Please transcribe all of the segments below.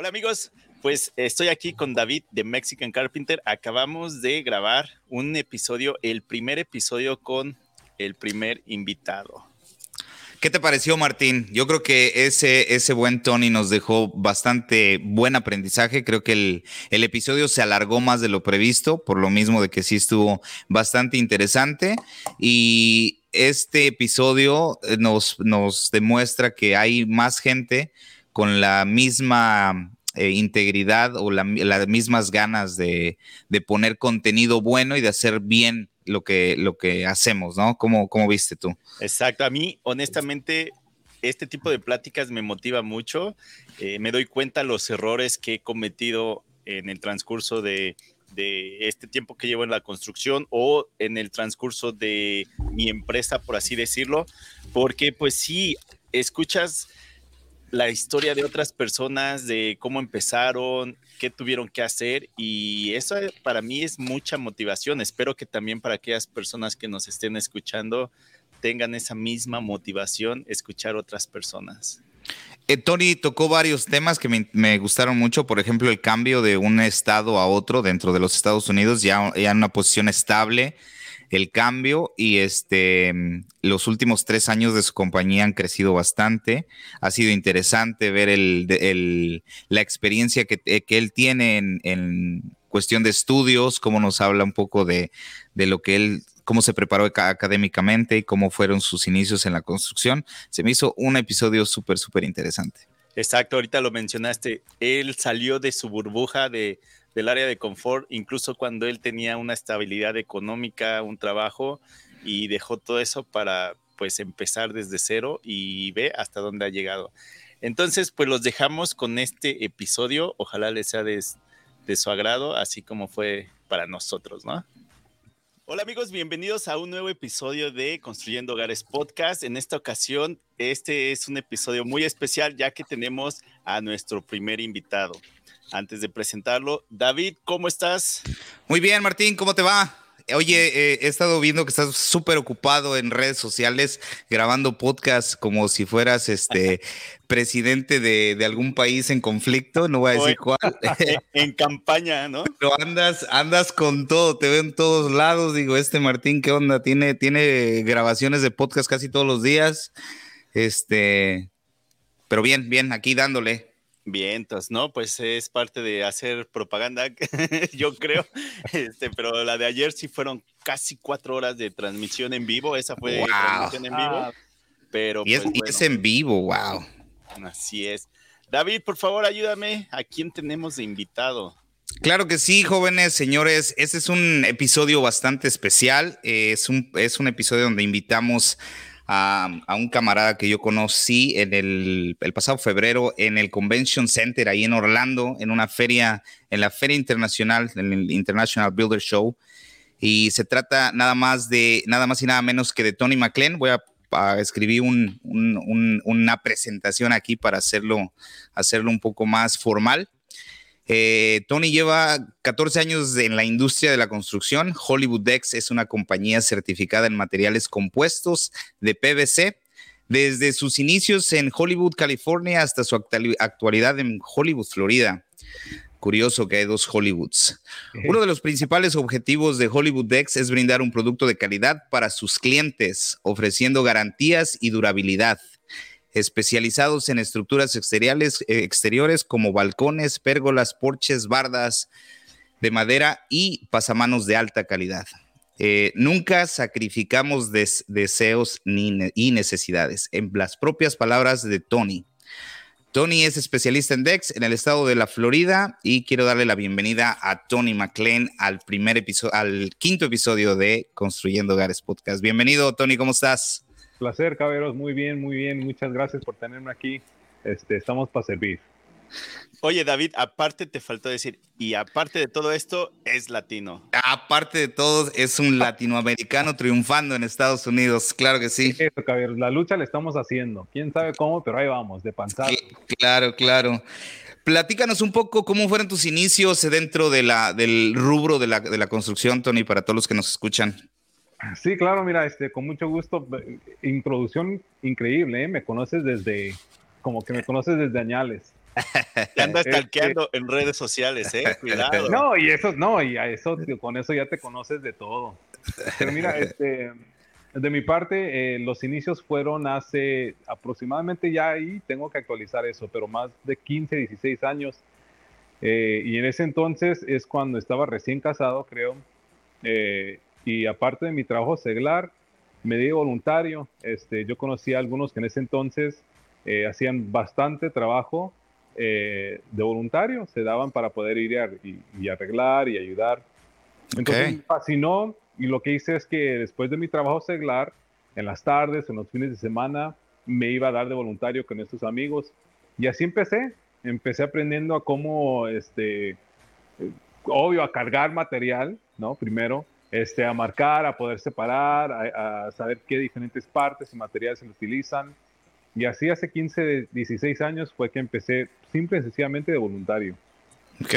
Hola amigos, pues estoy aquí con David de Mexican Carpenter. Acabamos de grabar un episodio, el primer episodio con el primer invitado. ¿Qué te pareció, Martín? Yo creo que ese, ese buen Tony nos dejó bastante buen aprendizaje. Creo que el, el, episodio se alargó más de lo previsto, por lo mismo de que sí estuvo bastante interesante. Y este episodio eh, nos, nos demuestra que hay más gente con la misma eh, integridad o las mismas ganas de, poner contenido bueno y de hacer bien lo que, lo que hacemos, ¿no? ¿Cómo, ¿Cómo viste tú? Exacto, a mí honestamente este tipo de pláticas me motiva mucho, eh, me doy cuenta los errores que he cometido en el transcurso de, de este tiempo que llevo en la construcción o en el transcurso de mi empresa, por así decirlo, porque pues sí, escuchas la historia de otras personas, de cómo empezaron, qué tuvieron que hacer y eso eh, para mí es mucha motivación. Espero que también para aquellas personas que nos estén escuchando tengan esa misma motivación, escuchar otras personas. Eh, Tony tocó varios temas que me, me, gustaron mucho, por ejemplo, el cambio de un estado a otro dentro de los Estados Unidos, ya, ya en una posición estable, el cambio y este, los últimos tres años de su compañía han crecido bastante. Ha sido interesante ver el, la experiencia que, eh, que él tiene en, en, cuestión de estudios, cómo nos habla un poco de, de lo que él cómo se preparó académicamente y cómo fueron sus inicios en la construcción. Se me hizo un episodio súper, súper interesante. Exacto, ahorita lo mencionaste. Él salió de su burbuja de, del área de confort, incluso cuando él tenía una estabilidad económica, un trabajo, y dejó todo eso para pues empezar desde cero y ve hasta dónde ha llegado. Entonces, pues los dejamos con este episodio. Ojalá les sea de, de su agrado, así como fue para nosotros, ¿no? Hola amigos, bienvenidos a un nuevo episodio de Construyendo Hogares Podcast. En esta ocasión, este es un episodio muy especial ya que tenemos a nuestro primer invitado antes de presentarlo. David, ¿cómo estás? Muy bien, Martín, ¿cómo te va? Oye, eh, he estado viendo que estás súper ocupado en redes sociales grabando podcast como si fueras este presidente de, de, algún país en conflicto, no voy a decir cuál. En, campaña, ¿no? Pero andas, andas con todo, te veo en todos lados. Digo, este Martín, ¿qué onda? Tiene, tiene grabaciones de podcast casi todos los días. Este, pero bien, bien, aquí dándole. Vientos, ¿no? Pues es parte de hacer propaganda, yo creo. Este, pero la de ayer sí fueron casi cuatro horas de transmisión en vivo. Esa fue wow. transmisión en vivo. Ah. Pero y es, pues, y es en vivo, wow. Así es. David, por favor, ayúdame. ¿A quién tenemos de invitado? Claro que sí, jóvenes, señores. Este es un episodio bastante especial. Eh, es, un, es un episodio donde invitamos a, un camarada que yo conocí en el, pasado febrero en el Convention Center ahí en Orlando, en una feria, en la Feria Internacional, en el International Builder Show. Y se trata nada más de, nada más y nada menos que de Tony McLean. Voy a, escribir un, una presentación aquí para hacerlo, hacerlo un poco más formal. Eh, Tony lleva 14 años en la industria de la construcción. Hollywood Dex es una compañía certificada en materiales compuestos de PVC. Desde sus inicios en Hollywood, California, hasta su actualidad en Hollywood, Florida. Curioso que hay dos Hollywoods. Uno de los principales objetivos de Hollywood Dex es brindar un producto de calidad para sus clientes, ofreciendo garantías y durabilidad especializados en estructuras exteriores, eh, exteriores como balcones, pérgolas, porches, bardas de madera y pasamanos de alta calidad. Eh, nunca sacrificamos des deseos ni y necesidades. En las propias palabras de Tony. Tony es especialista en DEX en el estado de la Florida y quiero darle la bienvenida a Tony McLean al primer episodio, al quinto episodio de Construyendo Hogares Podcast. Bienvenido, Tony, ¿cómo estás? Placer, caberos, muy bien, muy bien. Muchas gracias por tenerme aquí. Este, estamos para servir. Oye, David, aparte te faltó decir, y aparte de todo esto, es latino. Aparte de todo, es un latinoamericano triunfando en Estados Unidos, claro que sí. Eso, caberos, la lucha la estamos haciendo. Quién sabe cómo, pero ahí vamos, de panzada. Claro, claro. Platícanos un poco cómo fueron tus inicios dentro de la, del rubro de la, de la construcción, Tony, para todos los que nos escuchan. Sí, claro, mira, este, con mucho gusto. Introducción increíble, ¿eh? Me conoces desde, como que me conoces desde añales. Te andas stalkeando en redes sociales, eh. Cuidado. No, y eso, no, y a eso, con eso ya te conoces de todo. Pero mira, este, de mi parte, eh, los inicios fueron hace aproximadamente ya ahí, tengo que actualizar eso, pero más de 15, 16 años. Eh, y en ese entonces es cuando estaba recién casado, creo. Eh, y aparte de mi trabajo seglar, me di voluntario. Este, yo conocí a algunos que en ese entonces hacían bastante trabajo de voluntario, se daban para poder ir y, arreglar y ayudar. Entonces me fascinó y lo que hice es que después de mi trabajo seglar, en las tardes, en los fines de semana, me iba a dar de voluntario con estos amigos. Y así empecé. Empecé aprendiendo a cómo, este, obvio, a cargar material, ¿no? Primero, este, a marcar, a poder separar, a, saber qué diferentes partes y materiales se utilizan. Y así hace 15, 16 años fue que empecé simple y sencillamente de voluntario. Ok.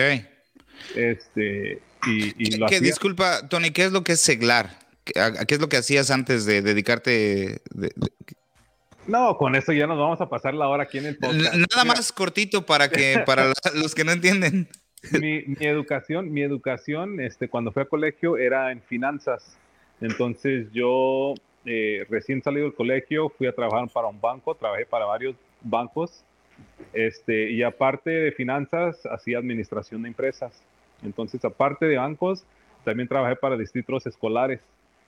Este, y, ¿Qué, disculpa, Tony, ¿qué es lo que es seglar? ¿Qué, es lo que hacías antes de dedicarte? No, con eso ya nos vamos a pasar la hora aquí en el podcast. Nada más cortito para que para los que no entienden. Mi, educación, mi educación, este, cuando fui a colegio era en finanzas. Entonces yo eh, recién salido del colegio fui a trabajar para un banco, trabajé para varios bancos, este, y aparte de finanzas hacía administración de empresas. Entonces, aparte de bancos, también trabajé para distritos escolares,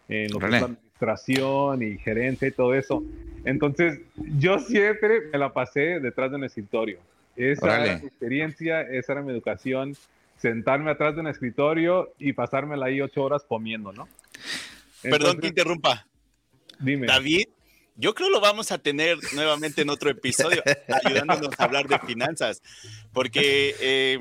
en lo que es administración y gerencia y todo eso. Entonces, yo siempre me la pasé detrás de un escritorio. Esa era mi experiencia, esa era mi educación, sentarme atrás de un escritorio y pasármela ahí ocho horas comiendo, ¿no? Perdón que interrumpa. Dime. David, yo creo lo vamos a tener nuevamente en otro episodio, ayudándonos a hablar de finanzas, porque eh,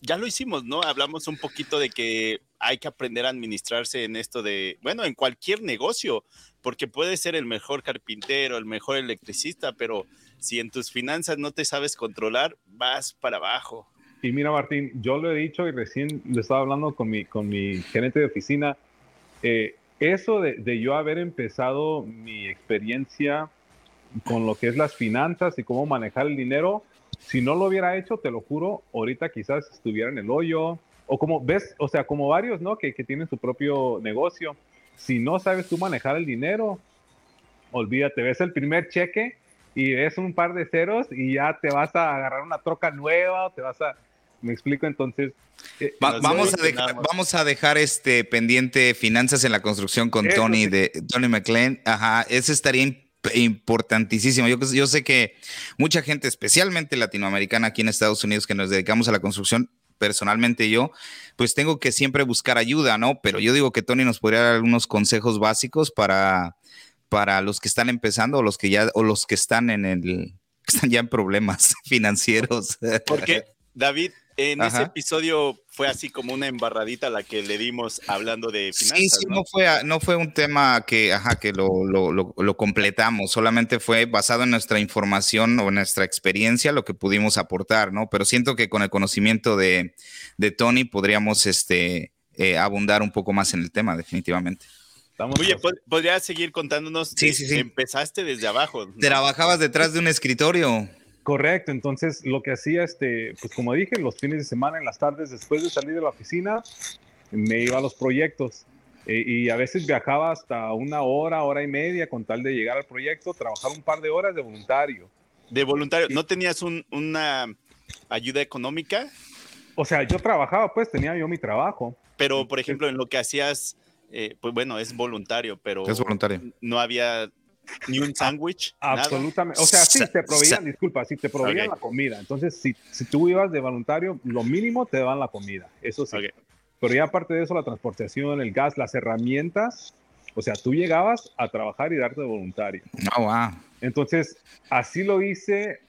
ya lo hicimos, ¿no? Hablamos un poquito de que hay que aprender a administrarse en esto de, bueno, en cualquier negocio, porque puedes ser el mejor carpintero, el mejor electricista, pero si en tus finanzas no te sabes controlar, vas para abajo. Y mira, Martín, yo lo he dicho y recién le estaba hablando con mi, con mi gerente de oficina. Eh, eso de, de, yo haber empezado mi experiencia con lo que es las finanzas y cómo manejar el dinero, si no lo hubiera hecho, te lo juro, ahorita quizás estuviera en el hoyo, o como ves, o sea, como varios, ¿no? Que, que tienen su propio negocio. Si no sabes tú manejar el dinero, olvídate, ves el primer cheque y ves un par de ceros y ya te vas a agarrar una troca nueva, te vas a... Me explico entonces. Eh, vamos, a dejar, vamos a dejar este pendiente finanzas en la construcción con Tony de Tony McLean. Ajá, ese estaría importantísimo. Yo, yo sé que mucha gente, especialmente latinoamericana aquí en Estados Unidos, que nos dedicamos a la construcción, personalmente yo, pues tengo que siempre buscar ayuda, ¿no? Pero yo digo que Tony nos podría dar algunos consejos básicos para, para los que están empezando o los que ya, o los que están en el, están ya en problemas financieros. Porque, David, en ese episodio fue así como una embarradita la que le dimos hablando de finanzas. Sí, sí, no, fue, no fue un tema que, ajá, que lo, lo, lo, completamos, solamente fue basado en nuestra información o nuestra experiencia lo que pudimos aportar, ¿no? Pero siento que con el conocimiento de, de Tony podríamos este, eh, abundar un poco más en el tema, definitivamente. Oye, ¿podrías seguir contándonos? Sí, sí, sí. Empezaste desde abajo. Trabajabas detrás de un escritorio. Correcto, entonces lo que hacía, este, pues como dije, los fines de semana, en las tardes, después de salir de la oficina, me iba a los proyectos eh, y a veces viajaba hasta una hora, hora y media con tal de llegar al proyecto, trabajar un par de horas de voluntario. ¿De voluntario? ¿No tenías una ayuda económica? O sea, yo trabajaba, pues tenía yo mi trabajo. Pero, por ejemplo, en lo que hacías, eh, pues bueno, es voluntario, pero es voluntario. no había ni un sándwich. Absolutamente. O sea, sí, te proveían, disculpa, sí, te proveían la comida. Entonces, si, si tú ibas de voluntario, lo mínimo te daban la comida. Eso sí. Pero ya aparte de eso, la transportación, el gas, las herramientas, o sea, tú llegabas a trabajar y darte de voluntario. Oh, wow. Entonces, así lo hice,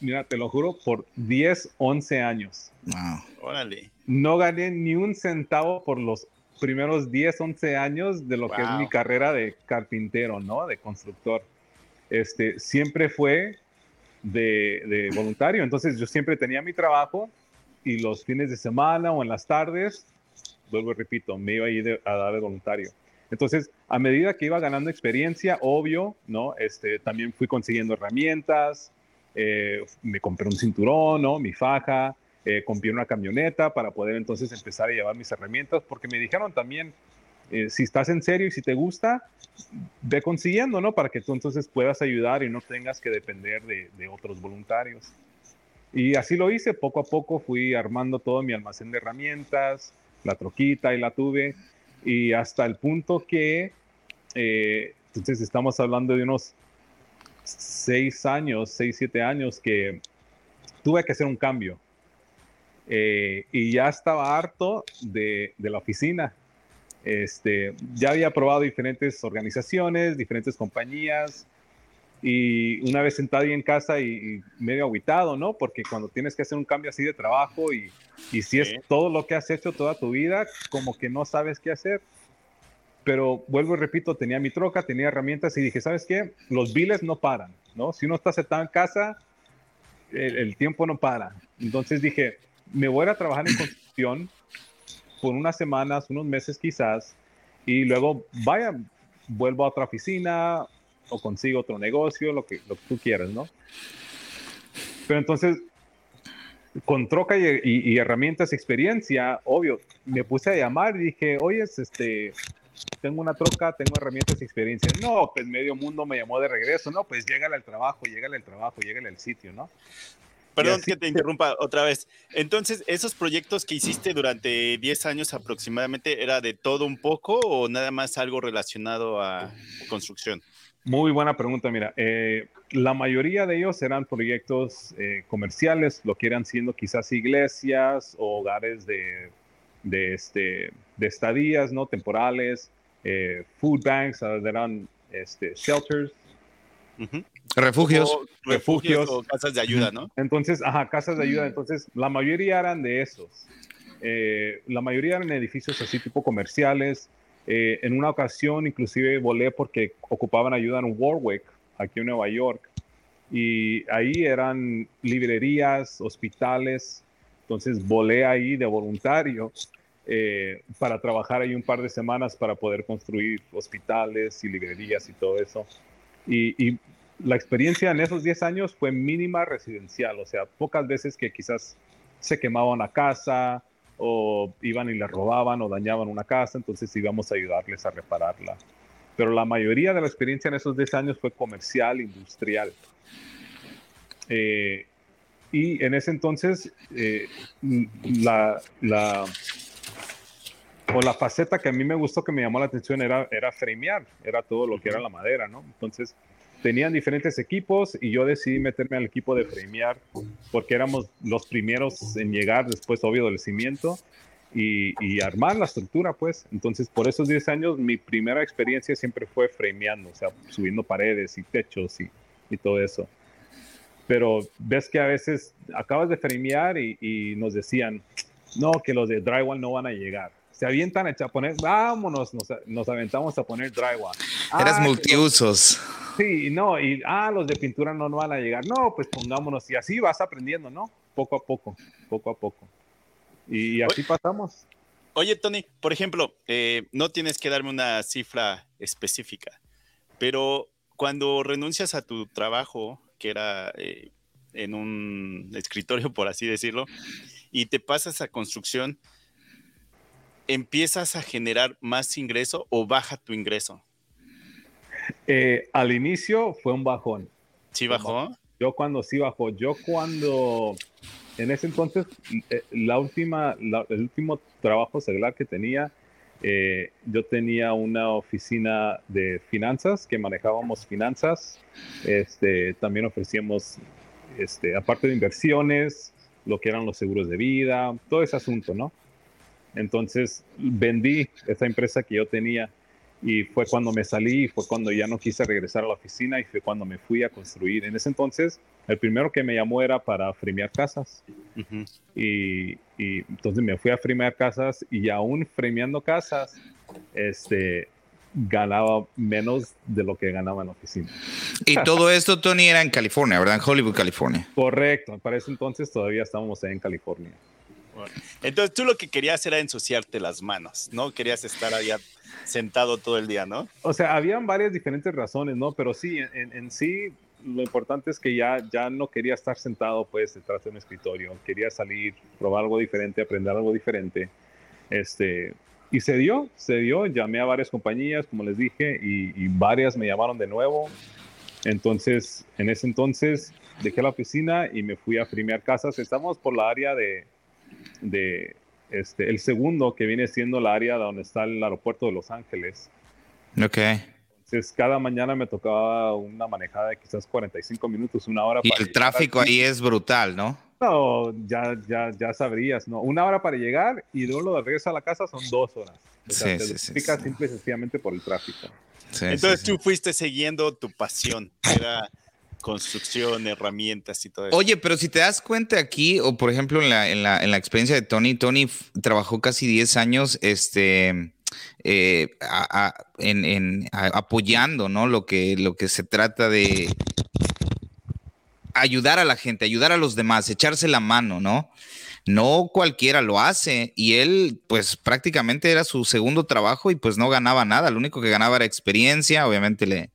mira, te lo juro, por 10, 11 años. Wow. Órale. No gané ni un centavo por los primeros 10, 11 años de lo que es mi carrera de carpintero, ¿no? De constructor. Este, siempre fue de, voluntario. Entonces yo siempre tenía mi trabajo y los fines de semana o en las tardes, vuelvo y repito, me iba a ir a dar de voluntario. Entonces, a medida que iba ganando experiencia, obvio, ¿no? Este, también fui consiguiendo herramientas, eh, me compré un cinturón, ¿no? Mi faja, eh, compré una camioneta para poder entonces empezar a llevar mis herramientas, porque me dijeron también, eh, si estás en serio y si te gusta, ve consiguiendo, ¿no? Para que tú entonces puedas ayudar y no tengas que depender de, de otros voluntarios. Y así lo hice, poco a poco fui armando todo mi almacén de herramientas, la troquita y la tuve, y hasta el punto que, eh, entonces estamos hablando de unos seis años, seis, siete años que tuve que hacer un cambio. Eh, y ya estaba harto de, de la oficina. Este, ya había probado diferentes organizaciones, diferentes compañías, y una vez sentado ahí en casa y, medio aguitado, ¿no? Porque cuando tienes que hacer un cambio así de trabajo y, y si es todo lo que has hecho toda tu vida, como que no sabes qué hacer. Pero vuelvo y repito, tenía mi troca, tenía herramientas y dije, ¿sabes qué? Los biles no paran, ¿no? Si uno está sentado en casa, el, el tiempo no para. Entonces dije, me voy a trabajar en construcción por unas semanas, unos meses quizás, y luego vaya, vuelvo a otra oficina o consigo otro negocio, lo que, lo que tú quieras, ¿no? Pero entonces, con troca y, y, y herramientas, experiencia, obvio, me puse a llamar y dije, oye, este, tengo una troca, tengo herramientas y experiencia. No, pues medio mundo me llamó de regreso, no, pues llégale al trabajo, llégale al trabajo, llégale al sitio, ¿no? Perdón que te interrumpa otra vez. Entonces, ¿esos proyectos que hiciste durante 10 años aproximadamente era de todo un poco o nada más algo relacionado a construcción? Muy buena pregunta, mira. Eh, la mayoría de ellos eran proyectos eh, comerciales, lo que eran siendo quizás iglesias o hogares de, de, este, de estadías ¿no? temporales, eh, food banks, eran este, shelters. Uh -huh. Refugios. O refugios. o casas de ayuda, ¿no? Entonces, ajá, casas de ayuda. Entonces, la mayoría eran de esos. Eh, la mayoría eran edificios así tipo comerciales. Eh, en una ocasión, inclusive volé porque ocupaban ayuda en Warwick, aquí en Nueva York. Y ahí eran librerías, hospitales. Entonces, volé ahí de voluntario eh, para trabajar ahí un par de semanas para poder construir hospitales y librerías y todo eso. Y, y la experiencia en esos 10 años fue mínima residencial, o sea, pocas veces que quizás se quemaba una casa o iban y le robaban o dañaban una casa, entonces íbamos a ayudarles a repararla. Pero la mayoría de la experiencia en esos 10 años fue comercial, industrial. Eh, y en ese entonces, eh, la, la, o la faceta que a mí me gustó, que me llamó la atención, era, era framear, era todo lo que era la madera, ¿no? Entonces, tenían diferentes equipos y yo decidí meterme al equipo de framear porque éramos los primeros en llegar después, obvio, del cimiento y, y, armar la estructura, pues. Entonces, por esos 10 años, mi primera experiencia siempre fue frameando, o sea, subiendo paredes y techos y, y todo eso. Pero ves que a veces acabas de framear y, y nos decían, no, que los de drywall no van a llegar se avientan a poner, vámonos, nos, nos, aventamos a poner drywall. Eras ah, multiusos. Sí, no, y ah, los de pintura no, no van a llegar. No, pues pongámonos, y así vas aprendiendo, ¿no? Poco a poco, poco a poco. Y así oye, pasamos. Oye, Tony, por ejemplo, eh, no tienes que darme una cifra específica, pero cuando renuncias a tu trabajo, que era eh, en un escritorio, por así decirlo, y te pasas a construcción, empiezas a generar más ingreso o baja tu ingreso? Eh, al inicio fue un bajón. ¿Sí bajó? Yo cuando sí bajó, yo cuando, en ese entonces, eh, la última, la, el último trabajo seglar que tenía, eh, yo tenía una oficina de finanzas, que manejábamos finanzas, este, también ofrecíamos, este, aparte de inversiones, lo que eran los seguros de vida, todo ese asunto, ¿no? Entonces vendí esa empresa que yo tenía y fue cuando me salí, fue cuando ya no quise regresar a la oficina y fue cuando me fui a construir. En ese entonces, el primero que me llamó era para fremear casas. Uh -huh. y, y, entonces me fui a fremear casas y aún fremeando casas, este, ganaba menos de lo que ganaba en la oficina. Y todo esto, Tony, era en California, ¿verdad? En Hollywood, California. Correcto, para ese entonces todavía estábamos en California. Entonces tú lo que querías era ensuciarte las manos, ¿no? Querías estar allá sentado todo el día, ¿no? O sea, habían varias diferentes razones, ¿no? Pero sí, en, sí, lo importante es que ya, ya no quería estar sentado pues detrás de un escritorio, quería salir, probar algo diferente, aprender algo diferente. Este, y se dio, se dio, llamé a varias compañías, como les dije, y, varias me llamaron de nuevo. Entonces, en ese entonces dejé la oficina y me fui a primear casas. Estamos por la área de, de este, el segundo que viene siendo la área donde está el aeropuerto de Los Ángeles. Ok. Entonces, cada mañana me tocaba una manejada de quizás 45 minutos, una hora. Y el tráfico ahí es brutal, ¿no? No, ya, ya, ya sabrías, ¿no? Una hora para llegar y luego lo de regreso a la casa son dos horas. O sea, sí, sí, simple y sencillamente por el tráfico. Entonces tú fuiste siguiendo tu pasión, era construcción, herramientas y todo eso. Oye, pero si te das cuenta aquí, o por ejemplo en la, en la, en la experiencia de Tony, Tony trabajó casi 10 años, este eh, en, apoyando, ¿no? Lo que, lo que se trata de ayudar a la gente, ayudar a los demás, echarse la mano, ¿no? No cualquiera lo hace y él pues prácticamente era su segundo trabajo y pues no ganaba nada, lo único que ganaba era experiencia, obviamente le,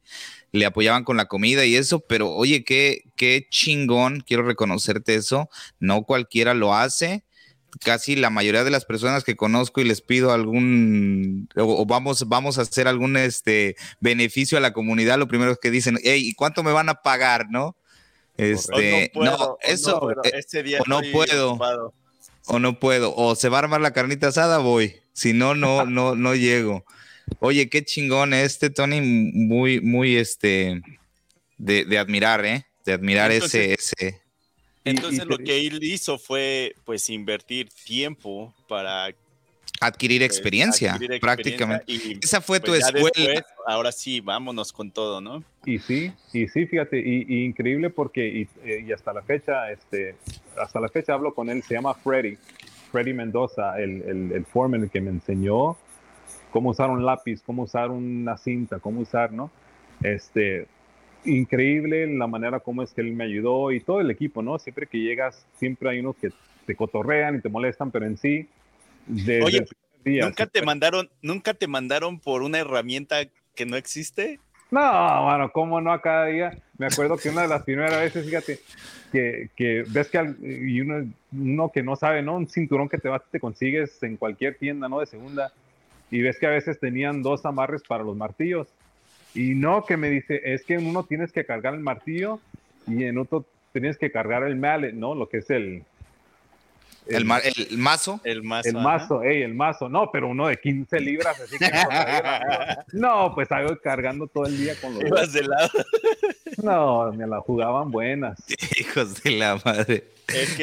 le apoyaban con la comida y eso, pero oye, qué, qué chingón, quiero reconocerte eso, no cualquiera lo hace casi la mayoría de las personas que conozco y les pido algún o, vamos vamos a hacer algún este beneficio a la comunidad, lo primero que dicen, hey, ¿y cuánto me van a pagar, no? Este, no, eso no, eh, o no puedo. O no puedo, o se va a armar la carnita asada, voy. Si no, no, no, no llego. Oye, qué chingón este, Tony, muy, muy este de, admirar, ¿eh? De admirar ese, ese, entonces lo que él hizo fue pues invertir tiempo para adquirir pues, experiencia, prácticamente. Esa fue tu pues, escuela. ahora sí, vámonos con todo, ¿no? Y sí, y sí, fíjate, y, increíble porque eh, y, hasta la fecha, este, hasta la fecha hablo con él, se llama Freddy, Freddy Mendoza, el, el, el foreman que me enseñó cómo usar un lápiz, cómo usar una cinta, cómo usar, ¿no? Este, increíble la manera como es que él me ayudó y todo el equipo, ¿no? Siempre que llegas, siempre hay unos que te cotorrean y te molestan, pero en sí, desde Oye, ¿nunca te mandaron, nunca te mandaron por una herramienta que no existe? No, bueno, cómo no a cada día. Me acuerdo que una de las primeras veces, fíjate, que, que ves que y uno, uno, que no sabe, ¿no? Un cinturón que te vas, te consigues en cualquier tienda, ¿no? De segunda. Y ves que a veces tenían dos amarres para los martillos. Y no, que me dice, es que en uno tienes que cargar el martillo y en otro tienes que cargar el mallet, ¿no? Lo que es el... El, el, mazo. El mazo. El mazo, ey, el mazo. No, pero uno de 15 libras, así que no, pues hago cargando todo el día con los. de lado. No, me la jugaban buenas. Hijos de la madre.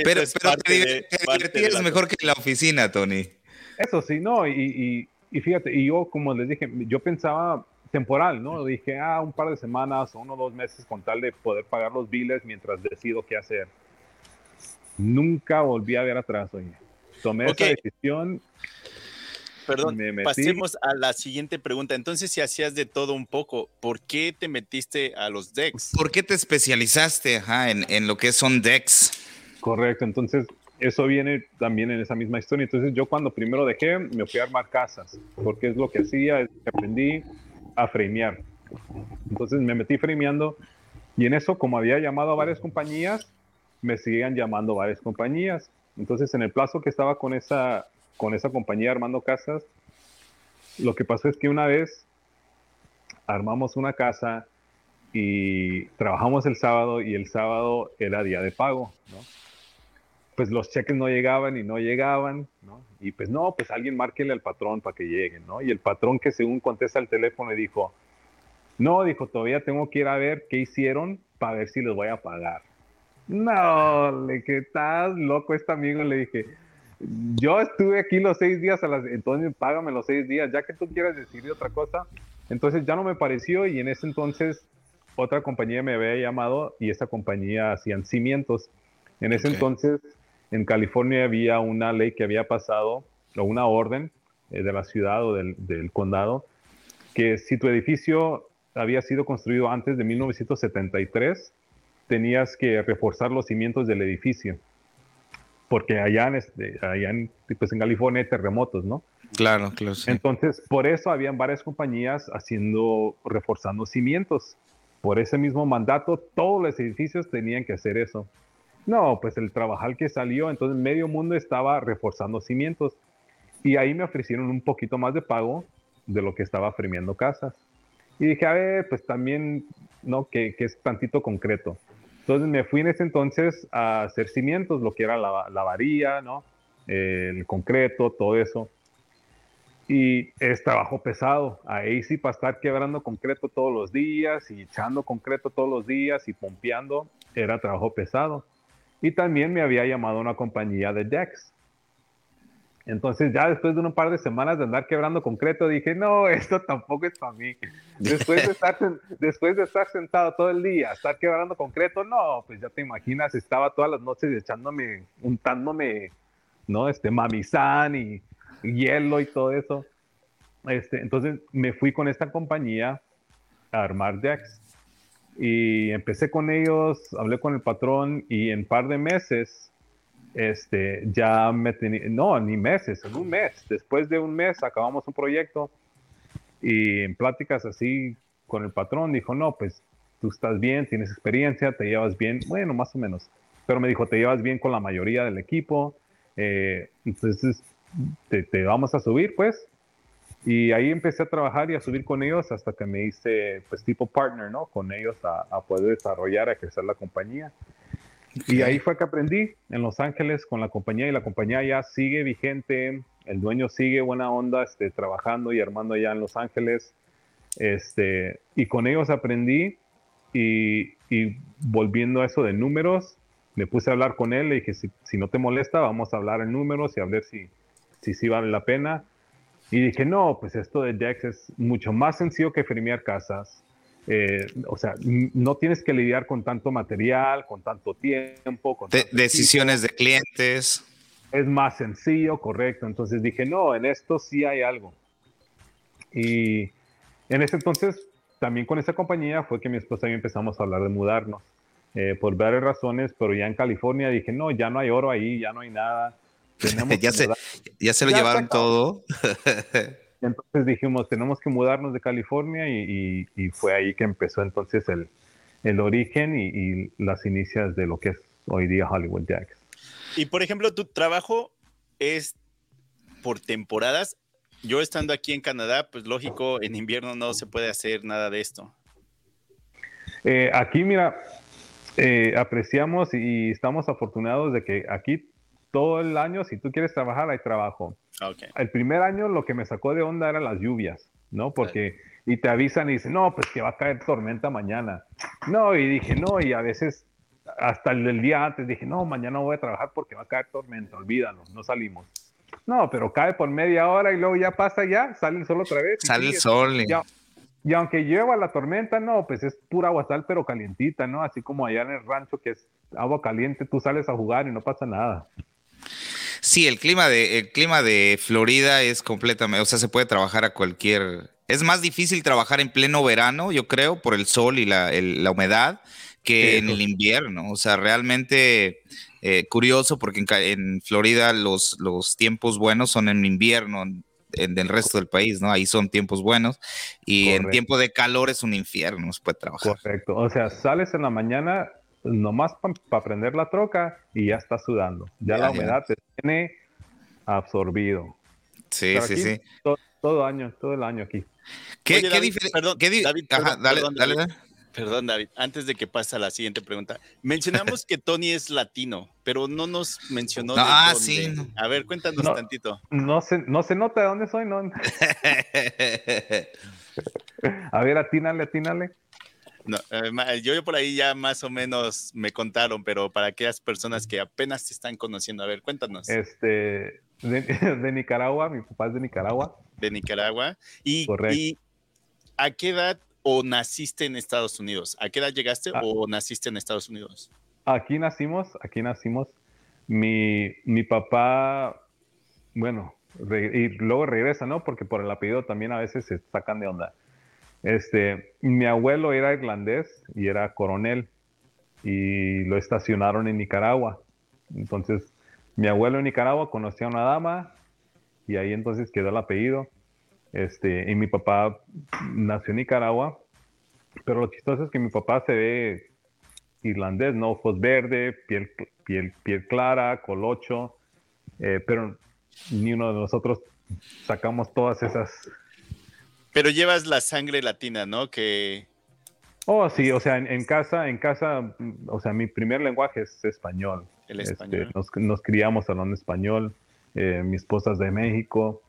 pero pero te, divertías mejor que en la oficina, Tony. Eso sí, no, y, y, y fíjate, y yo, como les dije, yo pensaba temporal, ¿no? Dije, ah, un par de semanas o uno o dos meses con tal de poder pagar los biles mientras decido qué hacer. Nunca volví a ver atrás, oye. Tomé esa decisión. Perdón, pasemos a la siguiente pregunta. Entonces, si hacías de todo un poco, ¿por qué te metiste a los decks? ¿Por qué te especializaste en, en lo que son decks? Correcto, entonces eso viene también en esa misma historia. Entonces yo cuando primero dejé, me fui a armar casas, porque es lo que hacía, aprendí, a framear. Entonces me metí frameando y en eso, como había llamado a varias compañías, me seguían llamando varias compañías. Entonces, en el plazo que estaba con esa, con esa compañía armando casas, lo que pasó es que una vez armamos una casa y trabajamos el sábado y el sábado era día de pago, ¿no? Pues los cheques no llegaban y no llegaban, ¿no? Y pues no, pues alguien márquele al patrón para que lleguen, ¿no? Y el patrón que según contesta el teléfono dijo, no, dijo, todavía tengo que ir a ver qué hicieron para ver si les voy a pagar. No, le que estás loco este amigo, le dije, yo estuve aquí los seis días, a las, entonces págame los seis días, ya que tú quieras decir otra cosa. Entonces ya no me pareció y en ese entonces otra compañía me había llamado y esa compañía hacían cimientos. En ese entonces en California había una ley que había pasado, o una orden eh, de la ciudad o del, condado, que si tu edificio había sido construido antes de 1973, tenías que reforzar los cimientos del edificio. Porque allá en, este, allá en, pues en California hay terremotos, ¿no? Claro, claro. Entonces, por eso habían varias compañías haciendo, reforzando cimientos. por ese mismo mandato, todos los edificios tenían que hacer eso. No, pues el trabajal que salió, entonces medio mundo estaba reforzando cimientos. Y ahí me ofrecieron un poquito más de pago de lo que estaba fremeando casas. Y dije, a ver, pues también, ¿no? Que, que es tantito concreto. Entonces me fui en ese entonces a hacer cimientos, lo que era la, la varilla, ¿no? el concreto, todo eso. Y es trabajo pesado. Ahí sí, para estar quebrando concreto todos los días y echando concreto todos los días y pompeando, era trabajo pesado. Y también me había llamado una compañía de decks. Entonces ya después de un par de semanas de andar quebrando concreto, dije, no, esto tampoco es para mí. Después de, estar, después de estar sentado todo el día, estar quebrando concreto, no, pues ya te imaginas, estaba todas las noches echándome, untándome, ¿no? Este, mamizán y, hielo y todo eso. Este, entonces me fui con esta compañía a armar decks. Y empecé con ellos, hablé con el patrón y en par de meses este, ya me tenía, no, ni meses, en un mes, después de un mes acabamos un proyecto y en pláticas así con el patrón dijo, no, pues tú estás bien, tienes experiencia, te llevas bien, bueno, más o menos, pero me dijo, te llevas bien con la mayoría del equipo, eh, entonces te, te, vamos a subir, pues. Y ahí empecé a trabajar y a subir con ellos hasta que me hice, pues, tipo partner, ¿no? Con ellos a, a poder desarrollar, a crecer la compañía. Y ahí fue que aprendí en Los Ángeles con la compañía y la compañía ya sigue vigente, el dueño sigue buena onda este, trabajando y armando allá en Los Ángeles. Este, y con ellos aprendí y, y, volviendo a eso de números, me puse a hablar con él, le dije, si, si, no te molesta, vamos a hablar en números y a ver si, si sí vale la pena. Y dije, no, pues esto de Dex es mucho más sencillo que firmear casas. Eh, o sea, no tienes que lidiar con tanto material, con tanto tiempo. Con de, decisiones de clientes. Es más sencillo, correcto. Entonces dije, no, en esto sí hay algo. Y en ese entonces, también con esa compañía fue que mi esposa y yo empezamos a hablar de mudarnos. Eh, por varias razones, pero ya en California dije, no, ya no hay oro ahí, ya no hay nada. ya, se, ya se lo ya llevaron todo. Entonces dijimos, tenemos que mudarnos de California y, fue ahí que empezó entonces el, el origen y, las inicias de lo que es hoy día Hollywood Jacks. Y por ejemplo, tu trabajo es por temporadas. Yo estando aquí en Canadá, pues lógico, en invierno no se puede hacer nada de esto. Eh, aquí, mira, eh, apreciamos y estamos afortunados de que aquí todo el año, si tú quieres trabajar, hay trabajo. El primer año lo que me sacó de onda eran las lluvias, ¿no? Porque, y te avisan y dicen, no, pues que va a caer tormenta mañana. No, y dije, no, y a veces, hasta el, día antes dije, no, mañana voy a trabajar porque va a caer tormenta, olvídalo, no salimos. No, pero cae por media hora y luego ya pasa ya, sale el sol otra vez. Sale el sol. y aunque lleva la tormenta, no, pues es pura aguasal, pero calientita, ¿no? Así como allá en el rancho que es agua caliente, tú sales a jugar y no pasa nada. Sí, el clima de, el clima de Florida es completamente, o sea, se puede trabajar a cualquier. Es más difícil trabajar en pleno verano, yo creo, por el sol y la, humedad, que en el invierno. O sea, realmente eh, curioso porque en, Florida los, los tiempos buenos son en invierno, en, el resto del país, ¿no? Ahí son tiempos buenos y en tiempo de calor es un infierno, se puede trabajar. Correcto, o sea, sales en la mañana nomás para prender la troca y ya está sudando. Ya, la humedad te tiene absorbido. Sí, sí, sí. Todo, año, todo el año aquí. ¿Qué, diferencia? Perdón, David, dale, dale, Perdón, David, antes de que pase a la siguiente pregunta. Mencionamos que Tony es latino, pero no nos mencionó. ah, sí. A ver, cuéntanos tantito. No se, no se nota de dónde soy, ¿no? a ver, atínale, atínale. No, eh, yo, por ahí ya más o menos me contaron, pero para aquellas personas que apenas te están conociendo, a ver, cuéntanos. Este, de, Nicaragua, mi papá es de Nicaragua. De Nicaragua. Y, y, a qué edad o naciste en Estados Unidos? ¿A qué edad llegaste ah. o naciste en Estados Unidos? Aquí nacimos, aquí nacimos. Mi, mi papá, bueno, y luego regresa, ¿no? Porque por el apellido también a veces se sacan de onda. Este, mi abuelo era irlandés y era coronel y lo estacionaron en Nicaragua. Entonces, mi abuelo en Nicaragua conocía a una dama y ahí entonces quedó el apellido. Este, y mi papá nació en Nicaragua Pero lo chistoso es que mi papá se ve irlandés, ¿no? Ojos verde, piel, piel, piel clara, colocho, eh, pero ni uno de nosotros sacamos todas esas. Pero llevas la sangre latina, ¿no? Que. Oh, sí, o sea, en, casa, en casa, o sea, mi primer lenguaje es español. El este, español. nos, criamos hablando español. Eh, mi esposa es de México.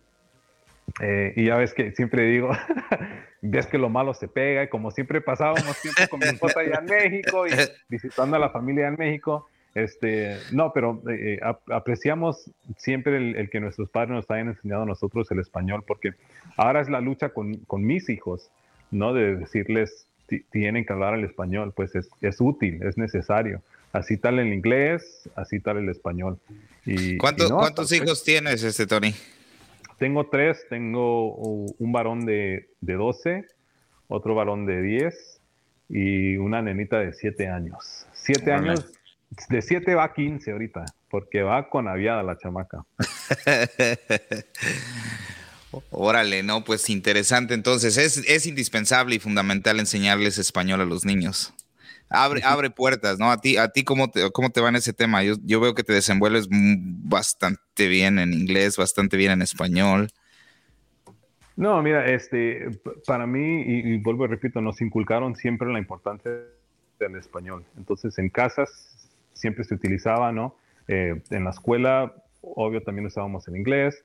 Eh, y ya ves que siempre digo, ves que lo malo se pega, y como siempre pasábamos tiempo con mi esposa allá en México y visitando a la familia en México, este, no, pero eh, apreciamos siempre el, que nuestros padres nos hayan enseñado a nosotros el español, porque ahora es la lucha con, con mis hijos, ¿no? De decirles, tienen que hablar el español, pues es, es, útil, es necesario. Así tal el inglés, así tal el español. Y, ¿Cuántos hijos tienes, este Tony? Tengo tres, tengo un varón de, de 12, otro varón de 10 y una nenita de 7 años. 7 años, de 7 va a 15 ahorita, porque va con aviada la chamaca. Órale, no, pues interesante. Entonces, es, es, indispensable y fundamental enseñarles español a los niños. Abre, abre puertas, ¿no? A ti, a ti ¿cómo, te, ¿cómo te va en ese tema? Yo, yo veo que te desenvuelves bastante bien en inglés, bastante bien en español. No, mira, este, para mí, y, vuelvo y repito, nos inculcaron siempre la importancia del español. Entonces, en casas siempre se utilizaba, ¿no? Eh, en la escuela, obvio, también usábamos el inglés,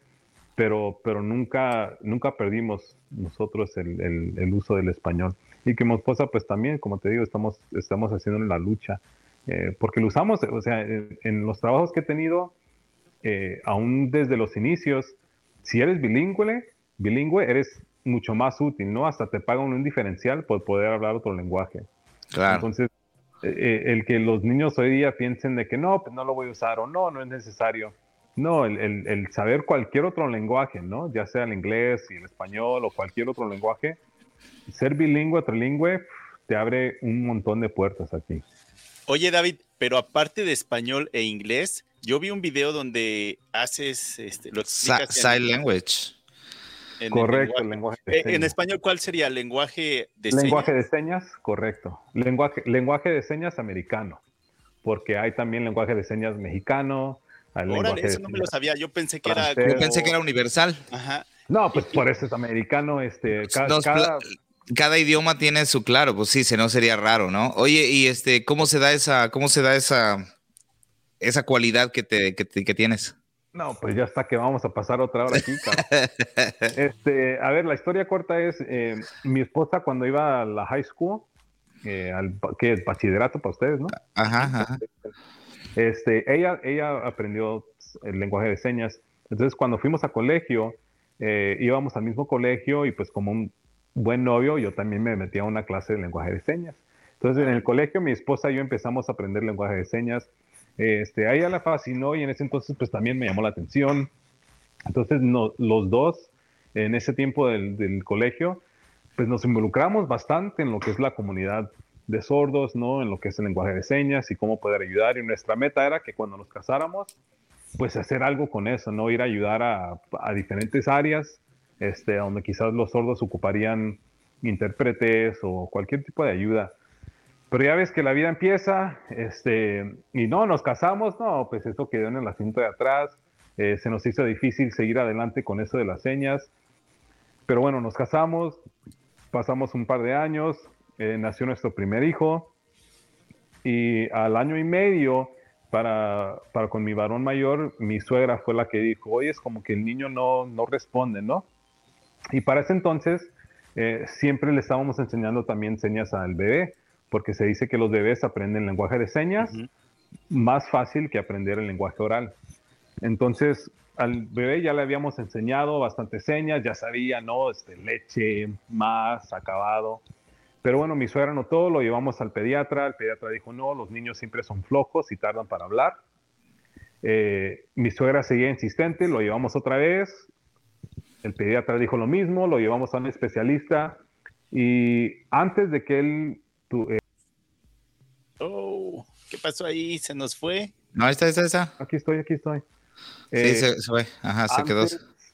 pero, pero nunca, nunca perdimos nosotros el, el, el uso del español y que mi esposa pues también, como te digo, estamos, estamos haciendo la lucha, eh, porque lo usamos, o sea, en, los trabajos que he tenido, eh, aún desde los inicios, si eres bilingüe, bilingüe, eres mucho más útil, ¿no? Hasta te pagan un diferencial por poder hablar otro lenguaje. Claro. Entonces, eh, el que los niños hoy día piensen de que no, pues no lo voy a usar o no, no es necesario. No, el, el, el saber cualquier otro lenguaje, ¿no? Ya sea el inglés y el español o cualquier otro lenguaje, ser bilingüe, trilingüe, te abre un montón de puertas aquí. Oye, David, pero aparte de español e inglés, yo vi un video donde haces, este, lo explicas. Sign language. Correcto, el lenguaje, de señas. Eh, en español, ¿cuál sería? ¿Lenguaje de lenguaje de señas, correcto. Lenguaje, lenguaje de señas americano, porque hay también lenguaje de señas mexicano. Órale, eso no me lo sabía. Yo pensé que era. Yo pensé que era universal. Ajá. No, pues por eso es americano. Este, cada, idioma tiene su claro, pues sí, si no sería raro, ¿no? Oye, y este, ¿cómo se da esa, cómo se da esa, esa cualidad que, te, que, tienes? No, pues ya está que vamos a pasar otra hora aquí. este, a ver, la historia corta es, eh, mi esposa cuando iba a la high school, eh, al que es bachillerato para ustedes, ¿no? Ajá, ajá. Este, ella, ella aprendió el lenguaje de señas. Entonces, cuando fuimos a colegio, eh, íbamos al mismo colegio y pues como un buen novio, yo también me metí a una clase de lenguaje de señas. Entonces en el colegio mi esposa y yo empezamos a aprender lenguaje de señas. Este, a la fascinó y en ese entonces pues también me llamó la atención. Entonces los dos en ese tiempo del, del, colegio pues nos involucramos bastante en lo que es la comunidad de sordos, ¿no? En lo que es el lenguaje de señas y cómo poder ayudar. Y nuestra meta era que cuando nos casáramos pues hacer algo con eso, ¿no? Ir a ayudar a, diferentes áreas, este, donde quizás los sordos ocuparían intérpretes o cualquier tipo de ayuda. Pero ya ves que la vida empieza, este, y no, nos casamos, no, pues eso quedó en el asiento de atrás, eh, se nos hizo difícil seguir adelante con eso de las señas, pero bueno, nos casamos, pasamos un par de años, eh, nació nuestro primer hijo, y al año y medio para, para con mi varón mayor, mi suegra fue la que dijo, oye, es como que el niño no, no responde, ¿no? Y para ese entonces eh, siempre le estábamos enseñando también señas al bebé, porque se dice que los bebés aprenden lenguaje de señas más fácil que aprender el lenguaje oral. Entonces, al bebé ya le habíamos enseñado bastante señas, ya sabía, ¿no? Este, leche, más, acabado. Pero bueno, mi suegra notó, lo llevamos al pediatra, el pediatra dijo, no, los niños siempre son flojos y tardan para hablar. Eh, mi suegra seguía insistente, lo llevamos otra vez, el pediatra dijo lo mismo, lo llevamos a un especialista y antes de que él... Eh, oh, ¿qué pasó ahí? ¿Se nos fue? No, está, está, está. Aquí estoy, aquí estoy. sí, se, fue. Ajá, se quedó.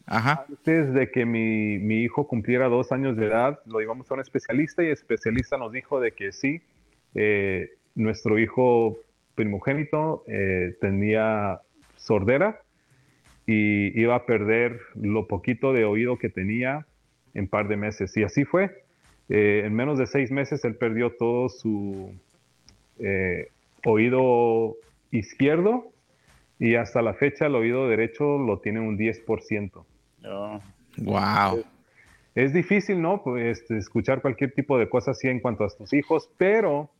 Antes de que mi, mi, hijo cumpliera dos años de edad, lo llevamos a un especialista y el especialista nos dijo de que sí, eh, nuestro hijo primogénito eh, tenía sordera y iba a perder lo poquito de oído que tenía en par de meses. Y así fue. Eh, en menos de seis meses él perdió todo su oído izquierdo y hasta la fecha el oído derecho lo tiene un 10%. Wow. Es, difícil, ¿no? Pues, este, escuchar cualquier tipo de cosas así en cuanto a tus hijos, pero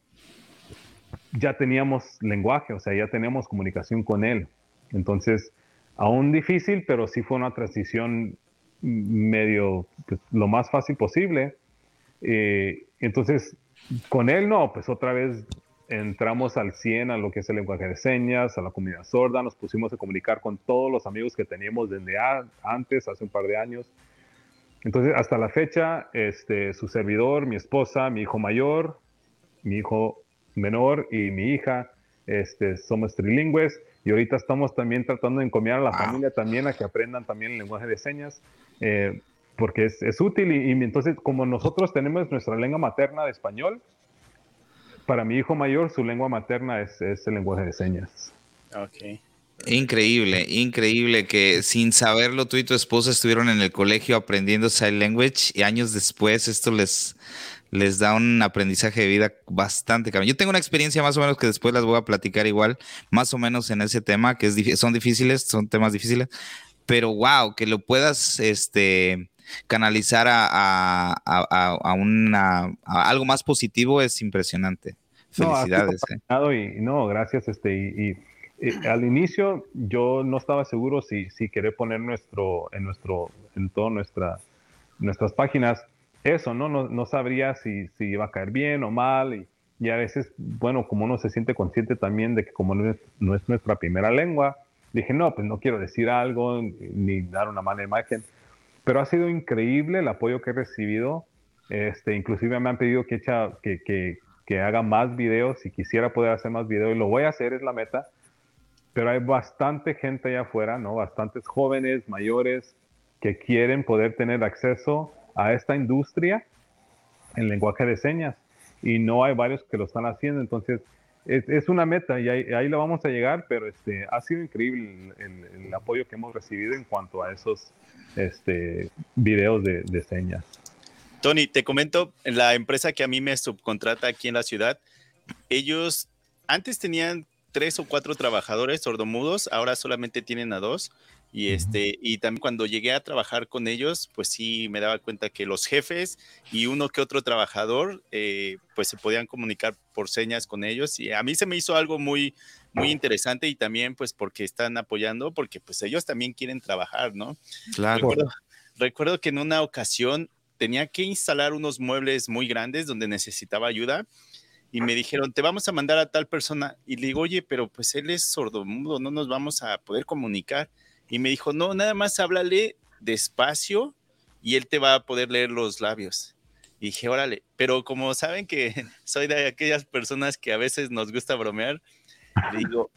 ya teníamos lenguaje, o sea, ya teníamos comunicación con él. Entonces, aún difícil, pero sí fue una transición medio pues, lo más fácil posible. Eh, entonces, con él no, pues otra vez entramos al 100 a lo que es el lenguaje de señas, a la comunidad sorda, nos pusimos a comunicar con todos los amigos que teníamos desde antes, hace un par de años. Entonces, hasta la fecha, este, su servidor, mi esposa, mi hijo mayor, mi hijo menor y mi hija, este, somos trilingües. Y ahorita estamos también tratando de encomiar a la familia también a que aprendan también el lenguaje de señas, eh, porque es, es útil. Y, y, entonces como nosotros tenemos nuestra lengua materna de español, para mi hijo mayor, su lengua materna es, el lenguaje de señas. Ok. Increíble, increíble que sin saberlo tú y tu esposa estuvieron en el colegio aprendiendo sign language y años después esto les, les da un aprendizaje de vida bastante caro. Yo tengo una experiencia más o menos que después las voy a platicar igual, más o menos en ese tema, que es, son difíciles, son temas difíciles, pero wow, que lo puedas este, canalizar a, una, algo más positivo es impresionante. Felicidades. No, eh. y, no, gracias. Este, y, al inicio yo no estaba seguro si, si querer poner nuestro, en nuestro, en todas nuestra, nuestras páginas eso, ¿no? No, no sabría si, si, iba a caer bien o mal. Y, y, a veces, bueno, como uno se siente consciente también de que como no es, no es nuestra primera lengua, dije, no, pues no quiero decir algo ni dar una mala imagen. Pero ha sido increíble el apoyo que he recibido. Este, inclusive me han pedido que, echa, que, que, haga más videos, si quisiera poder hacer más videos, y lo voy a hacer, es la meta, pero hay bastante gente allá afuera, ¿no? Bastantes jóvenes, mayores, que quieren poder tener acceso a esta industria en lenguaje de señas, y no hay varios que lo están haciendo, entonces es, una meta y ahí, lo vamos a llegar, pero este, ha sido increíble el, apoyo que hemos recibido en cuanto a esos este, videos de, de señas. Tony, te comento, la empresa que a mí me subcontrata aquí en la ciudad, ellos antes tenían tres o cuatro trabajadores sordomudos, ahora solamente tienen a dos. Y este, y también cuando llegué a trabajar con ellos, pues sí me daba cuenta que los jefes y uno que otro trabajador, eh, pues se podían comunicar por señas con ellos. Y a mí se me hizo algo muy, muy interesante y también pues porque están apoyando, porque pues ellos también quieren trabajar, ¿no? Claro. Recuerdo, recuerdo que en una ocasión tenía que instalar unos muebles muy grandes donde necesitaba ayuda y me dijeron, te vamos a mandar a tal persona. Y le digo, oye, pero pues él es sordomudo, no nos vamos a poder comunicar. Y me dijo, no, nada más háblale despacio y él te va a poder leer los labios. Y dije, órale, pero como saben que soy de aquellas personas que a veces nos gusta bromear, le digo,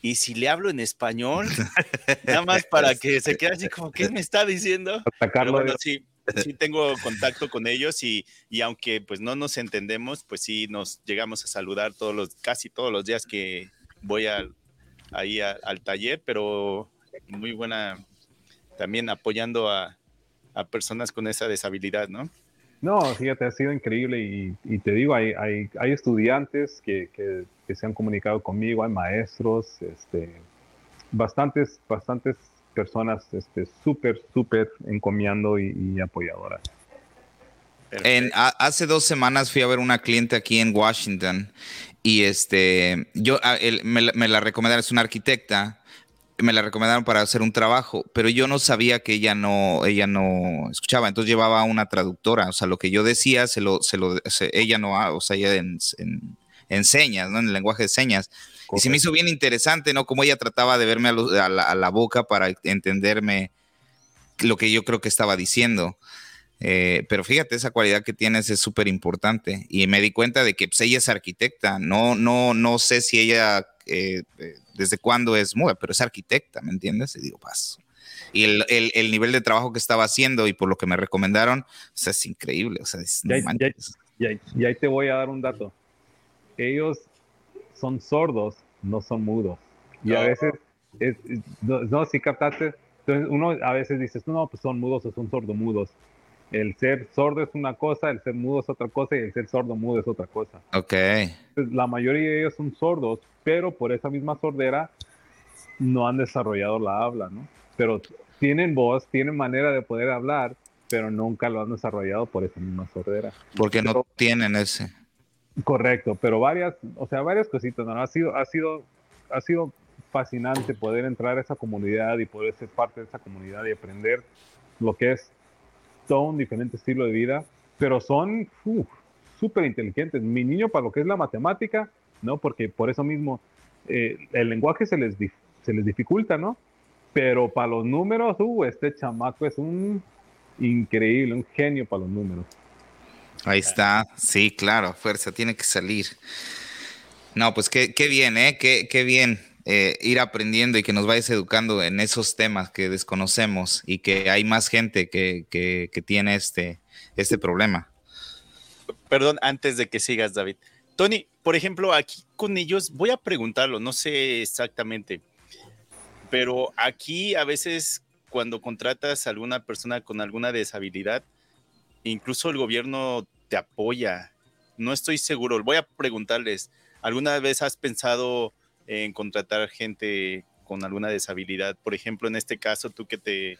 ¿y si le hablo en español? Nada más para que se quede así como, ¿qué me está diciendo? Pero bueno, sí, sí tengo contacto con ellos y, y, aunque pues no nos entendemos, pues sí nos llegamos a saludar todos los, casi todos los días que voy ahí al taller, pero muy buena también apoyando a, a, personas con esa deshabilidad, ¿no? No, fíjate, ha sido increíble y, y te digo, hay, hay, hay estudiantes que, que, que, se han comunicado conmigo, hay maestros, este, bastantes, bastantes personas este, súper, súper encomiando y, apoyadoras. En, hace dos semanas fui a ver una cliente aquí en Washington y este, yo me, la recomendaron, es una arquitecta, me la recomendaron para hacer un trabajo, pero yo no sabía que ella no, ella no escuchaba, entonces llevaba una traductora, o sea, lo que yo decía, se lo, se lo, ella no, o sea, ella en, en, señas, ¿no? En el lenguaje de señas. Y se me hizo bien interesante, ¿no? Como ella trataba de verme a, la, boca para entenderme lo que yo creo que estaba diciendo. Eh, pero fíjate, esa cualidad que tienes es súper importante. Y me di cuenta de que pues, ella es arquitecta. No, no, no sé si ella eh, eh, desde cuándo es muda, pero es arquitecta, ¿me entiendes? Y digo, paso. Y el, el, nivel de trabajo que estaba haciendo y por lo que me recomendaron, o sea, es increíble. O sea, y, ahí, te voy a dar un dato. Ellos son sordos, no son mudos. Y a veces, no, no, si captaste, entonces uno a veces dice, no, pues son mudos o son sordomudos. El ser sordo es una cosa, el ser mudo es otra cosa y el ser sordo mudo es otra cosa. Ok. la mayoría de ellos son sordos, pero por esa misma sordera no han desarrollado la habla, ¿no? Pero tienen voz, tienen manera de poder hablar, pero nunca lo han desarrollado por esa misma sordera. Porque no tienen ese. Correcto, pero varias, o sea, varias cositas, ¿no? Ha sido, ha sido, ha sido fascinante poder entrar a esa comunidad y poder ser parte de esa comunidad y aprender lo que es un diferente estilo de vida, pero son súper inteligentes. Mi niño para lo que es la matemática, ¿no? Porque por eso mismo eh, el lenguaje se les, se les dificulta, ¿no? Pero para los números, uh, este chamaco es un increíble, un genio para los números. Ahí está, sí, claro, fuerza, tiene que salir. No, pues qué, qué bien, ¿eh? Qué, qué bien. Eh, ir aprendiendo y que nos vayas educando en esos temas que desconocemos y que hay más gente que, que, tiene este, este problema. Perdón, antes de que sigas, David. Tony, por ejemplo, aquí con ellos voy a preguntarlo, no sé exactamente, pero aquí a veces cuando contratas a alguna persona con alguna deshabilidad, incluso el gobierno te apoya. No estoy seguro, voy a preguntarles, ¿alguna vez has pensado en contratar gente con alguna deshabilidad. Por ejemplo, en este caso, tú que te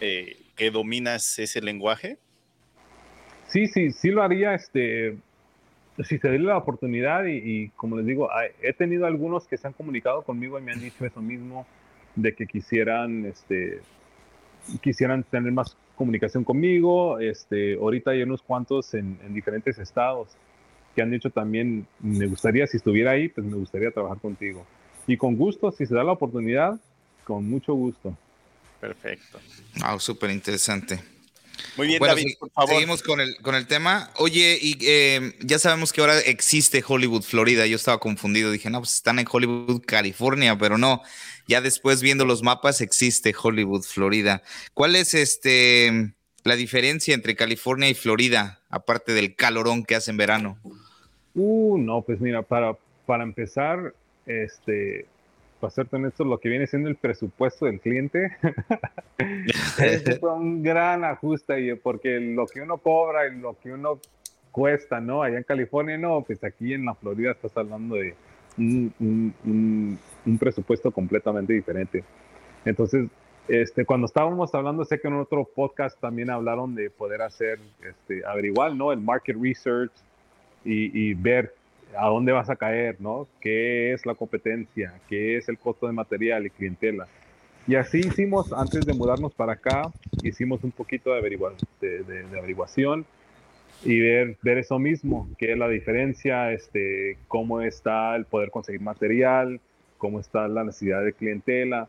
eh, que dominas ese lenguaje. Sí, sí, sí lo haría. Este, si se diera la oportunidad y, como les digo, he tenido algunos que se han comunicado conmigo y me han dicho eso mismo de que quisieran, este, quisieran tener más comunicación conmigo. Este, ahorita hay unos cuantos en, en diferentes estados que han dicho también, me gustaría, si estuviera ahí, pues me gustaría trabajar contigo. Y con gusto, si se da la oportunidad, con mucho gusto. Perfecto. Wow, súper interesante. Muy bien, David, por favor. Seguimos con el, con el tema. Oye, y eh, ya sabemos que ahora existe Hollywood, Florida. Yo estaba confundido. Dije, no, pues están en Hollywood, California, pero no. Ya después viendo los mapas existe Hollywood, Florida. ¿Cuál es este la diferencia entre California y Florida, aparte del calorón que hace en verano? Uh, no, pues mira, para, para empezar, este, para ser esto, lo que viene siendo el presupuesto del cliente, es un gran ajuste, porque lo que uno cobra y lo que uno cuesta, ¿no? Allá en California, no, pues aquí en la Florida estás hablando de un, un, presupuesto completamente diferente. Entonces, este, cuando estábamos hablando, sé que en otro podcast también hablaron de poder hacer, este, averiguar, ¿no? El market research, y, ver a dónde vas a caer, ¿no? ¿Qué es la competencia? ¿Qué es el costo de material y clientela? Y así hicimos, antes de mudarnos para acá, hicimos un poquito de, de, averiguación y ver, ver eso mismo, qué es la diferencia, este, cómo está el poder conseguir material, cómo está la necesidad de clientela.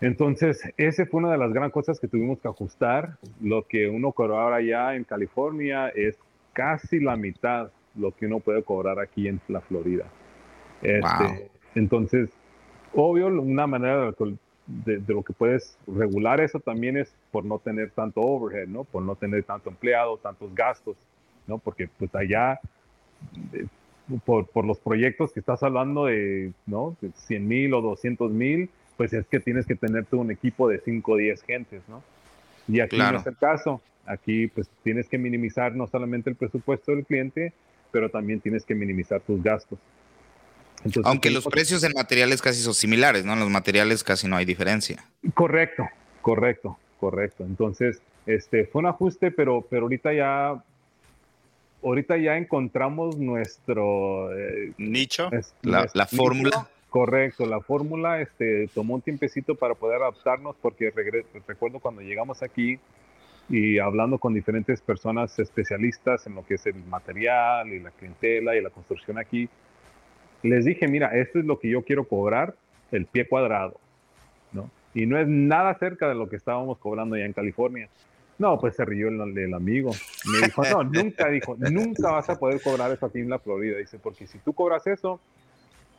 Entonces, esa fue una de las gran cosas que tuvimos que ajustar. Lo que uno cobraba allá en California es casi la mitad lo que uno puede cobrar aquí en la Florida. Este, entonces, obvio, una manera de, lo que puedes regular eso también es por no tener tanto overhead, ¿no? Por no tener tanto empleado, tantos gastos, ¿no? Porque pues allá, eh, por, por, los proyectos que estás hablando de, ¿no? 100 mil o 200 mil, pues es que tienes que tener tú un equipo de 5 o 10 gentes, ¿no? Y aquí no es el caso. Aquí pues tienes que minimizar no solamente el presupuesto del cliente, pero también tienes que minimizar tus gastos. Aunque los precios en materiales casi son similares, ¿no? En los materiales casi no hay diferencia. Correcto, correcto, correcto. Entonces, este fue un ajuste, pero, pero ahorita ya ahorita ya encontramos nuestro eh, nicho, la, fórmula. Correcto, la fórmula este, tomó un tiempecito para poder adaptarnos porque recuerdo cuando llegamos aquí, y hablando con diferentes personas especialistas en lo que es el material y la clientela y la construcción aquí, les dije, mira, esto es lo que yo quiero cobrar, el pie cuadrado, ¿no? Y no es nada cerca de lo que estábamos cobrando ya en California. No, pues se rió el, amigo. Me dijo, no, nunca, dijo, nunca vas a poder cobrar eso aquí en la Florida. Dice, porque si tú cobras eso,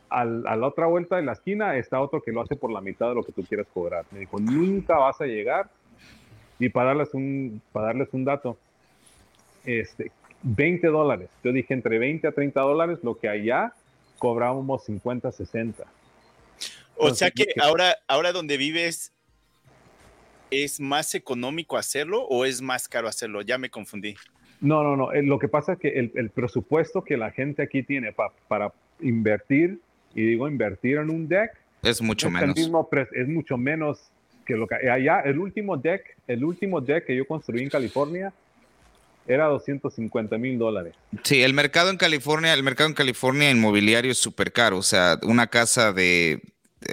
a la otra vuelta de la esquina está otro que lo hace por la mitad de lo que tú quieras cobrar. Me dijo, nunca vas a llegar. Y para darles un, para darles un dato, este, 20 dólares. Yo dije entre 20 a 30 dólares, lo que allá cobrábamos 50, 60. O sea que ahora, ahora donde vives, ¿es más económico hacerlo o es más caro hacerlo? Ya me confundí. No, no, no. Eh, lo que pasa es que el, presupuesto que la gente aquí tiene para invertir, y digo invertir en un deck, es mucho menos. es mucho menos que lo que allá. El último deck, el último deck que yo construí en California era 250 mil dólares. Sí, el mercado en California, el mercado en California inmobiliario es súper caro. O sea, una casa de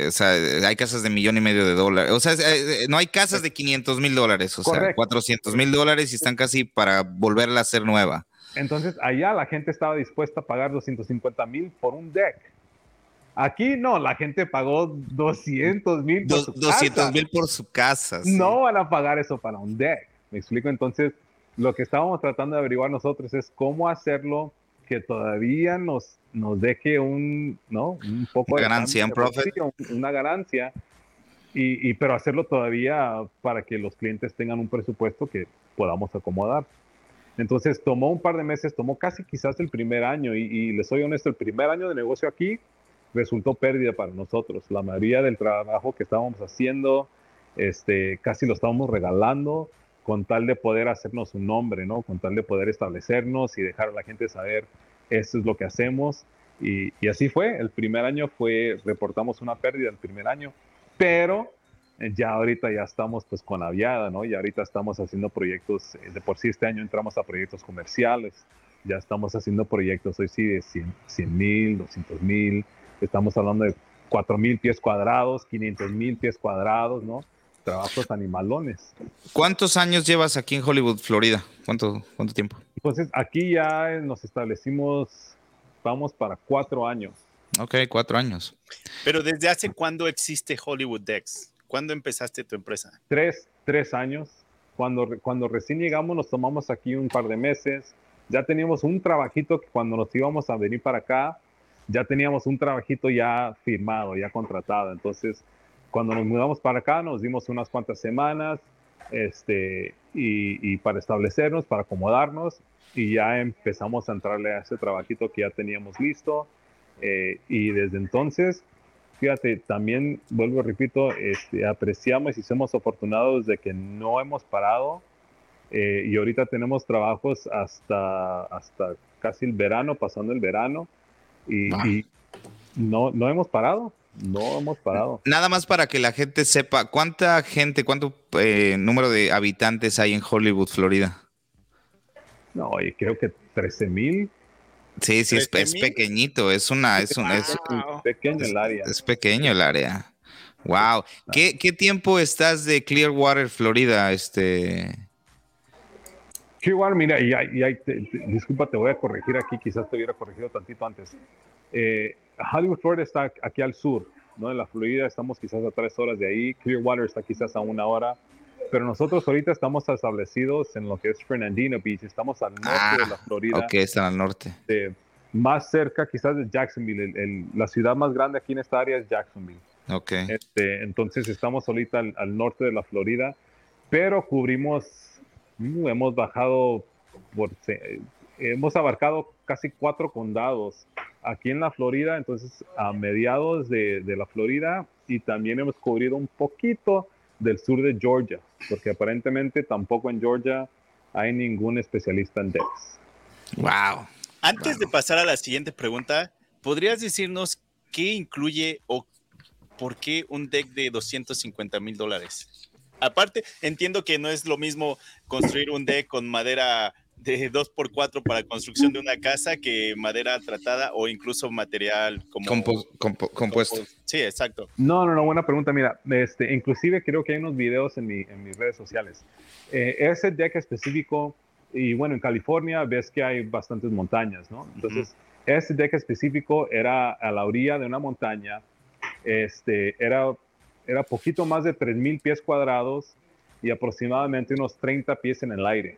o sea, hay casas de millón y medio de dólares. O sea, eh, eh, no hay casas de 500 mil dólares, o sea, 400 mil dólares y están casi para volverla a hacer nueva. Entonces, allá la gente estaba dispuesta a pagar 250 mil por un deck. Aquí no, la gente pagó 200 mil por su 200 mil por su casa. No van a pagar eso para un deck. Me explico. Entonces, lo que estábamos tratando de averiguar nosotros es cómo hacerlo que todavía nos, nos deje un, ¿no? un poco de ganancia, un profit. una ganancia, y, y, pero hacerlo todavía para que los clientes tengan un presupuesto que podamos acomodar. Entonces tomó un par de meses, tomó casi quizás el primer año, y, y les soy honesto, el primer año de negocio aquí resultó pérdida para nosotros. La mayoría del trabajo que estábamos haciendo, este, casi lo estábamos regalando con tal de poder hacernos un nombre, ¿no? Con tal de poder establecernos y dejar a la gente saber, esto es lo que hacemos. Y, y así fue, el primer año fue, reportamos una pérdida el primer año, pero eh, ya ahorita ya estamos pues con aviada, ¿no? Y ahorita estamos haciendo proyectos, eh, de por sí este año entramos a proyectos comerciales, ya estamos haciendo proyectos hoy sí de 100 mil, 200 mil, estamos hablando de 4 mil pies cuadrados, 500 mil pies cuadrados, ¿no? trabajos animalones. ¿Cuántos años llevas aquí en Hollywood, Florida? ¿Cuánto, cuánto tiempo? Entonces, aquí ya nos establecimos, vamos para cuatro años. Ok, cuatro años. Pero ¿desde hace cuándo existe Hollywood Dex? ¿Cuándo empezaste tu empresa? Tres, tres años. Cuando, cuando recién llegamos nos tomamos aquí un par de meses. Ya teníamos un trabajito que cuando nos íbamos a venir para acá, ya teníamos un trabajito ya firmado, ya contratado. Entonces, cuando nos mudamos para acá, nos dimos unas cuantas semanas este, y, para establecernos, para acomodarnos, y ya empezamos a entrarle a ese trabajito que ya teníamos listo. Eh, y desde entonces, fíjate, también vuelvo, repito, este, apreciamos y somos afortunados de que no hemos parado. Eh, y ahorita tenemos trabajos hasta, hasta casi el verano, pasando el verano, y, y no, no hemos parado. No hemos parado. Nada más para que la gente sepa, ¿cuánta gente, cuánto eh, número de habitantes hay en Hollywood, Florida? No, creo que 13 mil. Sí, sí, es, pequeñito, es una, es un, es, pequeño el área. Es pequeño el área. Wow. ¿Qué, tiempo estás de Clearwater, Florida? Este. Clearwater, mira, y, disculpa, te voy a corregir aquí, quizás te hubiera corregido tantito antes. Eh, Hollywood, Florida está aquí al sur, ¿no? En la Florida estamos quizás a tres horas de ahí, Clearwater está quizás a una hora, pero nosotros ahorita estamos establecidos en lo que es Fernandino Beach, estamos al norte de la ah, Florida. Ok, están al norte. más cerca quizás de Jacksonville, la ciudad más grande aquí en esta área es Jacksonville. Ok. Este, entonces estamos ahorita al, norte de la Florida, pero cubrimos, hemos bajado, por, hemos abarcado casi cuatro condados aquí en la Florida, entonces a mediados de, la Florida y también hemos cubrido un poquito del sur de Georgia, porque aparentemente tampoco en Georgia hay ningún especialista en decks. Wow. Antes de pasar a la siguiente pregunta, ¿podrías decirnos qué incluye o por qué un deck de 250 mil dólares? Aparte, entiendo que no es lo mismo construir un deck con madera de 2x4 para construcción de una casa que madera tratada o incluso material como compuesto. Sí, exacto. No, no, no, buena pregunta. Mira, este, inclusive creo que hay unos videos en, mi, en mis redes sociales. Eh, ese deck específico, y bueno, en California ves que hay bastantes montañas, ¿no? Entonces, ese deck específico era a la orilla de una montaña, este, era, era poquito más de 3.000 pies cuadrados y aproximadamente unos 30 pies en el aire.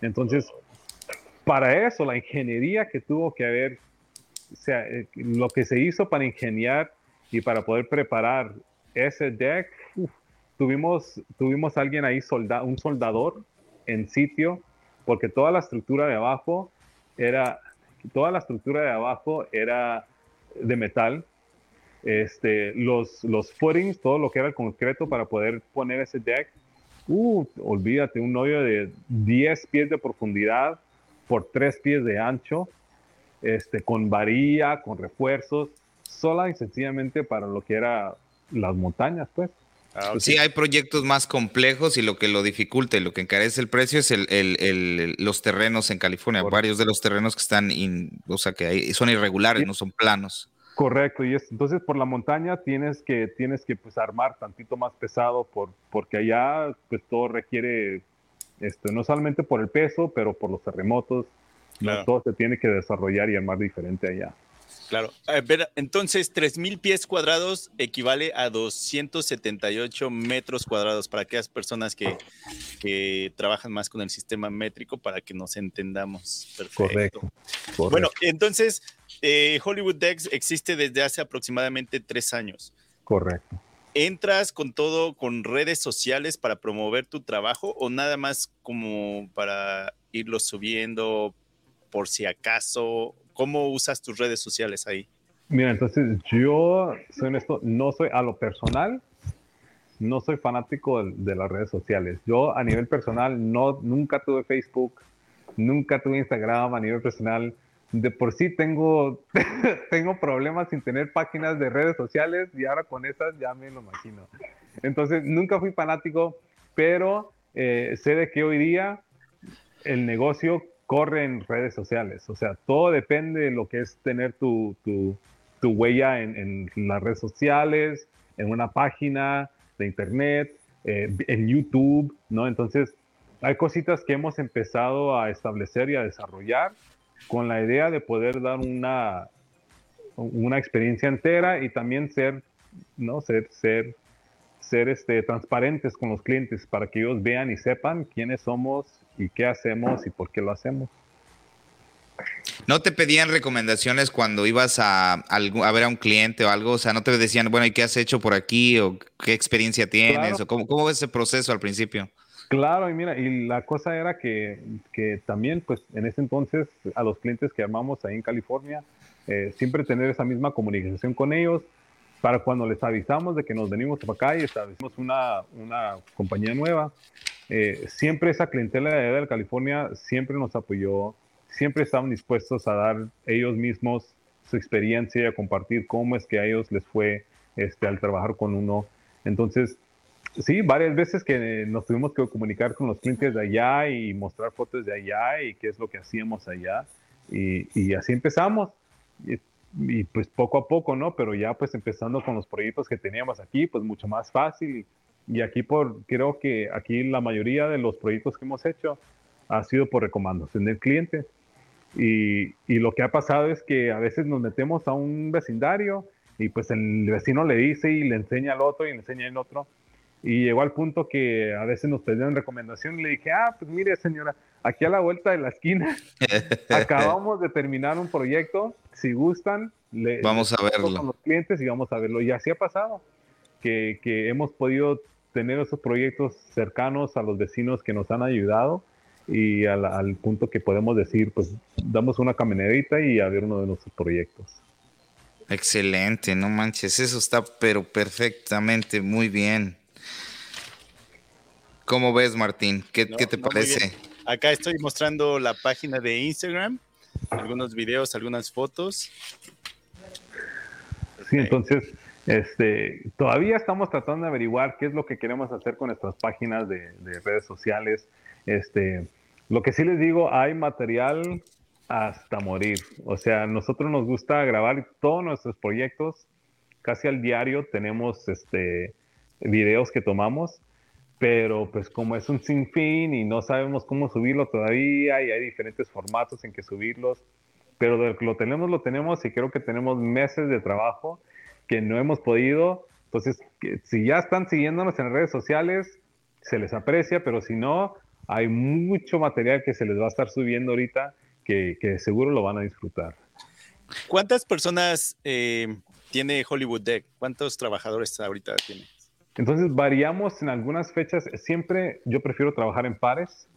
Entonces, para eso, la ingeniería que tuvo que haber, o sea, eh, lo que se hizo para ingeniar y para poder preparar ese deck, tuvimos, tuvimos alguien ahí, solda, un soldador en sitio, porque toda la estructura de abajo era, toda la estructura de abajo era de metal. Este, los, los footings, todo lo que era el concreto para poder poner ese deck, uh, olvídate, un hoyo de 10 pies de profundidad por 3 pies de ancho, este, con varilla, con refuerzos, sola y sencillamente para lo que era las montañas, pues. Ah, sí, hay proyectos más complejos y lo que lo dificulta y lo que encarece el precio es el, los terrenos en California. Varios de los terrenos que están, o sea, que son irregulares, no son planos. Correcto, y es, entonces por la montaña tienes que, tienes que pues, armar tantito más pesado por, porque allá pues todo requiere, esto, no solamente por el peso, pero por los terremotos, todo se tiene que desarrollar y armar diferente allá. Claro. A ver, entonces, 3.000 pies cuadrados equivale a 278 metros cuadrados para aquellas personas que, que trabajan más con el sistema métrico para que nos entendamos. Perfecto. Correcto. Bueno, entonces, eh, Hollywood Dex existe desde hace aproximadamente tres años. Correcto. ¿Entras con todo, con redes sociales para promover tu trabajo o nada más como para irlo subiendo por si acaso ¿Cómo usas tus redes sociales ahí? Mira, entonces yo soy honesto, no soy a lo personal, no soy fanático de, las redes sociales. Yo a nivel personal no, nunca tuve Facebook, nunca tuve Instagram a nivel personal. De por sí tengo, tengo problemas sin tener páginas de redes sociales y ahora con esas ya me lo imagino. Entonces nunca fui fanático, pero eh, sé de que hoy día el negocio corre en redes sociales. O sea, todo depende de lo que es tener tu, tu, huella en, en, las redes sociales, en una página de internet, eh, en YouTube, ¿no? Entonces, hay cositas que hemos empezado a establecer y a desarrollar con la idea de poder dar una, una experiencia entera y también ser, ¿no? Ser, ser, ser este, transparentes con los clientes para que ellos vean y sepan quiénes somos y qué hacemos y por qué lo hacemos. ¿No te pedían recomendaciones cuando ibas a, a, ver a un cliente o algo? O sea, ¿no te decían, bueno, ¿y qué has hecho por aquí? ¿O qué experiencia tienes? ¿O cómo, cómo es ese proceso al principio? Claro, y mira, y la cosa era que, que, también, pues en ese entonces, a los clientes que armamos ahí en California, eh, siempre tener esa misma comunicación con ellos, para cuando les avisamos de que nos venimos para acá y establecimos una, una compañía nueva, eh, siempre esa clientela de California siempre nos apoyó, siempre estaban dispuestos a dar ellos mismos su experiencia y a compartir cómo es que a ellos les fue este, al trabajar con uno. Entonces, sí, varias veces que nos tuvimos que comunicar con los clientes de allá y mostrar fotos de allá y qué es lo que hacíamos allá. Y, y así empezamos y pues poco a poco, ¿no? Pero ya pues empezando con los proyectos que teníamos aquí, pues mucho más fácil. Y, aquí por, creo que aquí la mayoría de los proyectos que hemos hecho ha sido por recomendación del cliente. Y, y, lo que ha pasado es que a veces nos metemos a un vecindario y pues el vecino le dice y le enseña al otro y le enseña al otro. Y llegó al punto que a veces nos pedían recomendación y le dije, ah, pues mire señora, aquí a la vuelta de la esquina acabamos de terminar un proyecto, si gustan, le, vamos a verlo con los clientes y vamos a verlo. Y así ha pasado, que, que hemos podido tener esos proyectos cercanos a los vecinos que nos han ayudado y al, al, punto que podemos decir, pues damos una camionerita y a ver uno de nuestros proyectos. Excelente, no manches, eso está pero perfectamente, muy bien. ¿Cómo ves, Martín? ¿Qué, te parece? Acá estoy mostrando la página de Instagram, algunos videos, algunas fotos. Sí, entonces, este, todavía estamos tratando de averiguar qué es lo que queremos hacer con nuestras páginas de, redes sociales. Este, lo que sí les digo, hay material hasta morir. O sea, nosotros nos gusta grabar todos nuestros proyectos. Casi al diario tenemos este, videos que tomamos pero pues como es un sinfín y no sabemos cómo subirlo todavía y hay diferentes formatos en que subirlos, pero lo tenemos, lo tenemos y creo que tenemos meses de trabajo que no hemos podido. Entonces, si ya están siguiéndonos en redes sociales, se les aprecia, pero si no, hay mucho material que se les va a estar subiendo ahorita que, seguro lo van a disfrutar. ¿Cuántas personas eh, tiene Hollywood Deck? ¿Cuántos trabajadores ahorita tiene? Entonces variamos en algunas fechas. Siempre yo prefiero trabajar en pares.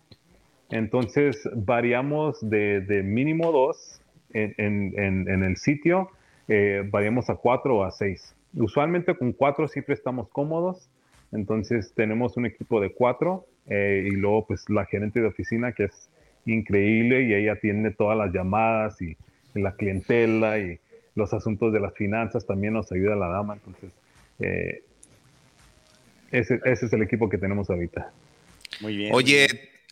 Entonces variamos de, mínimo dos en, el sitio, eh, variamos a cuatro o a seis. Usualmente con cuatro siempre estamos cómodos. Entonces tenemos un equipo de cuatro eh, y luego pues la gerente de oficina que es increíble y ella atiende todas las llamadas y, la clientela y los asuntos de las finanzas también nos ayuda la dama. Entonces, eh, ese, ese, es el equipo que tenemos ahorita. Muy bien. Oye,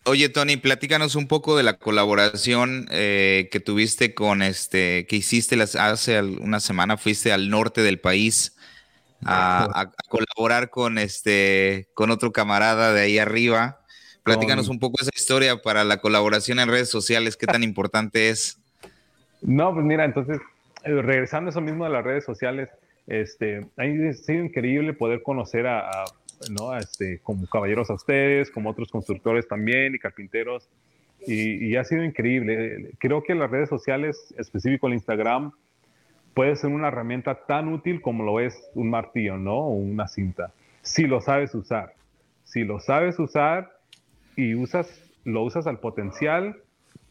oye Tony, platícanos un poco de la colaboración eh, que tuviste con este, que hiciste las, hace una semana, fuiste al norte del país a, colaborar con este, con otro camarada de ahí arriba. Platícanos un poco esa historia para la colaboración en redes sociales, qué tan importante es. No, pues mira, entonces, eh, regresando a eso mismo de las redes sociales, este, ha sido increíble poder conocer a, ¿no? este, como caballeros a ustedes, como otros constructores también y carpinteros, y, ha sido increíble. Creo que las redes sociales, específico el Instagram, puede ser una herramienta tan útil como lo es un martillo, ¿no? O una cinta, si lo sabes usar. Si lo sabes usar, y usas, lo usas al potencial,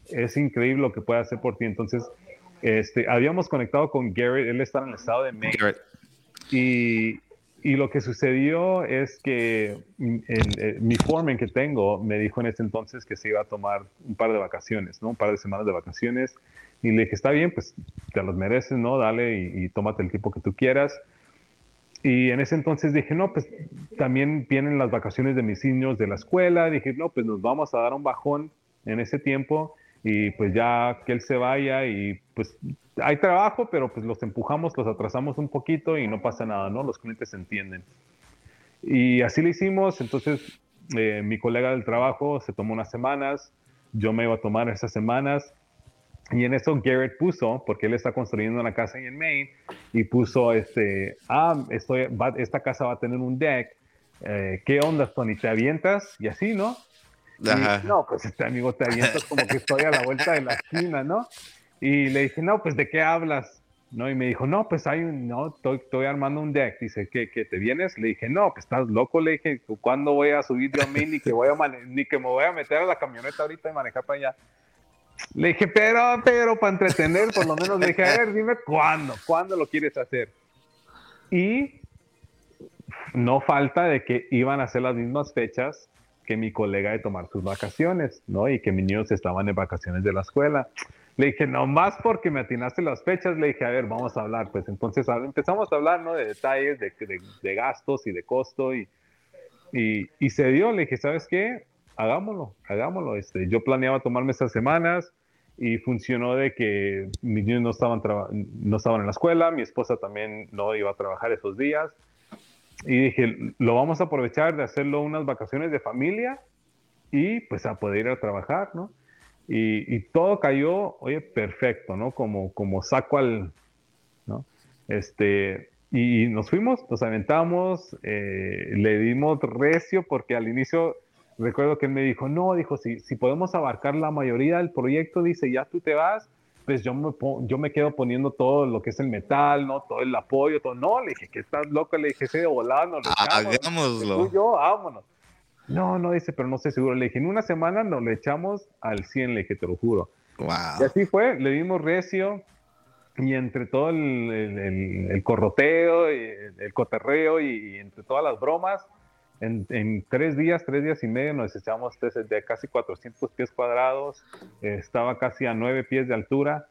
es increíble lo que puede hacer por ti. Entonces, este, habíamos conectado con Garrett, él está en el estado de Maine. Y, y, lo que sucedió es que mm, eh, mi foreman que tengo me dijo en ese entonces que se iba a tomar un par de vacaciones, ¿no? Un par de semanas de vacaciones. Y le dije, está bien, pues te los mereces, ¿no? Dale y, y tómate el tiempo que tú quieras. Y en ese entonces dije, no, pues también vienen las vacaciones de mis niños de la escuela. Dije, no, pues nos vamos a dar un bajón en ese tiempo y pues ya que él se vaya y pues hay trabajo, pero pues los empujamos, los atrasamos un poquito y no pasa nada, ¿no? Los clientes entienden. Y así lo hicimos. Entonces eh, mi colega del trabajo se tomó unas semanas, yo me iba a tomar esas semanas y en eso Garrett puso, porque él está construyendo una casa en Maine, y puso, este, ah, estoy, esta casa va a tener un deck, eh, ¿qué onda, Tony? ¿Te avientas? Y así, ¿no? No, pues este amigo te avientas como que estoy a la vuelta de la esquina, ¿no? Y le dije, no, pues ¿de qué hablas? ¿No? Y me dijo, no, pues hay un, no, estoy, estoy armando un deck. Dice, ¿qué, ¿qué, te vienes? Le dije, no, pues estás loco. Le dije, ¿cuándo voy a subir yo a mí? Ni que, voy a ni que me voy a meter a la camioneta ahorita y manejar para allá. Le dije, pero, pero, para entretener, por lo menos le dije, a ver, dime cuándo, cuándo lo quieres hacer. Y no falta de que iban a ser las mismas fechas que mi colega de tomar sus vacaciones, ¿no? Y que mis niños estaban en vacaciones de la escuela. Le dije, no más porque me atinaste las fechas, le dije, a ver, vamos a hablar. Pues entonces empezamos a hablar, ¿no? De detalles, de, de, gastos y de costo y, y, y, se dio. Le dije, ¿sabes qué? hagámoslo, hagámoslo. Este, yo planeaba tomarme estas semanas y funcionó de que mis niños no estaban, no estaban en la escuela, mi esposa también no iba a trabajar esos días. Y dije, lo vamos a aprovechar de hacerlo unas vacaciones de familia y pues a poder ir a trabajar, ¿no? Y, todo cayó, oye, perfecto, ¿no? Como, como saco al, ¿no? Este, y nos fuimos, nos aventamos, eh, le dimos recio porque al inicio recuerdo que él me dijo, no, dijo, si, si podemos abarcar la mayoría del proyecto, dice, ya tú te vas, pues yo me, yo me quedo poniendo todo lo que es el metal, ¿no? Todo el apoyo, todo. No, le dije, que estás loco, le dije, sí, de volando. Hagámoslo. yo, vámonos. No, no, dice, pero no estoy seguro. Le dije, en una semana nos le echamos al 100, le dije, te lo juro. Wow. Y así fue, le dimos recio, y entre todo el, el, el, corroteo, y el, coterreo y, entre todas las bromas, en, tres días, tres días y medio nos echamos de casi 400 pies cuadrados, estaba casi a nueve pies de altura,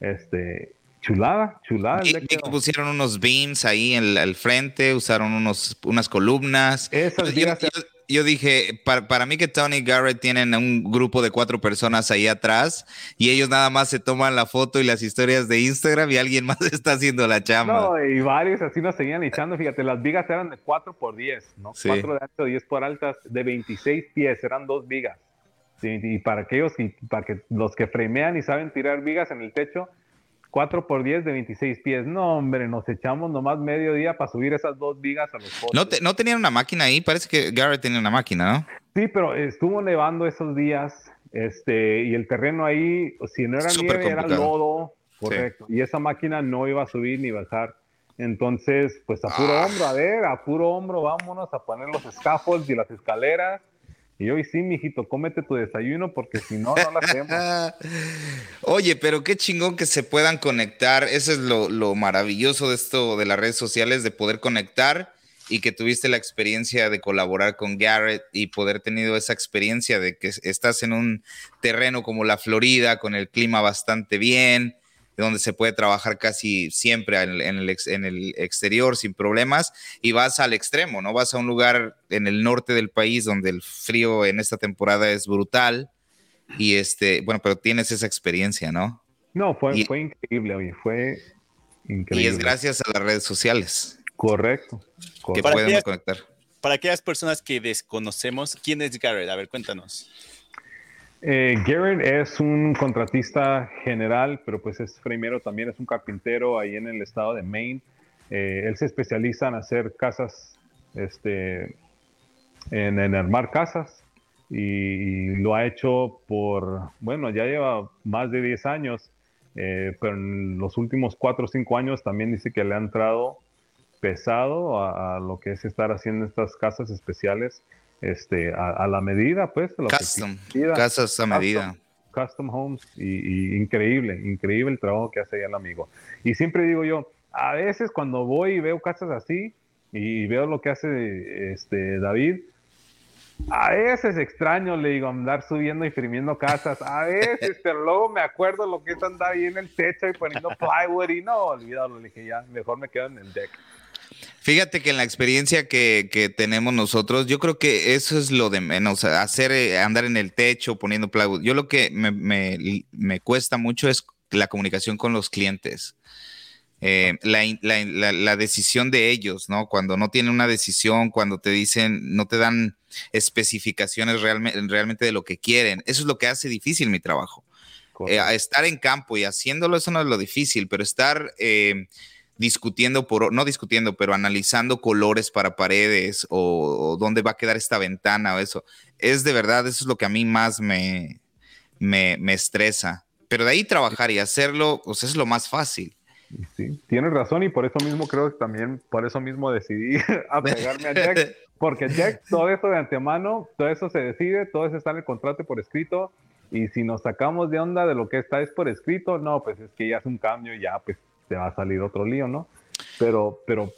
este, chulada, chulada. Y, pusieron unos beams ahí en el, frente, usaron unos, unas columnas. Esas yo dije, para, para, mí que Tony Garrett tienen un grupo de cuatro personas ahí atrás y ellos nada más se toman la foto y las historias de Instagram y alguien más está haciendo la chamba. No, y varios así nos seguían echando. Fíjate, las vigas eran de 4 por 10, ¿no? 4 de alto, 10 por altas, de 26 pies, eran dos vigas. y para aquellos, y para que los que fremean y saben tirar vigas en el techo, 4 por 10 de 26 pies. No, hombre, nos echamos nomás medio día para subir esas dos vigas a los postes. ¿No, ¿No tenían una máquina ahí? Parece que Garrett tenía una máquina, ¿no? Sí, pero estuvo nevando esos días este, y el terreno ahí, si no era nieve, era lodo, correcto. Y esa máquina no iba a subir ni bajar. Entonces, pues a puro ah. hombro, a ver, a puro hombro, vámonos a poner los scaffolds y las escaleras y hoy sí, mijito, cómete tu desayuno porque si no, no lo hacemos. Oye, pero qué chingón que se puedan conectar. Eso es lo, lo, maravilloso de esto de las redes sociales, de poder conectar y que tuviste la experiencia de colaborar con Garrett y poder tenido esa experiencia de que estás en un terreno como la Florida, con el clima bastante bien, donde se puede trabajar casi siempre en el, en el, exterior sin problemas, y vas al extremo, ¿no? Vas a un lugar en el norte del país donde el frío en esta temporada es brutal, y este, bueno, pero tienes esa experiencia, ¿no? No, fue, fue increíble, oye, fue increíble. Y es gracias a las redes sociales. Correcto. Que podemos conectar. Para aquellas personas que desconocemos, ¿quién es Garrett? A ver, cuéntanos. Eh, Garrett es un contratista general, pero pues es primero también es un carpintero ahí en el estado de Maine. Eh, él se especializa en hacer casas, este, en, armar casas y, lo ha hecho por, bueno, ya lleva más de 10 años, eh, pero en los últimos 4 o 5 años también dice que le ha entrado pesado a lo que es estar haciendo estas casas especiales este, a, la medida, pues. custom, casas a medida. Custom homes, y, increíble, increíble el trabajo que hace ahí el amigo. Y siempre digo yo, a veces cuando voy y veo casas así, y veo lo que hace este, David, a veces extraño, le digo, andar subiendo y firmiendo casas. A veces, pero luego me acuerdo lo que es andar ahí en el techo y poniendo plywood y no, olvídalo, le dije ya, mejor me quedo en el deck. Fíjate que en la experiencia que, tenemos nosotros, yo creo que eso es lo de menos, hacer, eh, andar en el techo poniendo plywood. Yo lo que me, cuesta mucho es la comunicación con los clientes. Eh, la, decisión de ellos, ¿no? Cuando no tienen una decisión, cuando te dicen, no te dan especificaciones realmente, realmente de lo que quieren. Eso es lo que hace difícil mi trabajo. Eh, estar en campo y haciéndolo, eso no es lo difícil, pero estar discutiendo por, no discutiendo, pero analizando colores para paredes o, dónde va a quedar esta ventana o eso. Es de verdad, eso es lo que a mí más me, me, estresa. Pero de ahí trabajar y hacerlo, pues es lo más fácil. Sí, tienes razón y por eso mismo creo que también, por eso mismo decidí apegarme a Jack, porque Jack, todo eso de antemano, todo eso se decide, todo eso está en el contrato por escrito y si nos sacamos de onda de lo que está es por escrito, no, pues es que ya es un cambio y ya pues te va a salir otro lío, ¿no? Pero, pero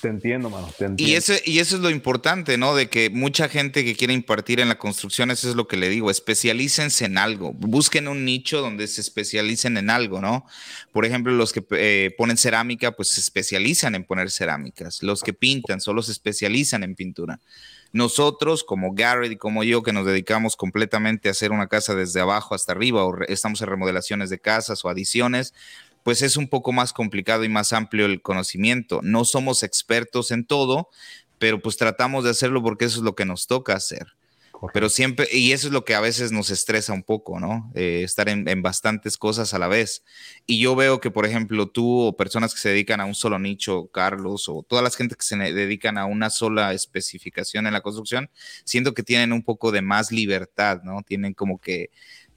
te entiendo, mano. Y, eso, y eso es lo importante, ¿no? De que mucha gente que quiere impartir en la construcción, eso es lo que le digo, especialícense en algo, busquen un nicho donde se especialicen en algo, ¿no? Por ejemplo, los que eh, ponen cerámica, pues se especializan en poner cerámicas, los que pintan solo se especializan en pintura. Nosotros, como Garrett y como yo, que nos dedicamos completamente a hacer una casa desde abajo hasta arriba, o estamos en remodelaciones de casas o adiciones, pues es un poco más complicado y más amplio el conocimiento. No somos expertos en todo, pero pues tratamos de hacerlo porque eso es lo que nos toca hacer. Pero siempre, y eso es lo que a veces nos estresa un poco, ¿no? Eh, estar en, bastantes cosas a la vez. Y yo veo que, por ejemplo, tú o personas que se dedican a un solo nicho, Carlos, o todas las gente que se dedican a una sola especificación en la construcción, siento que tienen un poco de más libertad, ¿no? Tienen como que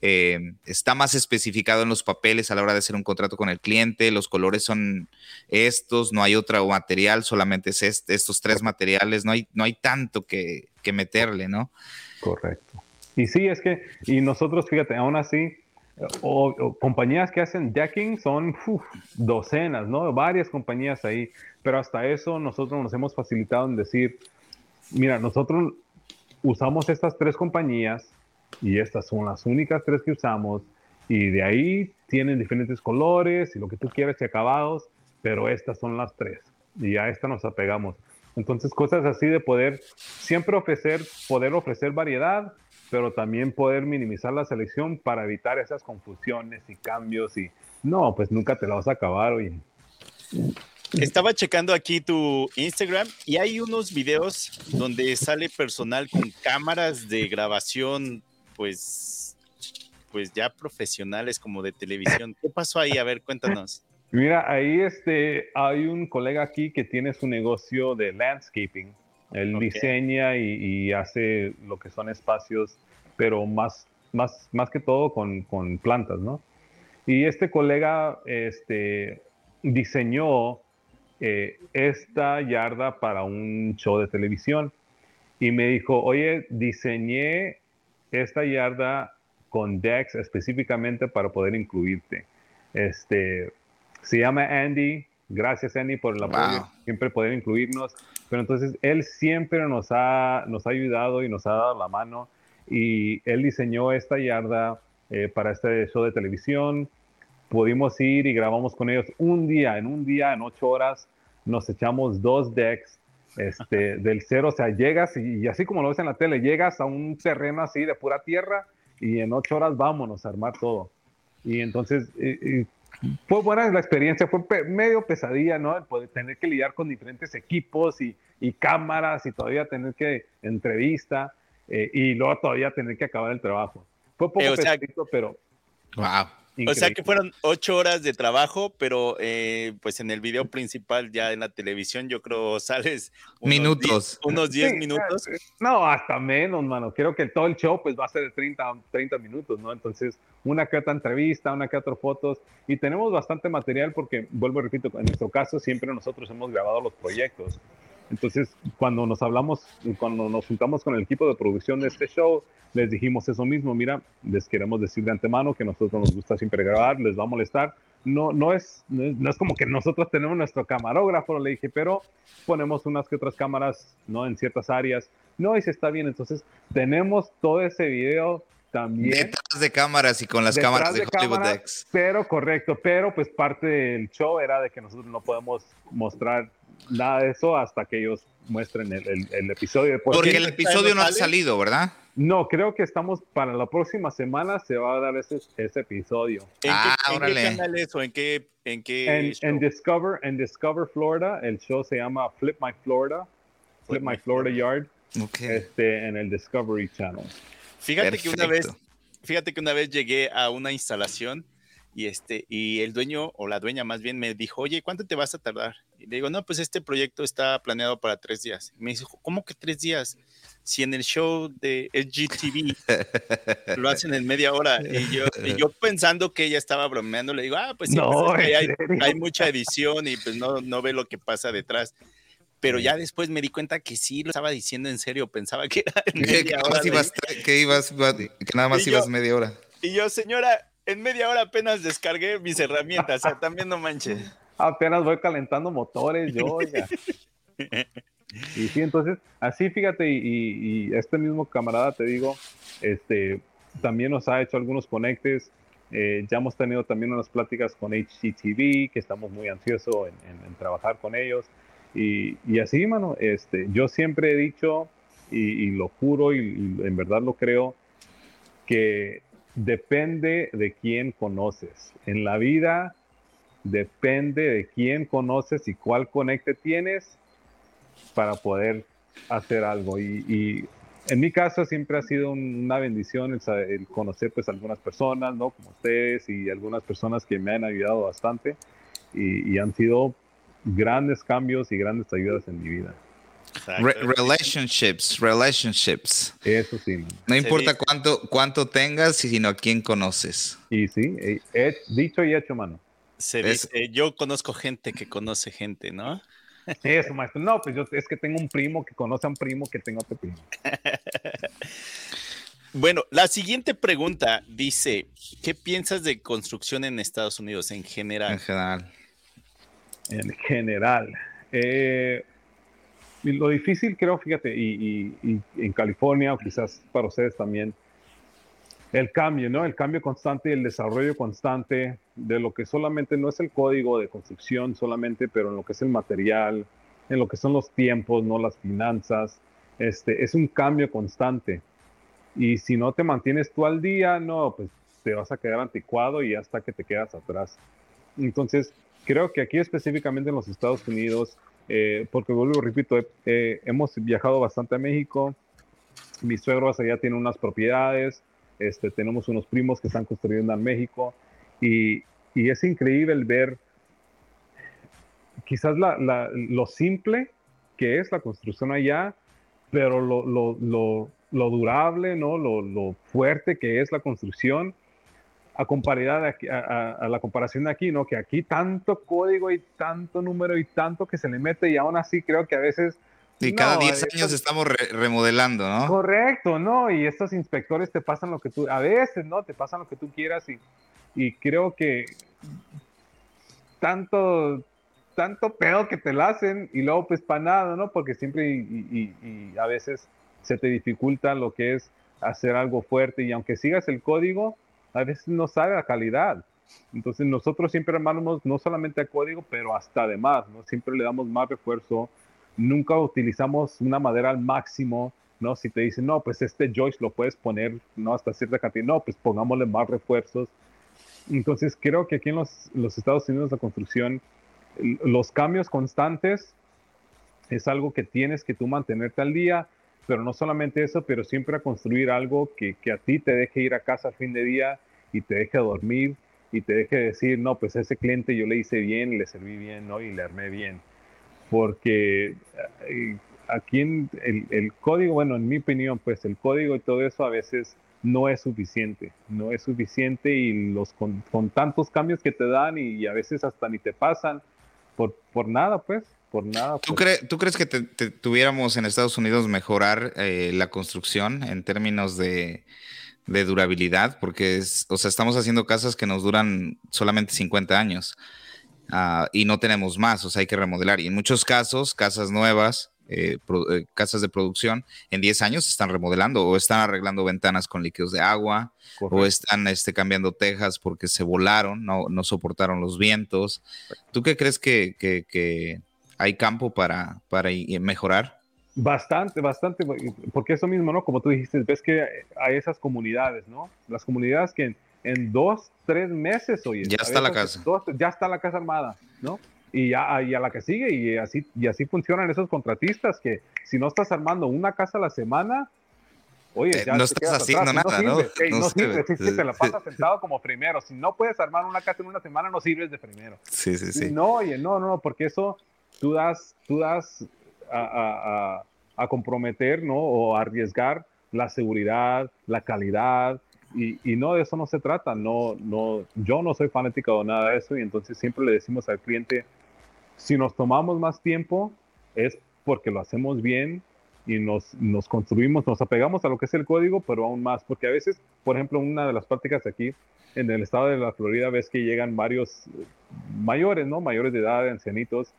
eh, está más especificado en los papeles a la hora de hacer un contrato con el cliente, los colores son estos, no hay otro material, solamente es este, estos tres materiales, no hay, no hay tanto que, meterle, ¿no? Correcto. Y sí, es que, y nosotros, fíjate, aún así, o, compañías que hacen decking son docenas, ¿no? Varias compañías ahí, pero hasta eso nosotros nos hemos facilitado en decir, mira, nosotros usamos estas tres compañías, y estas son las únicas tres que usamos y de ahí tienen diferentes colores y lo que tú quieras y acabados, pero estas son las tres y a esta nos apegamos. Entonces cosas así de poder siempre ofrecer, poder ofrecer variedad, pero también poder minimizar la selección para evitar esas confusiones y cambios y no, pues nunca te la vas a acabar hoy. Estaba checando aquí tu Instagram y hay unos videos donde sale personal con cámaras de grabación pues pues ya profesionales como de televisión. ¿Qué pasó ahí? A ver, cuéntanos. Mira, ahí este, hay un colega aquí que tiene su negocio de landscaping. Él diseña y, hace lo que son espacios, pero más, más, más que todo con, con plantas, ¿no? Y este colega este, diseñó eh, esta yarda para un show de televisión y me dijo, oye, diseñé esta yarda con Dex específicamente para poder incluirte. Este, se llama Andy. Gracias, Andy, por el apoyo. Siempre poder incluirnos. Pero entonces él siempre nos ha, nos ha ayudado y nos ha dado la mano. Y él diseñó esta yarda eh, para este show de televisión. Pudimos ir y grabamos con ellos un día, en un día, en ocho horas. Nos echamos dos decks este, del cero. O sea, llegas y, así como lo ves en la tele, llegas a un terreno así de pura tierra y en ocho horas vámonos a armar todo. Y entonces fue buena la experiencia, fue medio pesadilla, ¿no? El poder tener que lidiar con diferentes equipos y, cámaras y todavía tener que entrevista eh, y luego todavía tener que acabar el trabajo. Fue poco eh, pesadito, pero... Wow. O sea que fueron ocho horas de trabajo, pero eh, pues en el video principal ya en la televisión yo creo sales minutos. unos diez minutos. No, hasta menos, mano. Creo que todo el show pues va a ser de 30, 30 minutos, ¿no? Entonces, una que otra entrevista, una que otra fotos y tenemos bastante material porque, vuelvo y repito, en nuestro caso siempre nosotros hemos grabado los proyectos. Entonces, cuando nos hablamos, cuando nos juntamos con el equipo de producción de este show, les dijimos eso mismo, mira, les queremos decir de antemano que nosotros nos gusta siempre grabar, les va a molestar. No, no, es, no es como que nosotros tenemos nuestro camarógrafo, le dije, pero ponemos unas que otras cámaras, ¿no? En ciertas áreas. No, y se está bien. Entonces, tenemos todo ese video también. Detrás de cámaras y con las cámaras de, Hollywood X. Pero correcto, pero pues parte del show era de que nosotros no podemos mostrar nada de eso hasta que ellos muestren el, el, episodio. Porque el episodio no ha salido, ¿verdad? No, creo que estamos para la próxima semana se va a dar ese, ese episodio. ¿En, ah, qué, ¿en qué canal es o en qué, en qué en, Discover, en Discover Florida, el show se llama Flip My Florida, Flip, My Florida Yard, este, en el Discovery Channel. Fíjate que una vez, fíjate que una vez llegué a una instalación y este y el dueño o la dueña más bien me dijo, oye, ¿cuánto te vas a tardar? Y le digo, no, pues este proyecto está planeado para tres días. Y me dijo, ¿cómo que tres días? Si en el show de LGTV lo hacen en media hora. Y yo, yo pensando que ella estaba bromeando, le digo, ah, pues sí, pues hay, hay, mucha edición y pues no, no ve lo que pasa detrás pero ya después me di cuenta que sí lo estaba diciendo en serio, pensaba que era en media hora. que, ibas, que nada más ibas media hora. Y yo, señora, en media hora apenas descargué mis herramientas, o sea, también no manches. Apenas voy calentando motores, yo, ya. Y sí, entonces, así fíjate, y, este mismo camarada, te digo, este, también nos ha hecho algunos conectes. Eh, ya hemos tenido también unas pláticas con HGTV, que estamos muy ansiosos en, trabajar con ellos. Y, y, así, mano, este, yo siempre he dicho, y, lo juro, y en verdad lo creo, que depende de quién conoces. En la vida depende de quién conoces y cuál conecte tienes para poder hacer algo. Y, en mi caso siempre ha sido una bendición el, conocer pues algunas personas, ¿no? Como ustedes y algunas personas que me han ayudado bastante y han sido grandes cambios y grandes ayudas en mi vida relationships, relationships. Eso sí. No importa cuánto, cuánto tengas, sino a quién conoces. Y sí, he dicho y hecho, mano. Se dice, yo conozco gente que conoce gente, ¿no? Eso, maestro. No, pues yo es que tengo un primo que conoce a un primo que tengo otro primo. bueno, la siguiente pregunta dice, ¿qué piensas de construcción en Estados Unidos en general? En general. En general. Eh, lo difícil creo, fíjate, y, en California, o quizás para ustedes también, el cambio, ¿no? El cambio constante y el desarrollo constante de lo que solamente no es el código de construcción solamente, pero en lo que es el material, en lo que son los tiempos, no las finanzas. Este, es un cambio constante. Y si no te mantienes tú al día, no, pues te vas a quedar anticuado y hasta que te quedas atrás. Entonces, creo que aquí específicamente en los Estados Unidos, eh, porque vuelvo, repito, hemos viajado bastante a México, mi suegro allá tiene unas propiedades, Este, tenemos unos primos que están construyendo en México y, es increíble ver quizás lo simple que es la construcción allá, pero lo, lo durable, ¿no? Lo, fuerte que es la construcción a, comparidad a, a, la comparación de aquí, ¿no? Que aquí tanto código y tanto número y tanto que se le mete y aún así creo que a veces... Y cada 10 años estamos remodelando, ¿no? Correcto, ¿no? Y estos inspectores te pasan lo que tú, a veces, ¿no? Te pasan lo que tú quieras y, y creo que tanto, tanto pedo que te la hacen y luego pues para nada, ¿no? Porque siempre y, y, a veces se te dificulta lo que es hacer algo fuerte y aunque sigas el código, a veces no sabe la calidad. Entonces nosotros siempre armamos no solamente a código, pero hasta además, ¿no? Siempre le damos más refuerzo, nunca utilizamos una madera al máximo, ¿no? Si te dicen, no, pues este joist lo puedes poner, ¿no? Hasta cierta cantidad, no, pues pongámosle más refuerzos. Entonces creo que aquí en los, los Estados Unidos la construcción los cambios constantes es algo que tienes que tú mantenerte al día, pero no solamente eso, pero siempre a construir algo que, a ti te deje ir a casa a fin de día y te deje dormir y te deje decir, no, pues ese cliente yo le hice bien, le serví bien, ¿no? Y le armé bien. Porque eh, aquí en el, el, código, bueno, en mi opinión, pues el código y todo eso a veces no es suficiente, no es suficiente y los con, con tantos cambios que te dan y a veces hasta ni te pasan, por, por nada, pues, por nada. ¿Tú, pues. ¿Tú crees que tuviéramos en Estados Unidos mejorar eh, la construcción en términos de, de, durabilidad? Porque, es, o sea, estamos haciendo casas que nos duran solamente 50 años uh, y no tenemos más, o sea, hay que remodelar. Y en muchos casos, casas nuevas, eh, eh, casas de producción en 10 años están remodelando o están arreglando ventanas con líquidos de agua o están este, cambiando tejas porque se volaron, no, no soportaron los vientos. ¿Tú qué crees que, que, hay campo para, para mejorar? Bastante, bastante, porque eso mismo, ¿no? Como tú dijiste, ves que hay esas comunidades, ¿no? Las comunidades que en, dos, tres meses, oye. Ya está la casa. ya está la casa armada, ¿no? y, a, y a la que sigue y así, y así funcionan esos contratistas que si no estás armando una casa a la semana, oye, eh, ya no estás haciendo nada, ¿no? no, sirve, te la pasas sentado como primero. Si no puedes armar una casa en una semana, no sirves de primero. Sí, sí, sí. No, oye, no, no, porque eso tú das, tú das a, a, a, comprometer, ¿no? O arriesgar la seguridad, la calidad, y, y, no de eso no se trata, no, no, yo no soy fanático de nada de eso y entonces siempre le decimos al cliente, si nos tomamos más tiempo es porque lo hacemos bien y nos, nos construimos, nos apegamos a lo que es el código, pero aún más, porque a veces, por ejemplo, una de las prácticas aquí en el estado de la Florida ves que llegan varios mayores, ¿no? Mayores de edad, ancianitos,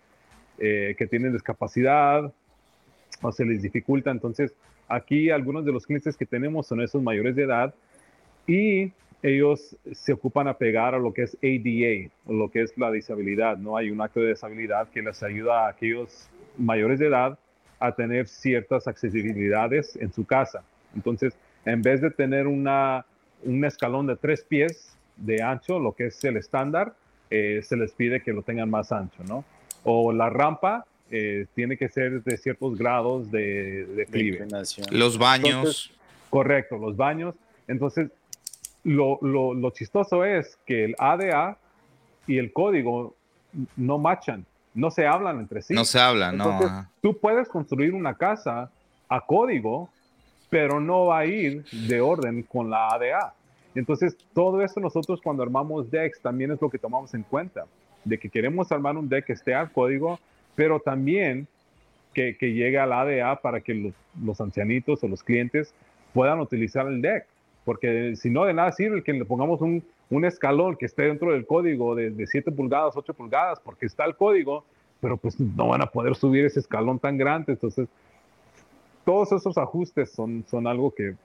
eh, que tienen discapacidad o se les dificulta. Entonces, aquí algunos de los clientes que tenemos son esos mayores de edad y ellos se ocupan a pegar a lo que es ADA, lo que es la disabilidad, ¿no? Hay un acto de disabilidad que les ayuda a aquellos mayores de edad a tener ciertas accesibilidades en su casa. Entonces, en vez de tener una, un escalón de tres pies de ancho, lo que es el estándar, eh, se les pide que lo tengan más ancho, ¿no? O la rampa eh, tiene que ser de ciertos grados de, de Los baños. correcto, los baños. Entonces, lo, lo, lo, chistoso es que el ADA y el código no machan, no se hablan entre sí. No se hablan, no. Tú puedes construir una casa a código, pero no va a ir de orden con la ADA. Entonces, todo eso nosotros cuando armamos decks también es lo que tomamos en cuenta, de que queremos armar un deck que esté al código, pero también que, que llegue a la ADA para que los, los ancianitos o los clientes puedan utilizar el deck porque si no de nada sirve que le pongamos un, un escalón que esté dentro del código de, de 7 pulgadas, 8 pulgadas, porque está el código, pero pues no van a poder subir ese escalón tan grande. Entonces, todos esos ajustes son, son algo que,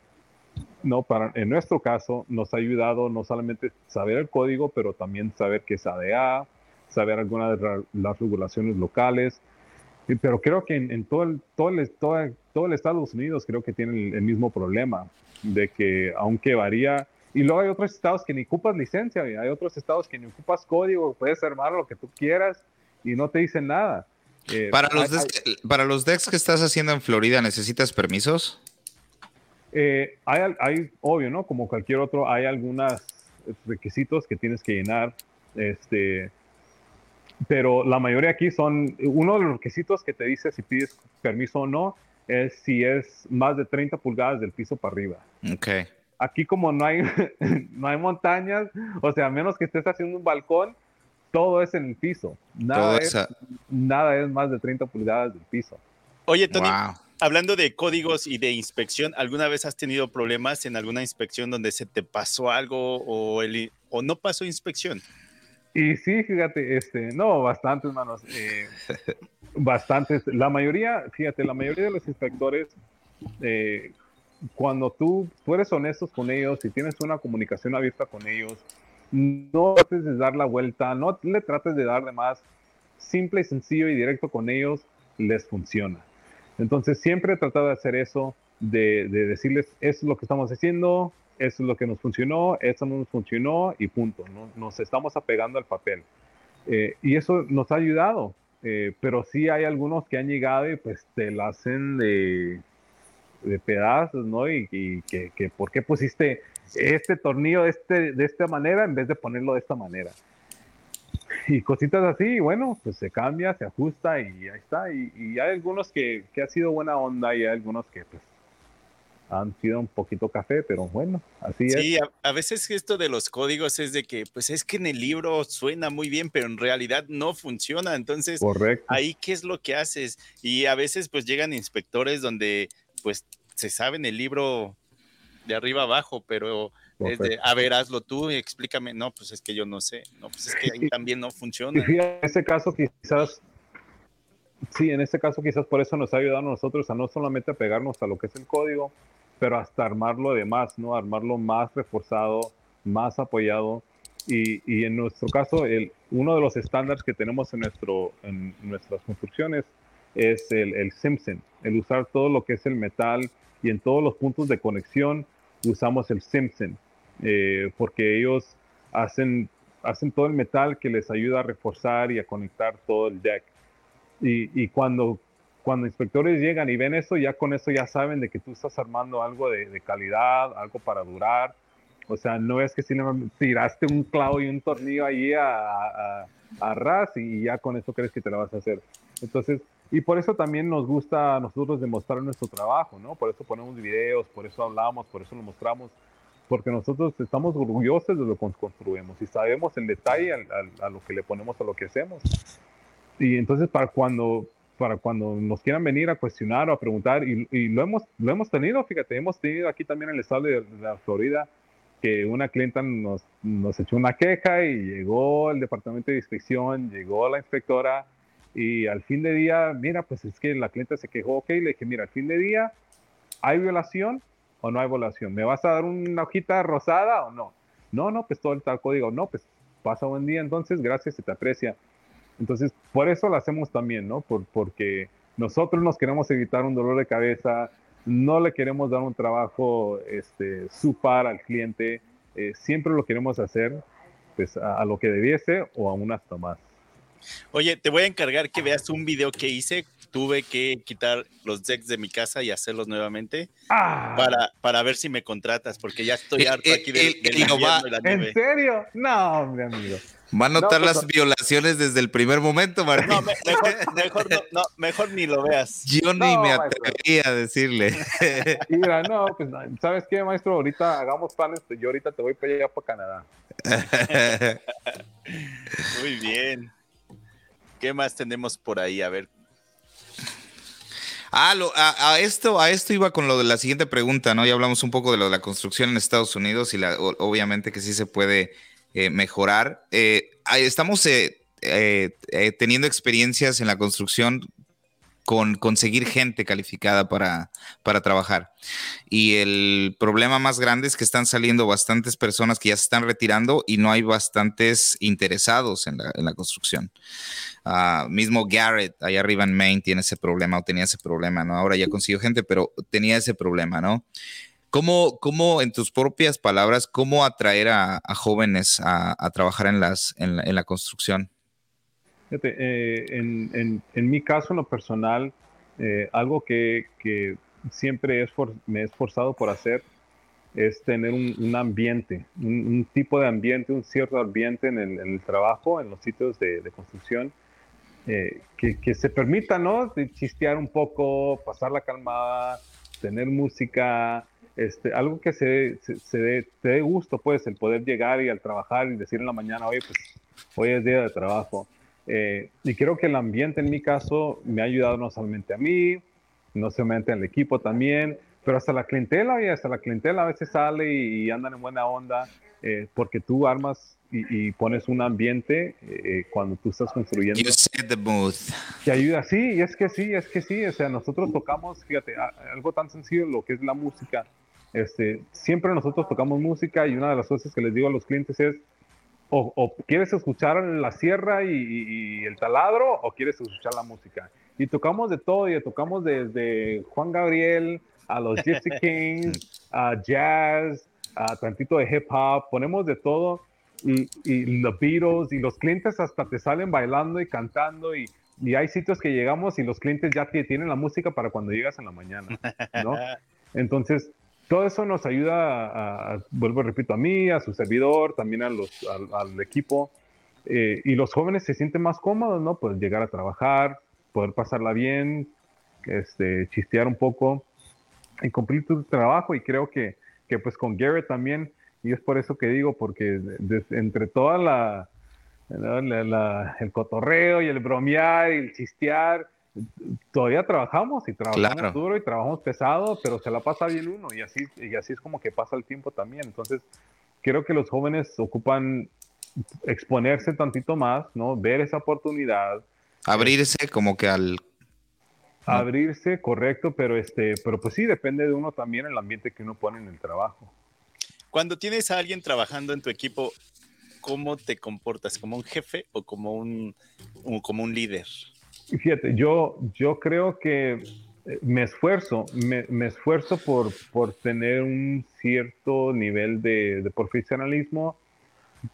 no, para, en nuestro caso, nos ha ayudado no solamente saber el código, pero también saber qué es ADA, saber algunas de las regulaciones locales. Pero creo que en, todo, el, todo, el, todo, todo, el Estados Unidos creo que tiene el mismo problema de que aunque varía, y luego hay otros estados que ni ocupas licencia, hay otros estados que ni ocupas código, puedes armar lo que tú quieras y no te dicen nada. Eh, para, los decks, para los decks que estás haciendo en Florida, ¿necesitas permisos? Eh, hay, hay, obvio, ¿no? Como cualquier otro, hay algunos requisitos que tienes que llenar. Este, pero la mayoría aquí son, uno de los requisitos que te dice si pides permiso o no, es si es más de 30 pulgadas del piso para arriba. Ok. Aquí como no hay, no hay montañas, o sea, a menos que estés haciendo un balcón, todo es en el piso. Nada, es, nada es más de 30 pulgadas del piso. Oye, Tony, hablando de códigos y de inspección, ¿alguna vez has tenido problemas en alguna inspección donde se te pasó algo o, el, o no pasó inspección? Y sí, fíjate, este, no, bastantes, manos. Eh, bastantes. La mayoría, fíjate, la mayoría de los inspectores, eh, cuando tú, tú eres honesto con ellos y tienes una comunicación abierta con ellos, no trates de dar la vuelta, no le trates de dar de más, simple y sencillo y directo con ellos, les funciona. Entonces siempre he tratado de hacer eso, de, decirles, eso es lo que estamos haciendo, eso es lo que nos funcionó, eso no nos funcionó y punto. Nos estamos apegando al papel. Eh, y eso nos ha ayudado, eh, pero sí hay algunos que han llegado y pues te la hacen de, de pedazos, ¿no? Y, que, que, ¿por qué pusiste este tornillo de, este, de esta manera en vez de ponerlo de esta manera? Y cositas así, bueno, pues se cambia, se ajusta y ahí está. Y, y hay algunos que, que ha sido buena onda y hay algunos que pues han sido un poquito café, pero bueno, así es. Sí, a, veces esto de los códigos es de que, pues es que en el libro suena muy bien, pero en realidad no funciona. Entonces, ahí qué es lo que haces. Y a veces pues llegan inspectores donde pues se sabe en el libro de arriba abajo, pero es de, a ver, hazlo tú y explícame. No, pues es que yo no sé. No, pues es que ahí también no funciona. Y en ese caso quizás Sí, en este caso quizás por eso nos ha ayudado a nosotros a no solamente pegarnos a lo que es el código, pero hasta armarlo de más, ¿no? Armarlo más reforzado, más apoyado. Y, y en nuestro caso, el, uno de los estándares que tenemos en, nuestro, en nuestras construcciones es el, el Simpson, el usar todo lo que es el metal y en todos los puntos de conexión usamos el Simpson, eh, porque ellos hacen, hacen todo el metal que les ayuda a reforzar y a conectar todo el deck. Y, y cuando cuando inspectores llegan y ven eso, ya con eso ya saben de que tú estás armando algo de, calidad, algo para durar. O sea, no es que si le tiraste un clavo y un tornillo ahí a, a, ras y ya con eso crees que te la vas a hacer. Entonces, y por eso también nos gusta a nosotros demostrar nuestro trabajo, ¿no? Por eso ponemos videos, por eso hablamos, por eso lo mostramos, porque nosotros estamos orgullosos de lo que construimos y sabemos en detalle a, a lo que le ponemos a lo que hacemos. Y entonces para cuando para cuando nos quieran venir a cuestionar o a preguntar, y, lo, hemos, lo hemos tenido, fíjate, hemos tenido aquí también en el estado de, la Florida que una clienta nos, nos echó una queja y llegó el departamento de inspección, llegó la inspectora y al fin de día, mira, pues es que la clienta se quejó, ok, le dije, mira, al fin de día, ¿hay violación o no hay violación? ¿Me vas a dar una hojita rosada o no? No, no, pues todo el tal código, no, pues pasa buen día entonces, gracias, se te aprecia. Entonces, por eso lo hacemos también, ¿no? Por, porque nosotros nos queremos evitar un dolor de cabeza, no le queremos dar un trabajo este, al cliente, eh, siempre lo queremos hacer pues, a, lo que debiese o aún hasta más. Oye, te voy a encargar que veas un video que hice. Tuve que quitar los decks de mi casa y hacerlos nuevamente ah. para, para ver si me contratas, porque ya estoy harto aquí del, ¿En serio? No, hombre, amigo. Va a notar pues, las violaciones desde el primer momento, Martín. No, mejor, no, mejor, ni lo veas. Yo ni me atrevería a decirle. Mira, no, pues, ¿sabes qué, maestro? Ahorita hagamos planes, yo ahorita te voy para allá para Canadá. Muy bien. ¿Qué más tenemos por ahí? A ver. Ah, a, esto, a esto iba con lo de la siguiente pregunta, ¿no? Ya hablamos un poco de lo de la construcción en Estados Unidos y la, obviamente que sí se puede eh, mejorar. Eh, estamos eh, teniendo experiencias en la construcción con conseguir gente calificada para, para, trabajar. Y el problema más grande es que están saliendo bastantes personas que ya se están retirando y no hay bastantes interesados en la, construcción. Ah, mismo Garrett, allá arriba en Maine, tiene ese problema o tenía ese problema, ¿no? Ahora ya consiguió gente, pero tenía ese problema, ¿no? ¿Cómo, cómo en tus propias palabras, cómo atraer a, jóvenes a, trabajar en, las, en, la, construcción? Eh, en, en, mi caso, en lo personal, eh, algo que, que, siempre me he esforzado por hacer es tener un, ambiente, un, tipo de ambiente, un cierto ambiente en el, trabajo, en los sitios de, construcción, eh, que, se permita, ¿no? De chistear un poco, pasar la calmada, tener música, este, algo que se, se, te dé gusto, pues, el poder llegar y al trabajar y decir en la mañana, oye, pues, hoy es día de trabajo. Eh, y creo que el ambiente en mi caso me ha ayudado no solamente a mí, no solamente al equipo también, pero hasta la clientela, y hasta la clientela a veces sale y, andan en buena onda, eh, porque tú armas y, pones un ambiente eh, cuando tú estás construyendo. You set the mood. Que ayuda, sí, y es que sí, es que sí, o sea, nosotros tocamos, fíjate, algo tan sencillo, lo que es la música. Este, siempre nosotros tocamos música y una de las cosas que les digo a los clientes es, o, quieres escuchar la sierra y, el taladro o quieres escuchar la música. Y tocamos de todo, y tocamos desde Juan Gabriel a los Gypsy Kings, a jazz, a tantito de hip hop, ponemos de todo. Y, los Beatles y los clientes hasta te salen bailando y cantando y, y hay sitios que llegamos y los clientes ya tienen la música para cuando llegas en la mañana, ¿no? Entonces, todo eso nos ayuda, a, vuelvo, repito, a mí, a su servidor, también a los, al, equipo. Eh, y los jóvenes se sienten más cómodos, ¿no? Pues llegar a trabajar, poder pasarla bien, este, chistear un poco y cumplir tu trabajo. Y creo que, que pues con Garrett también, y es por eso que digo, porque entre toda la, el cotorreo y el bromear y el chistear, todavía trabajamos y trabajamos duro y trabajamos pesado, pero se la pasa bien uno y así, y así es como que pasa el tiempo también. Entonces, creo que los jóvenes ocupan exponerse tantito más, ¿no? Ver esa oportunidad. Abrirse como que al... Abrirse, correcto, pero este, pero pues sí, depende de uno también el ambiente que uno pone en el trabajo. Cuando tienes a alguien trabajando en tu equipo, ¿cómo te comportas? ¿Como un jefe o como un, como un líder? Fíjate, yo, yo creo que eh, me esfuerzo, me, esfuerzo por, por, tener un cierto nivel de, profesionalismo,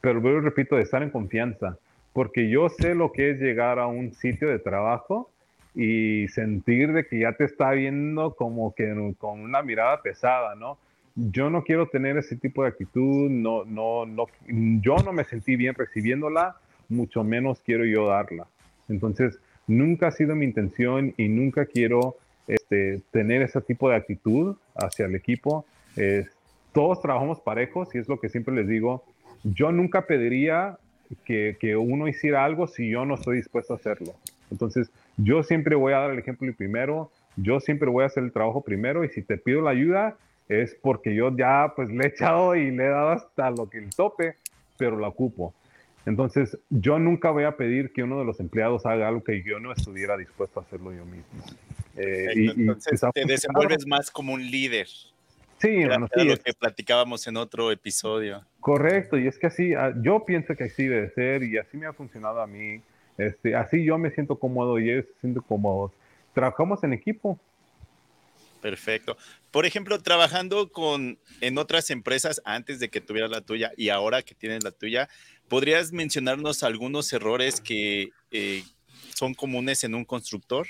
pero repito, de estar en confianza, porque yo sé lo que es llegar a un sitio de trabajo y sentir de que ya te está viendo como que con una mirada pesada, ¿no? Yo no quiero tener ese tipo de actitud, no, no, no, yo no me sentí bien recibiéndola, mucho menos quiero yo darla. Entonces, Nunca ha sido mi intención y nunca quiero este, tener ese tipo de actitud hacia el equipo. todos trabajamos parejos y es lo que siempre les digo. Yo nunca pediría que, uno hiciera algo si yo no estoy dispuesto a hacerlo. Entonces, yo siempre voy a dar el ejemplo primero, yo siempre voy a hacer el trabajo primero y si te pido la ayuda es porque yo ya pues le he echado y le he dado hasta lo que el tope, pero la ocupo. Entonces, yo nunca voy a pedir que uno de los empleados haga algo que yo no estuviera dispuesto a hacerlo yo mismo. Eh, y, Entonces, te desenvuelves más como un líder. Sí, sí, lo que platicábamos en otro episodio. Correcto, y es que así, ah, yo pienso que así debe ser y así me ha funcionado a mí. Este, así yo me siento cómodo y ellos se sienten cómodos. Trabajamos en equipo. Perfecto. Por ejemplo, trabajando con en otras empresas antes de que tuviera la tuya y ahora que tienes la tuya, ¿Podrías mencionarnos algunos errores que eh, son comunes en un constructor?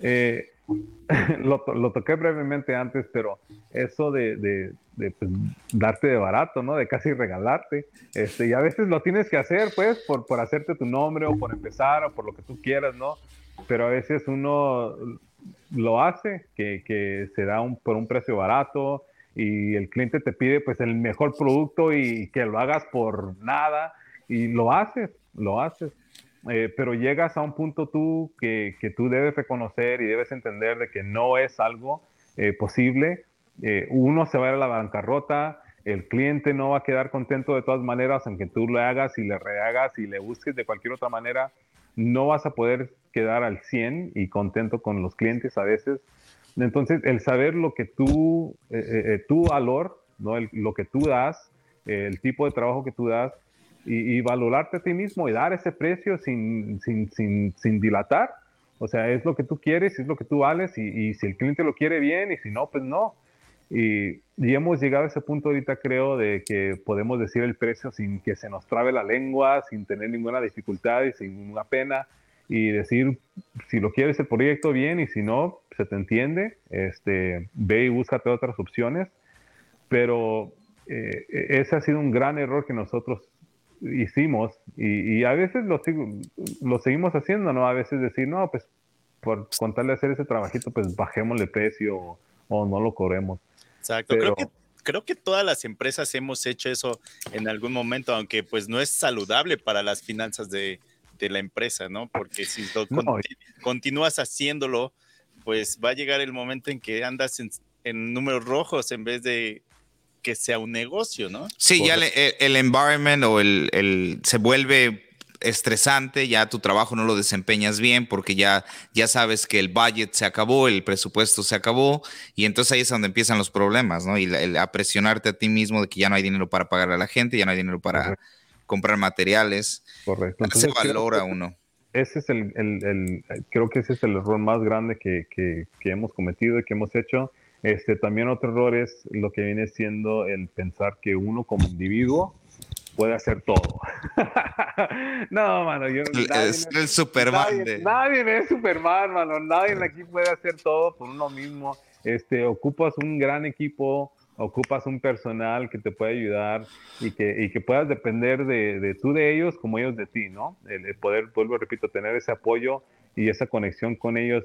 Eh, lo, toqué brevemente antes, pero eso de, pues, darte de barato, ¿no? De casi regalarte. Este, y a veces lo tienes que hacer, pues, por, por hacerte tu nombre o por empezar o por lo que tú quieras, ¿no? Pero a veces uno lo hace, que, que se da un, por un precio barato, y el cliente te pide pues el mejor producto y que lo hagas por nada y lo haces, lo haces. Eh, pero llegas a un punto tú que, que, tú debes reconocer y debes entender de que no es algo eh, posible. Eh, uno se va a ir a la bancarrota, el cliente no va a quedar contento de todas maneras, aunque tú lo hagas y le rehagas y le busques de cualquier otra manera, no vas a poder quedar al 100 y contento con los clientes a veces entonces, el saber lo que tú, eh, eh, eh, tu valor, ¿no? lo que tú das, el tipo de trabajo que tú das, y, valorarte a ti mismo y dar ese precio sin, sin, sin, dilatar. O sea, es lo que tú quieres, es lo que tú vales, y, si el cliente lo quiere bien, y si no, pues no. Y, y, hemos llegado a ese punto ahorita, creo, de que podemos decir el precio sin que se nos trabe la lengua, sin tener ninguna dificultad y sin ninguna pena y decir si lo quieres el proyecto bien y si no, se te entiende, este, ve y búscate otras opciones, pero eh, ese ha sido un gran error que nosotros hicimos y, a veces lo, lo seguimos haciendo, ¿no? A veces decir, no, pues por contarle hacer ese trabajito, pues bajémosle precio o, no lo cobremos. Exacto, creo, que, creo que todas las empresas hemos hecho eso en algún momento, aunque pues no es saludable para las finanzas de, de la empresa, ¿no? Porque si continúas haciéndolo, pues va a llegar el momento en que andas en, en números rojos en vez de que sea un negocio, ¿no? Sí, ya el, environment o el, el, se vuelve estresante, ya tu trabajo no lo desempeñas bien porque ya, ya sabes que el budget se acabó, el presupuesto se acabó y entonces ahí es donde empiezan los problemas, ¿no? Y a presionarte a ti mismo de que ya no hay dinero para pagar a la gente, ya no hay dinero para comprar materiales. Correcto. se valora uno. Ese es el, el, creo que ese es el error más grande que, que, que hemos cometido y que hemos hecho este, también otro error es lo que viene siendo el pensar que uno como individuo puede hacer todo. no, mano, yo... es el Superman. Nadie, nadie, es Superman, mano. Nadie aquí puede hacer todo por uno mismo. Este, ocupas un gran equipo, ocupas un personal que te puede ayudar y que, y que puedas depender de, de, tú de ellos como ellos de ti, ¿no? El, el poder, vuelvo, repito, tener ese apoyo y esa conexión con ellos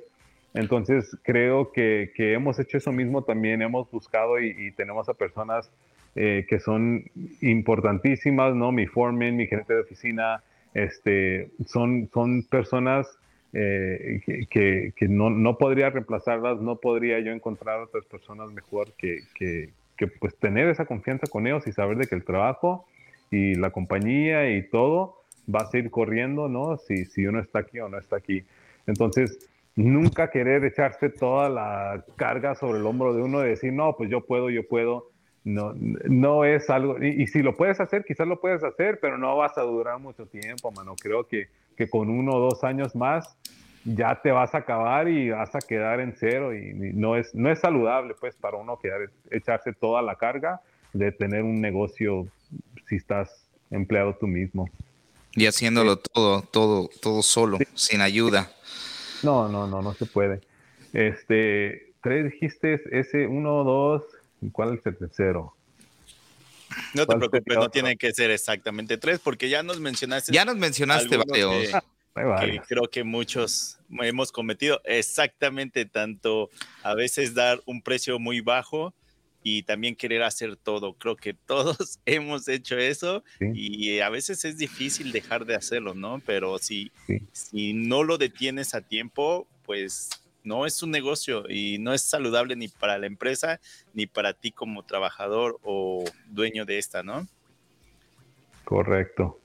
entonces creo que, hemos hecho eso mismo también, hemos buscado y, tenemos a personas eh, que son importantísimas, ¿no? Mi foreman, mi gerente de oficina, este, son, son personas eh, que, no, no, podría reemplazarlas, no podría yo encontrar otras personas mejor que, que, pues tener esa confianza con ellos y saber de que el trabajo y la compañía y todo va a seguir corriendo, ¿no? Si, si uno está aquí o no está aquí. Entonces, nunca querer echarse toda la carga sobre el hombro de uno y decir, no, pues yo puedo, yo puedo. No, no es algo, y, si lo puedes hacer, quizás lo puedes hacer, pero no vas a durar mucho tiempo, mano. Creo que, que con uno o dos años más ya te vas a acabar y vas a quedar en cero y, no, es, no es saludable pues para uno quedar, echarse toda la carga de tener un negocio si estás empleado tú mismo. Y haciéndolo todo, todo, todo solo, sin ayuda. No, no, no, no se puede. Este, tres dijiste, ese uno, dos, ¿cuál es el tercero? No te preocupes, no tienen que ser exactamente tres, porque ya nos mencionaste. Ya nos mencionaste varios. Que, creo que muchos hemos cometido exactamente tanto a veces dar un precio muy bajo y también querer hacer todo. Creo que todos hemos hecho eso y a veces es difícil dejar de hacerlo, ¿no? Pero si, si no lo detienes a tiempo, pues no es un negocio y no es saludable ni para la empresa ni para ti como trabajador o dueño de esta, ¿no? Correcto.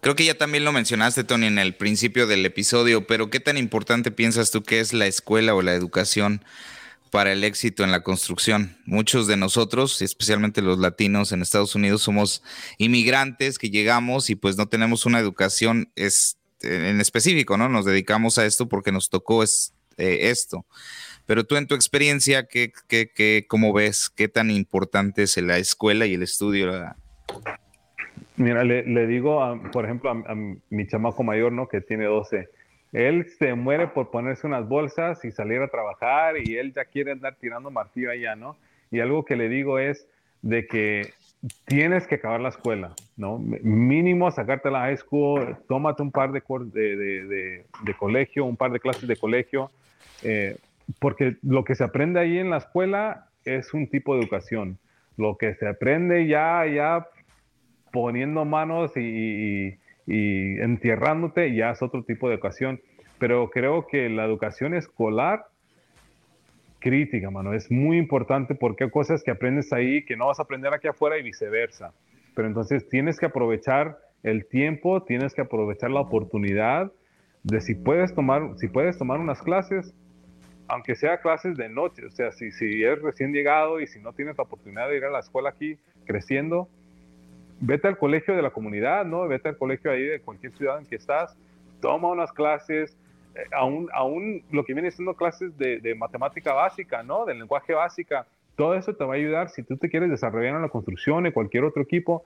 Creo que ya también lo mencionaste, Tony, en el principio del episodio, pero ¿qué tan importante piensas tú que es la escuela o la educación para el éxito en la construcción. Muchos de nosotros, especialmente los latinos en Estados Unidos, somos inmigrantes que llegamos y pues no tenemos una educación en específico, ¿no? Nos dedicamos a esto porque nos tocó es, eh, esto. Pero tú en tu experiencia, ¿qué, qué, cómo ves? ¿Qué tan importante es la escuela y el estudio? Mira, le, digo, por ejemplo, a, a, mi chamaco mayor, ¿no? Que tiene 12 él se muere por ponerse unas bolsas y salir a trabajar y él ya quiere andar tirando martillo allá, ¿no? Y algo que le digo es de que tienes que acabar la escuela, ¿no? Mínimo sacarte la high school, tómate un par de, de, de, colegio, un par de clases de colegio, eh, porque lo que se aprende ahí en la escuela es un tipo de educación. Lo que se aprende ya, ya poniendo manos y y entierrándote ya es otro tipo de educación. Pero creo que la educación escolar crítica, mano, es muy importante porque hay cosas que aprendes ahí que no vas a aprender aquí afuera y viceversa. Pero entonces tienes que aprovechar el tiempo, tienes que aprovechar la oportunidad de si puedes tomar, si puedes tomar unas clases, aunque sea clases de noche, o sea, si, si eres recién llegado y si no tienes la oportunidad de ir a la escuela aquí creciendo, vete al colegio de la comunidad, ¿no? Vete al colegio ahí de cualquier ciudad en que estás, toma unas clases, aún, aún lo que viene siendo clases de, matemática básica, ¿no? De lenguaje básica, todo eso te va a ayudar si tú te quieres desarrollar en la construcción, en cualquier otro equipo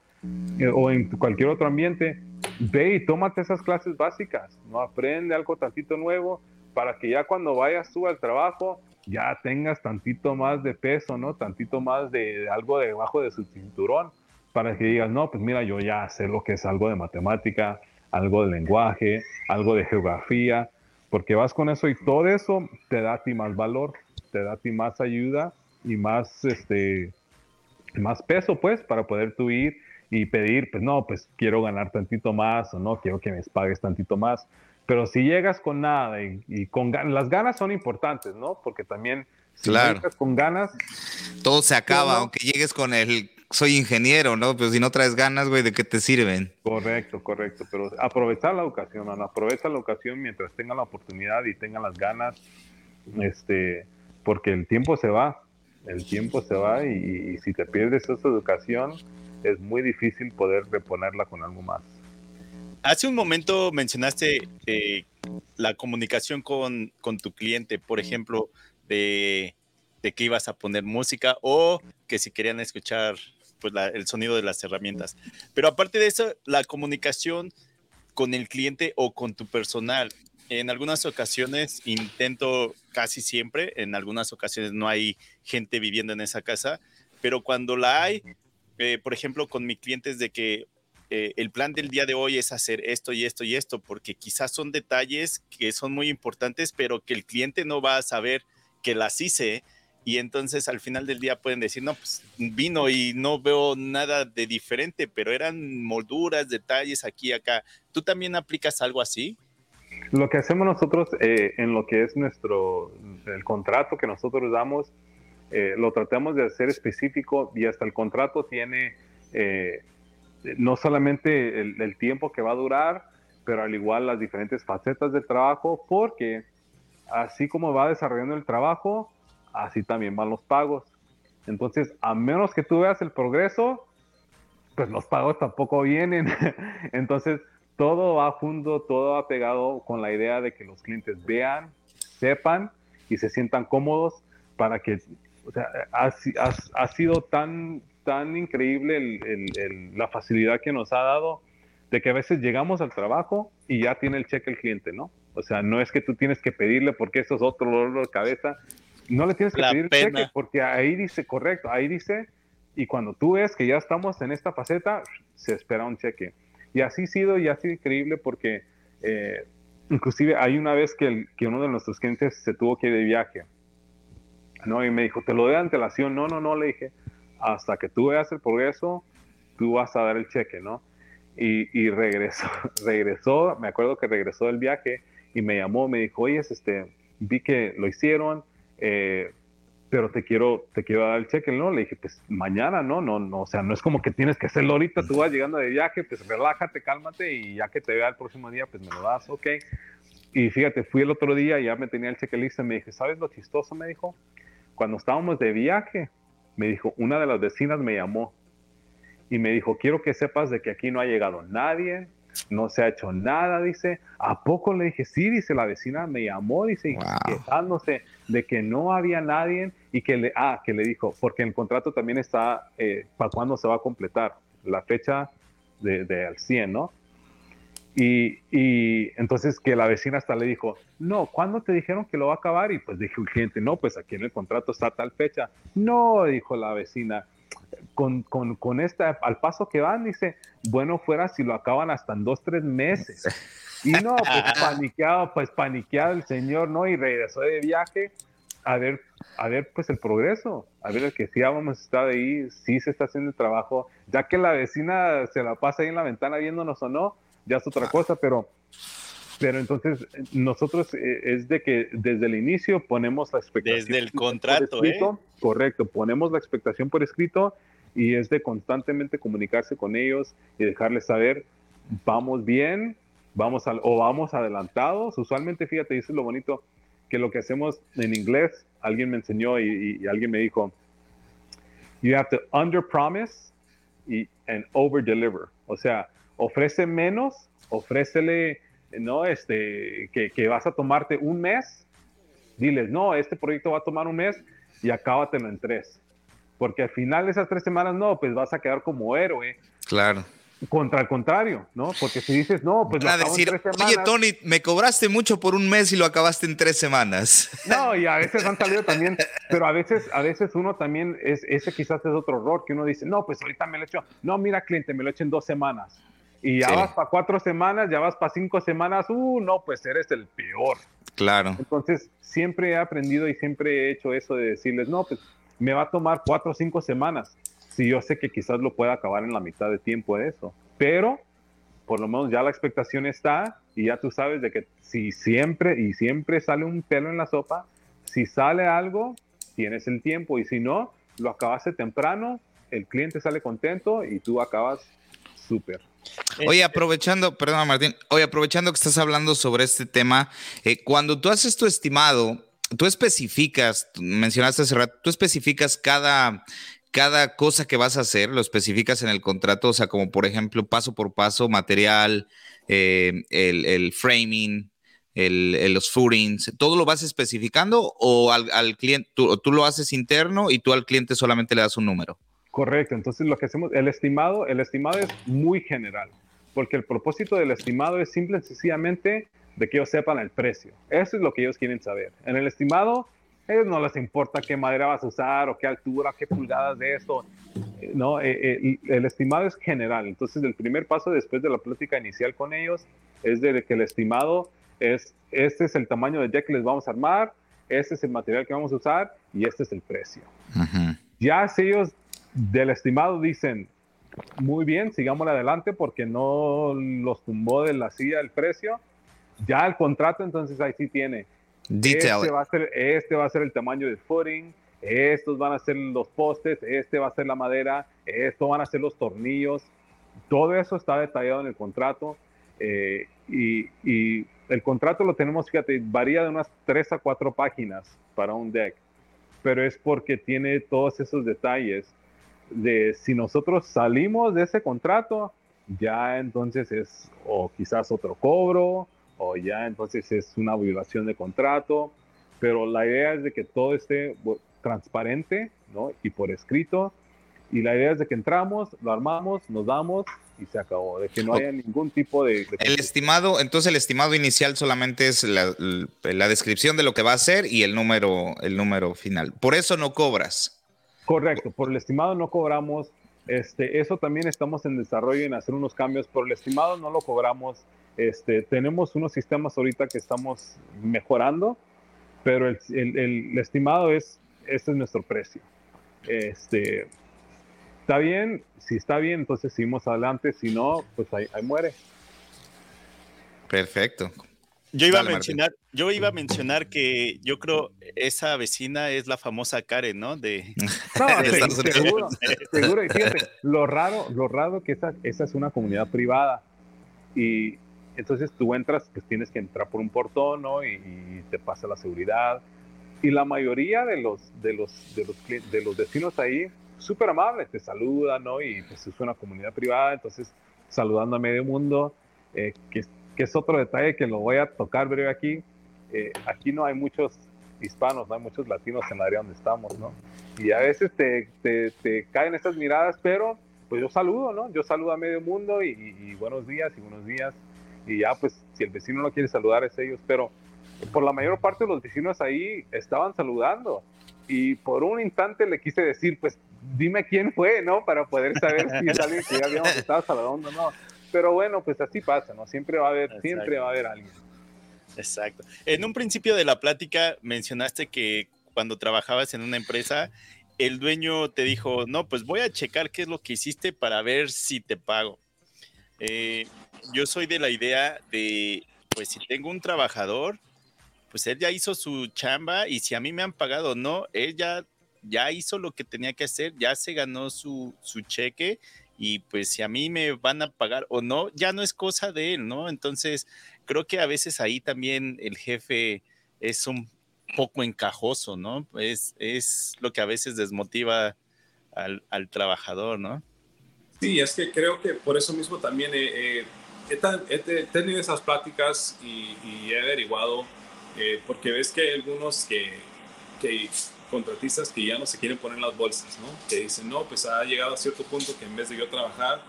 eh, o en cualquier otro ambiente, ve y tómate esas clases básicas, ¿no? Aprende algo tantito nuevo para que ya cuando vayas tú al trabajo ya tengas tantito más de peso, ¿no? Tantito más de, de algo debajo de su cinturón para que digas, no, pues mira, yo ya sé lo que es algo de matemática, algo de lenguaje, algo de geografía, porque vas con eso y todo eso te da a ti más valor, te da a ti más ayuda y más, este, más peso, pues, para poder tú ir y pedir, pues no, pues quiero ganar tantito más o no, quiero que me pagues tantito más. Pero si llegas con nada y, con las ganas son importantes, ¿no? Porque también si llegas con ganas... Todo se acaba, aunque llegues con el soy ingeniero, ¿no? Pero si no traes ganas, güey, ¿de qué te sirven? Correcto, correcto. Pero aprovechar la ocasión, ¿no? aprovecha la ocasión mientras tengan la oportunidad y tengan las ganas, este, porque el tiempo se va, el tiempo se va y, si te pierdes esa educación, es muy difícil poder reponerla con algo más. Hace un momento mencionaste eh, la comunicación con, con tu cliente, por ejemplo, de, de que ibas a poner música o que si querían escuchar pues, el sonido de las herramientas. Pero aparte de eso, la comunicación con el cliente o con tu personal. En algunas ocasiones intento casi siempre, en algunas ocasiones no hay gente viviendo en esa casa, pero cuando la hay, eh, por ejemplo, con mi cliente es de que eh, el plan del día de hoy es hacer esto y esto y esto, porque quizás son detalles que son muy importantes, pero que el cliente no va a saber que las hice y entonces al final del día pueden decir, no, pues vino y no veo nada de diferente, pero eran molduras, detalles aquí y acá. ¿Tú también aplicas algo así? Lo que hacemos nosotros eh, en lo que es nuestro, el contrato que nosotros damos, eh, lo tratamos de hacer específico y hasta el contrato tiene eh, no solamente el, el tiempo que va a durar, pero al igual las diferentes facetas del trabajo, porque así como va desarrollando el trabajo, así también van los pagos. Entonces, a menos que tú veas el progreso, pues los pagos tampoco vienen. Entonces, todo va junto, todo va pegado con la idea de que los clientes vean, sepan y se sientan cómodos para que, o sea, ha, sido tan, tan increíble la facilidad que nos ha dado de que a veces llegamos al trabajo y ya tiene el cheque el cliente, ¿no? O sea, no es que tú tienes que pedirle porque eso es otro dolor de cabeza, no le tienes que pedir cheque porque ahí dice, correcto, ahí dice, y cuando tú ves que ya estamos en esta faceta, se espera un cheque. Y así ha sido y ha sido increíble porque eh, inclusive hay una vez que, que, uno de nuestros clientes se tuvo que ir de viaje, ¿no? Y me dijo, te lo doy de antelación. No, no, no, le dije, hasta que tú veas el progreso, tú vas a dar el cheque, ¿no? Y, y regresó, regresó, me acuerdo que regresó del viaje y me llamó, me dijo, oye, este, vi que lo hicieron, eh, pero te quiero, te quiero dar el cheque, ¿no? Le dije, pues mañana, ¿no? No, no, o sea, no es como que tienes que hacerlo ahorita, tú vas llegando de viaje, pues relájate, cálmate y ya que te vea el próximo día, pues me lo das, ok. Y fíjate, fui el otro día y ya me tenía el cheque listo y me dije, ¿sabes lo chistoso? Me dijo, cuando estábamos de viaje, me dijo, una de las vecinas me llamó y me dijo, quiero que sepas de que aquí no ha llegado nadie, no se ha hecho nada, dice. ¿A poco le dije? Sí, dice, la vecina me llamó, dice, quejándose de que no había nadie y que le, ah, que le dijo, porque el contrato también está eh, para cuándo se va a completar, la fecha de, de al 100, ¿no? Y, y, entonces que la vecina hasta le dijo, no, ¿cuándo te dijeron que lo va a acabar? Y pues dijo el cliente, no, pues aquí en el contrato está tal fecha. No, dijo la vecina, con, con, con esta, al paso que van, dice, bueno fuera si lo acaban hasta en dos, tres meses. Y no, pues paniqueado, pues paniqueado el señor, ¿no? Y regresó de viaje a ver, a ver, pues el progreso, a ver el que sí vamos a estar ahí, sí se está haciendo el trabajo, ya que la vecina se la pasa ahí en la ventana viéndonos o no, ya es otra cosa, pero pero entonces nosotros eh, es de que desde el inicio ponemos la expectación. Desde el contrato, ¿eh? Correcto, ponemos la expectación por escrito y es de constantemente comunicarse con ellos y dejarles saber, vamos bien, vamos al, o vamos adelantados. Usualmente, fíjate, eso es lo bonito, que lo que hacemos en inglés, alguien me enseñó y, alguien me dijo, you have to under promise y and over deliver. O sea, ofrece menos, ofrécele ¿no? Este, que, que, vas a tomarte un mes, diles, no, este proyecto va a tomar un mes y acábatelo en tres. Porque al final de esas tres semanas, no, pues vas a quedar como héroe. Claro. Contra el contrario, ¿no? Porque si dices, no, pues lo decir, en tres semanas, oye, Tony, me cobraste mucho por un mes y lo acabaste en tres semanas. No, y a veces han salido también, pero a veces, a veces uno también, es, ese quizás es otro error, que uno dice, no, pues ahorita me lo he hecho, no, mira, cliente, me lo he hecho en dos semanas. Y ya vas para cuatro semanas, ya vas para cinco semanas, uh, no, pues eres el peor. Claro. Entonces, siempre he aprendido y siempre he hecho eso de decirles, no, pues me va a tomar cuatro o cinco semanas si yo sé que quizás lo pueda acabar en la mitad de tiempo de eso. Pero por lo menos ya la expectación está y ya tú sabes de que si siempre y siempre sale un pelo en la sopa, si sale algo, tienes el tiempo y si no, lo acabaste temprano, el cliente sale contento y tú acabas súper. Oye, aprovechando, perdón Martín, oye, aprovechando que estás hablando sobre este tema, eh, cuando tú haces tu estimado, tú especificas, mencionaste hace rato, tú especificas cada, cada cosa que vas a hacer lo especificas en el contrato, o sea, como por ejemplo, paso por paso, material, eh, el, framing, el, los footings, ¿todo lo vas especificando o al, cliente, tú, tú, lo haces interno y tú al cliente solamente le das un número? Correcto, entonces lo que hacemos, el estimado, el estimado es muy general, porque el propósito del estimado es simple y sencillamente de que ellos sepan el precio. Eso es lo que ellos quieren saber. En el estimado ellos no les importa qué madera vas a usar o qué altura, qué pulgadas de esto. No, eh, eh, el estimado es general. Entonces, el primer paso después de la plática inicial con ellos es de que el estimado es, este es el tamaño de deck que les vamos a armar, este es el material que vamos a usar y este es el precio. Ya si ellos del estimado dicen, muy bien, sigámosle adelante porque no los tumbó de la silla el precio, ya el contrato entonces ahí sí tiene este va, a ser, este va a ser el tamaño del footing, estos van a ser los postes, este va a ser la madera, esto van a ser los tornillos. Todo eso está detallado en el contrato eh, y, y, el contrato lo tenemos, fíjate, varía de unas 3 a 4 páginas para un deck, pero es porque tiene todos esos detalles de si nosotros salimos de ese contrato, ya entonces es o quizás otro cobro o ya entonces es una violación de contrato, pero la idea es de que todo esté transparente, ¿no? Y por escrito, y la idea es de que entramos, lo armamos, nos damos y se acabó, de que no haya ningún tipo de... El estimado, entonces el estimado inicial solamente es la, la, descripción de lo que va a ser y el número, el número final. Por eso no cobras. Correcto, por el estimado no cobramos. Este, eso también estamos en desarrollo en hacer unos cambios. Por el estimado no lo cobramos este, tenemos unos sistemas ahorita que estamos mejorando, pero el, estimado es, este es nuestro precio. Este, está bien, si está bien, entonces seguimos adelante, si no, pues ahí, muere. Perfecto. Yo iba a mencionar, yo iba a mencionar que yo creo esa vecina es la famosa Karen, ¿no? De, seguro, seguro, y fíjate, lo raro, lo raro que esa, esa es una comunidad privada y entonces tú entras, pues tienes que entrar por un portón, ¿no? Y, te pasa la seguridad. Y la mayoría de los, de los, de los, de los vecinos ahí, súper amables, te saludan, ¿no? Y pues es una comunidad privada, entonces saludando a medio mundo, eh, que, que, es otro detalle que lo voy a tocar breve aquí. Eh, aquí no hay muchos hispanos, no hay muchos latinos en el área donde estamos, ¿no? Y a veces te, te, te caen esas miradas, pero pues yo saludo, ¿no? Yo saludo a medio mundo y, y buenos días y buenos días y ya pues si el vecino no quiere saludar es ellos, pero por la mayor parte de los vecinos ahí estaban saludando y por un instante le quise decir pues dime quién fue, ¿no? Para poder saber si es alguien que ya habíamos estado saludando o no. Pero bueno, pues así pasa, ¿no? Siempre va a haber, siempre va a haber alguien. Exacto. En un principio de la plática mencionaste que cuando trabajabas en una empresa, el dueño te dijo, no, pues voy a checar qué es lo que hiciste para ver si te pago. Eh, yo soy de la idea de, pues si tengo un trabajador, pues él ya hizo su chamba y si a mí me han pagado o no, él ya, hizo lo que tenía que hacer, ya se ganó su, su cheque y pues si a mí me van a pagar o no, ya no es cosa de él, ¿no? Entonces, creo que a veces ahí también el jefe es un poco encajoso, ¿no? Es, es lo que a veces desmotiva al, al trabajador, ¿no? Sí, es que creo que por eso mismo también he, tenido esas pláticas y, he averiguado, eh, porque ves que hay algunos que, que, contratistas que ya no se quieren poner las bolsas, ¿no? Que dicen, no, pues ha llegado a cierto punto que en vez de yo trabajar,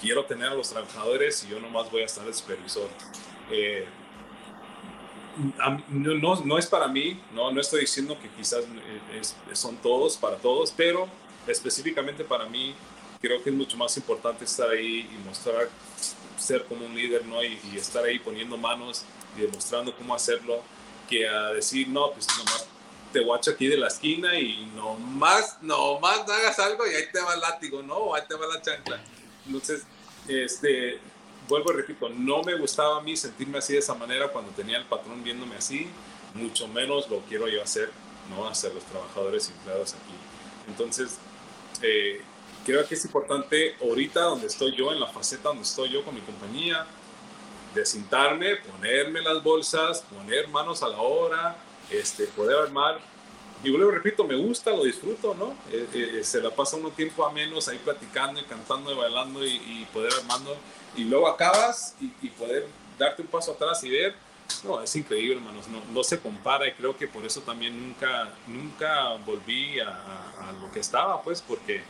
quiero tener a los trabajadores y yo nomás voy a estar el supervisor. Eh, no, no, es para mí, no, no estoy diciendo que quizás son todos, para todos, pero específicamente para mí creo que es mucho más importante estar ahí y mostrar, ser como un líder, ¿no? Y, estar ahí poniendo manos y demostrando cómo hacerlo, que a decir, no, pues nomás te guacho aquí de la esquina y nomás, nomás no hagas algo y ahí te va el látigo, ¿no? Ahí te va la chancla. Entonces, este, vuelvo y repito, no me gustaba a mí sentirme así de esa manera cuando tenía el patrón viéndome así, mucho menos lo quiero yo hacer, no hacer los trabajadores empleados aquí. Entonces, eh, creo que es importante ahorita donde estoy yo, en la faceta donde estoy yo con mi compañía, desintarme, ponerme las bolsas, poner manos a la obra, este, poder armar. Y luego repito, me gusta, lo disfruto, ¿no? Eh, eh, se la pasa uno tiempo a menos ahí platicando y cantando y bailando y, y poder armando y luego acabas y, poder darte un paso atrás y ver, no, es increíble, hermanos, no, no, se compara y creo que por eso también nunca, nunca volví a, a, lo que estaba, pues, porque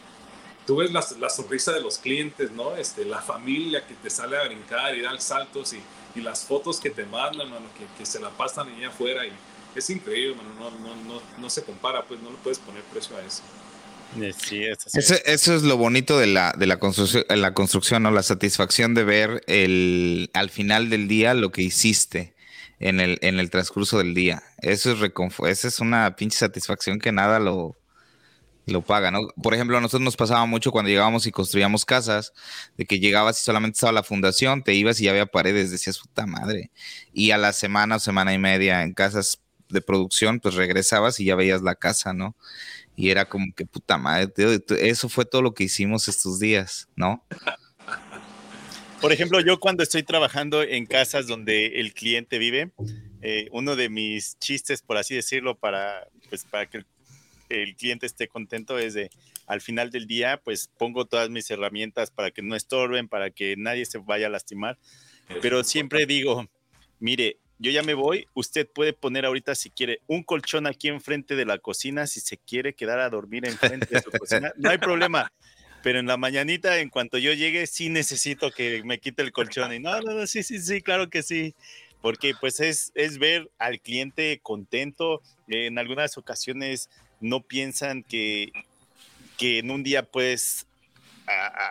tú ves la, la, sonrisa de los clientes, ¿no? Este, la familia que te sale a brincar y dar saltos y, y las fotos que te mandan, hermano, que, que, se la pasan allá afuera y es increíble, hermano, no, no, no, no se compara, pues no le puedes poner precio a eso. Eso, es lo bonito de la, de la construcción, la construcción, ¿no? La satisfacción de ver el, al final del día lo que hiciste en el, en el transcurso del día. Eso es esa es una pinche satisfacción que nada lo, lo paga, ¿no? Por ejemplo, a nosotros nos pasaba mucho cuando llegábamos y construíamos casas, de que llegabas y solamente estaba la fundación, te ibas y ya había paredes, decías, puta madre. Y a la semana o semana y media en casas de producción, pues regresabas y ya veías la casa, ¿no? Y era como que puta madre, eso fue todo lo que hicimos estos días, ¿no? Por ejemplo, yo cuando estoy trabajando en casas donde el cliente vive, eh, uno de mis chistes, por así decirlo, para, pues, para que el, cliente esté contento es de, al final del día, pues pongo todas mis herramientas para que no estorben, para que nadie se vaya a lastimar. Pero siempre digo, mire, yo ya me voy, usted puede poner ahorita si quiere un colchón aquí enfrente de la cocina, si se quiere quedar a dormir enfrente de su cocina, no hay problema. Pero en la mañanita, en cuanto yo llegue, sí necesito que me quite el colchón. Y no, no, no, sí, sí, sí, claro que sí. Porque pues es, es ver al cliente contento. En algunas ocasiones no piensan que, que en un día puedes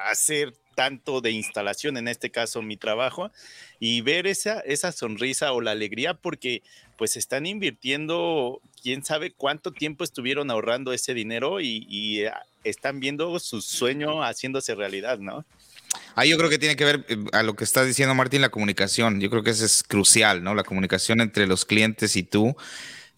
hacer tanto de instalación, en este caso mi trabajo, y ver esa, esa sonrisa o la alegría porque pues están invirtiendo, quién sabe cuánto tiempo estuvieron ahorrando ese dinero y, ah, están viendo su sueño haciéndose realidad, ¿no? Ahí yo creo que tiene que ver eh, a lo que está diciendo Martín, la comunicación. Yo creo que eso es crucial, ¿no? La comunicación entre los clientes y tú.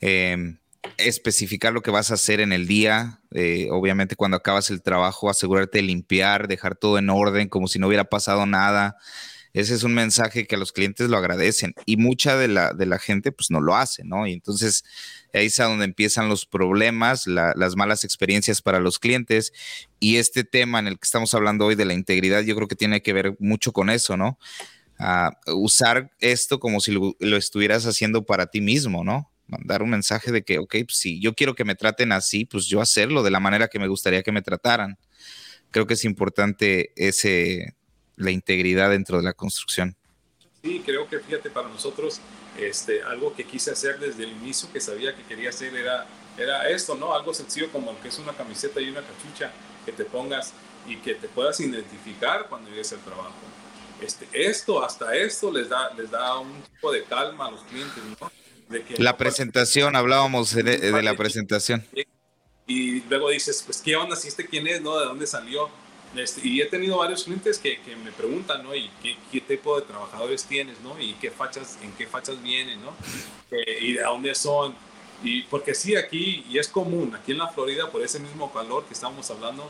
Em, especificar lo que vas a hacer en el día. Eh, obviamente, cuando acabas el trabajo, asegurarte de limpiar, dejar todo en orden, como si no hubiera pasado nada. Ese es un mensaje que a los clientes lo agradecen y mucha de la, de la gente pues no lo hace, ¿no? Y entonces ahí es a donde empiezan los problemas, las malas experiencias para los clientes y este tema en el que estamos hablando hoy de la integridad yo creo que tiene que ver mucho con eso, ¿no? usar esto como si lo, estuvieras haciendo para ti mismo, ¿no? Mandar un mensaje de que, ok, pues, si yo quiero que me traten así, pues yo hacerlo de la manera que me gustaría que me trataran. Creo que es importante ese, la integridad dentro de la construcción. Sí, creo que fíjate, para nosotros, este, algo que quise hacer desde el inicio, que sabía que quería hacer, era, era esto, ¿no? Algo sencillo como que es una camiseta y una cachucha que te pongas y que te puedas identificar cuando llegues al trabajo. Este, esto, hasta esto, les da, les da un tipo de calma a los clientes, ¿no? La presentación, hablábamos de, la presentación. Y luego dices, pues, ¿qué onda? ¿Si este quién es? ¿No? ¿De dónde salió? Este, y he tenido varios clientes que, que me preguntan, ¿no? ¿Y qué, tipo de trabajadores tienes, ¿no? ¿Y qué fachas, en qué fachas vienen, ¿no? Eh, ¿Y de dónde son? Y porque sí, aquí, y es común, aquí en la Florida, por ese mismo calor que estamos hablando,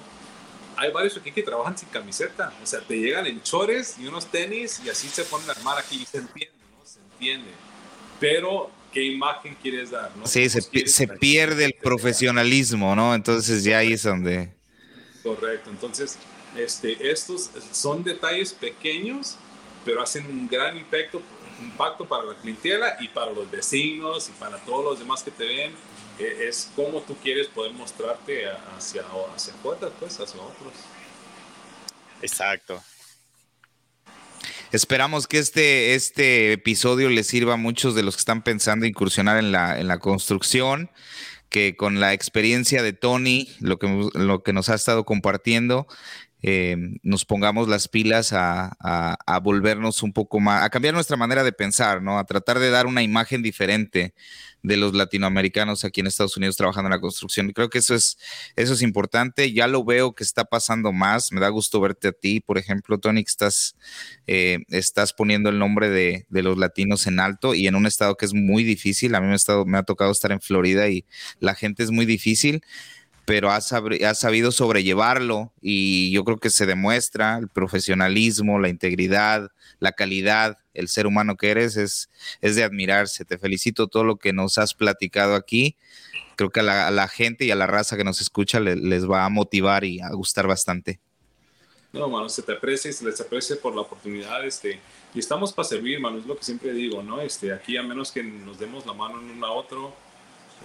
hay varios aquí que trabajan sin camiseta. O sea, te llegan en chores y unos tenis y así se ponen a armar aquí. Y se entiende, ¿no? Se entiende. Pero qué imagen quieres dar, ¿no? Sí, se, se pierde el profesionalismo, ¿no? Entonces ya ahí es donde... Correcto, entonces este, estos son detalles pequeños, pero hacen un gran impacto, impacto para la clientela y para los vecinos y para todos los demás que te ven. E, es como tú quieres poder mostrarte hacia, hacia afuera, pues, hacia otros. Exacto. Esperamos que este, este episodio les sirva a muchos de los que están pensando incursionar en la, en la construcción, que con la experiencia de Tony, lo que, lo que nos ha estado compartiendo, eh, nos pongamos las pilas a, volvernos un poco más, a cambiar nuestra manera de pensar, ¿no? A tratar de dar una imagen diferente de los latinoamericanos aquí en Estados Unidos trabajando en la construcción. Creo que eso es, eso es importante. Ya lo veo que está pasando más. Me da gusto verte a ti, por ejemplo, Tony, que estás, eh, estás poniendo el nombre de, de, los latinos en alto y en un estado que es muy difícil. A mí me ha, estado, me ha tocado estar en Florida y la gente es muy difícil pero ha, sabido sobrellevarlo y yo creo que se demuestra el profesionalismo, la integridad, la calidad, el ser humano que eres es, es de admirarse. Te felicito todo lo que nos has platicado aquí. Creo que a la, gente y a la raza que nos escucha les va a motivar y a gustar bastante. No, mano, se te aprecia y se les aprecia por la oportunidad, este, y estamos para servir, mano, es lo que siempre digo, ¿no? Este, aquí a menos que nos demos la mano en uno a otro,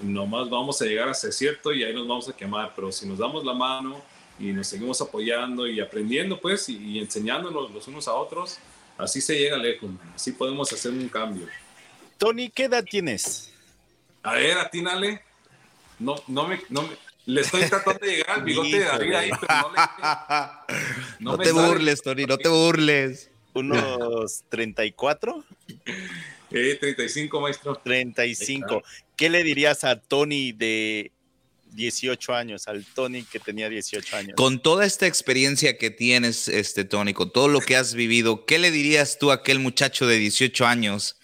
nomás vamos a llegar a ese cierto y ahí nos vamos a quemar, pero si nos damos la mano y nos seguimos apoyando y aprendiendo, pues, y, enseñándonos los unos a otros, así se llega lejos, así podemos hacer un cambio. Tony, ¿qué edad tienes? A ver, atínale. No, no me, no me, le estoy tratando de llegar al bigote de David ahí, pero no le. No, te burles, Tony, no te burles. ¿Unos 34? Eh, 35, maestro. 35. ¿Qué le dirías a Tony de 18 años, al Tony que tenía 18 años? Con toda esta experiencia que tienes, este Tony, con todo lo que has vivido, ¿qué le dirías tú a aquel muchacho de 18 años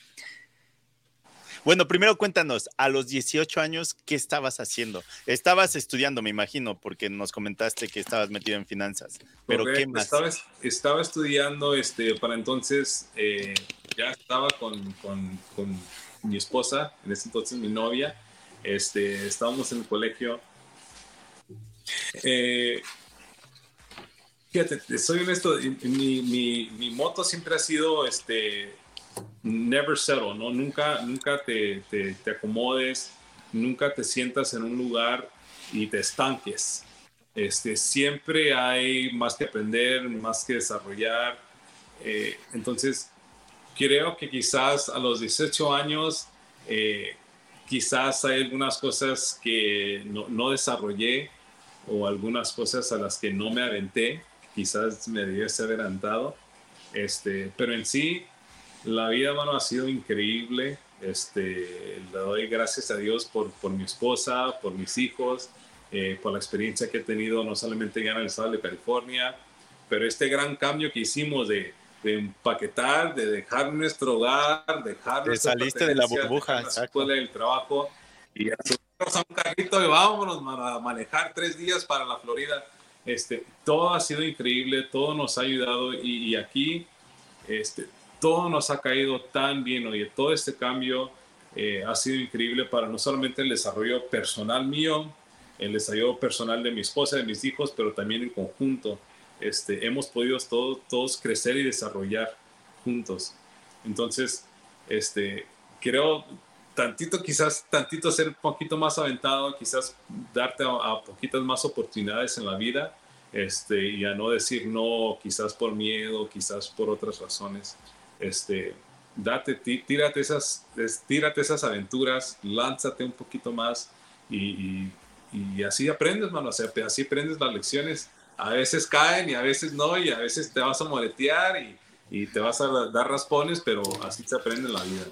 bueno, primero cuéntanos, a los 18 años, ¿qué estabas haciendo? Estabas estudiando, me imagino, porque nos comentaste que estabas metido en finanzas. Pero ¿qué más? Estaba, estaba, estudiando, este, para entonces eh, ya estaba con, con, con, mi esposa, en ese entonces mi novia. Este, estábamos en el colegio. Eh, fíjate, soy honesto, mi, mi, mi moto siempre ha sido este, never settle, ¿no? Nunca, nunca te, te, acomodes, nunca te sientas en un lugar y te estanques. Este, siempre hay más que aprender, más que desarrollar. Eh, entonces, creo que quizás a los 18 años, eh, quizás hay algunas cosas que no, no, desarrollé o algunas cosas a las que no me aventé. Quizás me debiese adelantado. Este, pero en sí, la vida, mano, ha sido increíble. Este, le doy gracias a Dios por, por mi esposa, por mis hijos, eh, por la experiencia que he tenido, no solamente en el estado de California, pero este gran cambio que hicimos de, de empaquetar, de dejar nuestro hogar, dejar de saliste de la burbuja, la escuela del trabajo y a un carrito y vámonos a manejar tres días para la Florida. Este, todo ha sido increíble, todo nos ha ayudado y, y aquí este, todo nos ha caído tan bien, oye, todo este cambio eh, ha sido increíble para no solamente el desarrollo personal mío, el desarrollo personal de mi esposa, de mis hijos, pero también en conjunto. Este, hemos podido todos, crecer y desarrollar juntos. Entonces, este, creo tantito, quizás tantito ser un poquito más aventado, quizás darte a, a poquitas más oportunidades en la vida este, y a no decir no, quizás por miedo, quizás por otras razones este, date, tírate esas, tírate esas aventuras, lánzate un poquito más y, así aprendes, mano, o así aprendes las lecciones. A veces caen y a veces no, y a veces te vas a moletear y, y te vas a dar raspones, pero así se aprende la vida.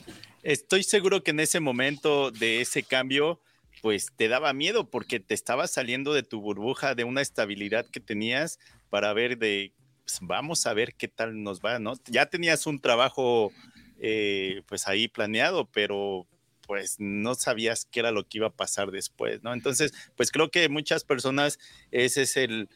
Estoy seguro que en ese momento de ese cambio, pues te daba miedo porque te estabas saliendo de tu burbuja, de una estabilidad que tenías para ver de pues, vamos a ver qué tal nos va, ¿no? Ya tenías un trabajo eh, pues ahí planeado, pero pues no sabías qué era lo que iba a pasar después, ¿no? Entonces, pues creo que muchas personas ese es el...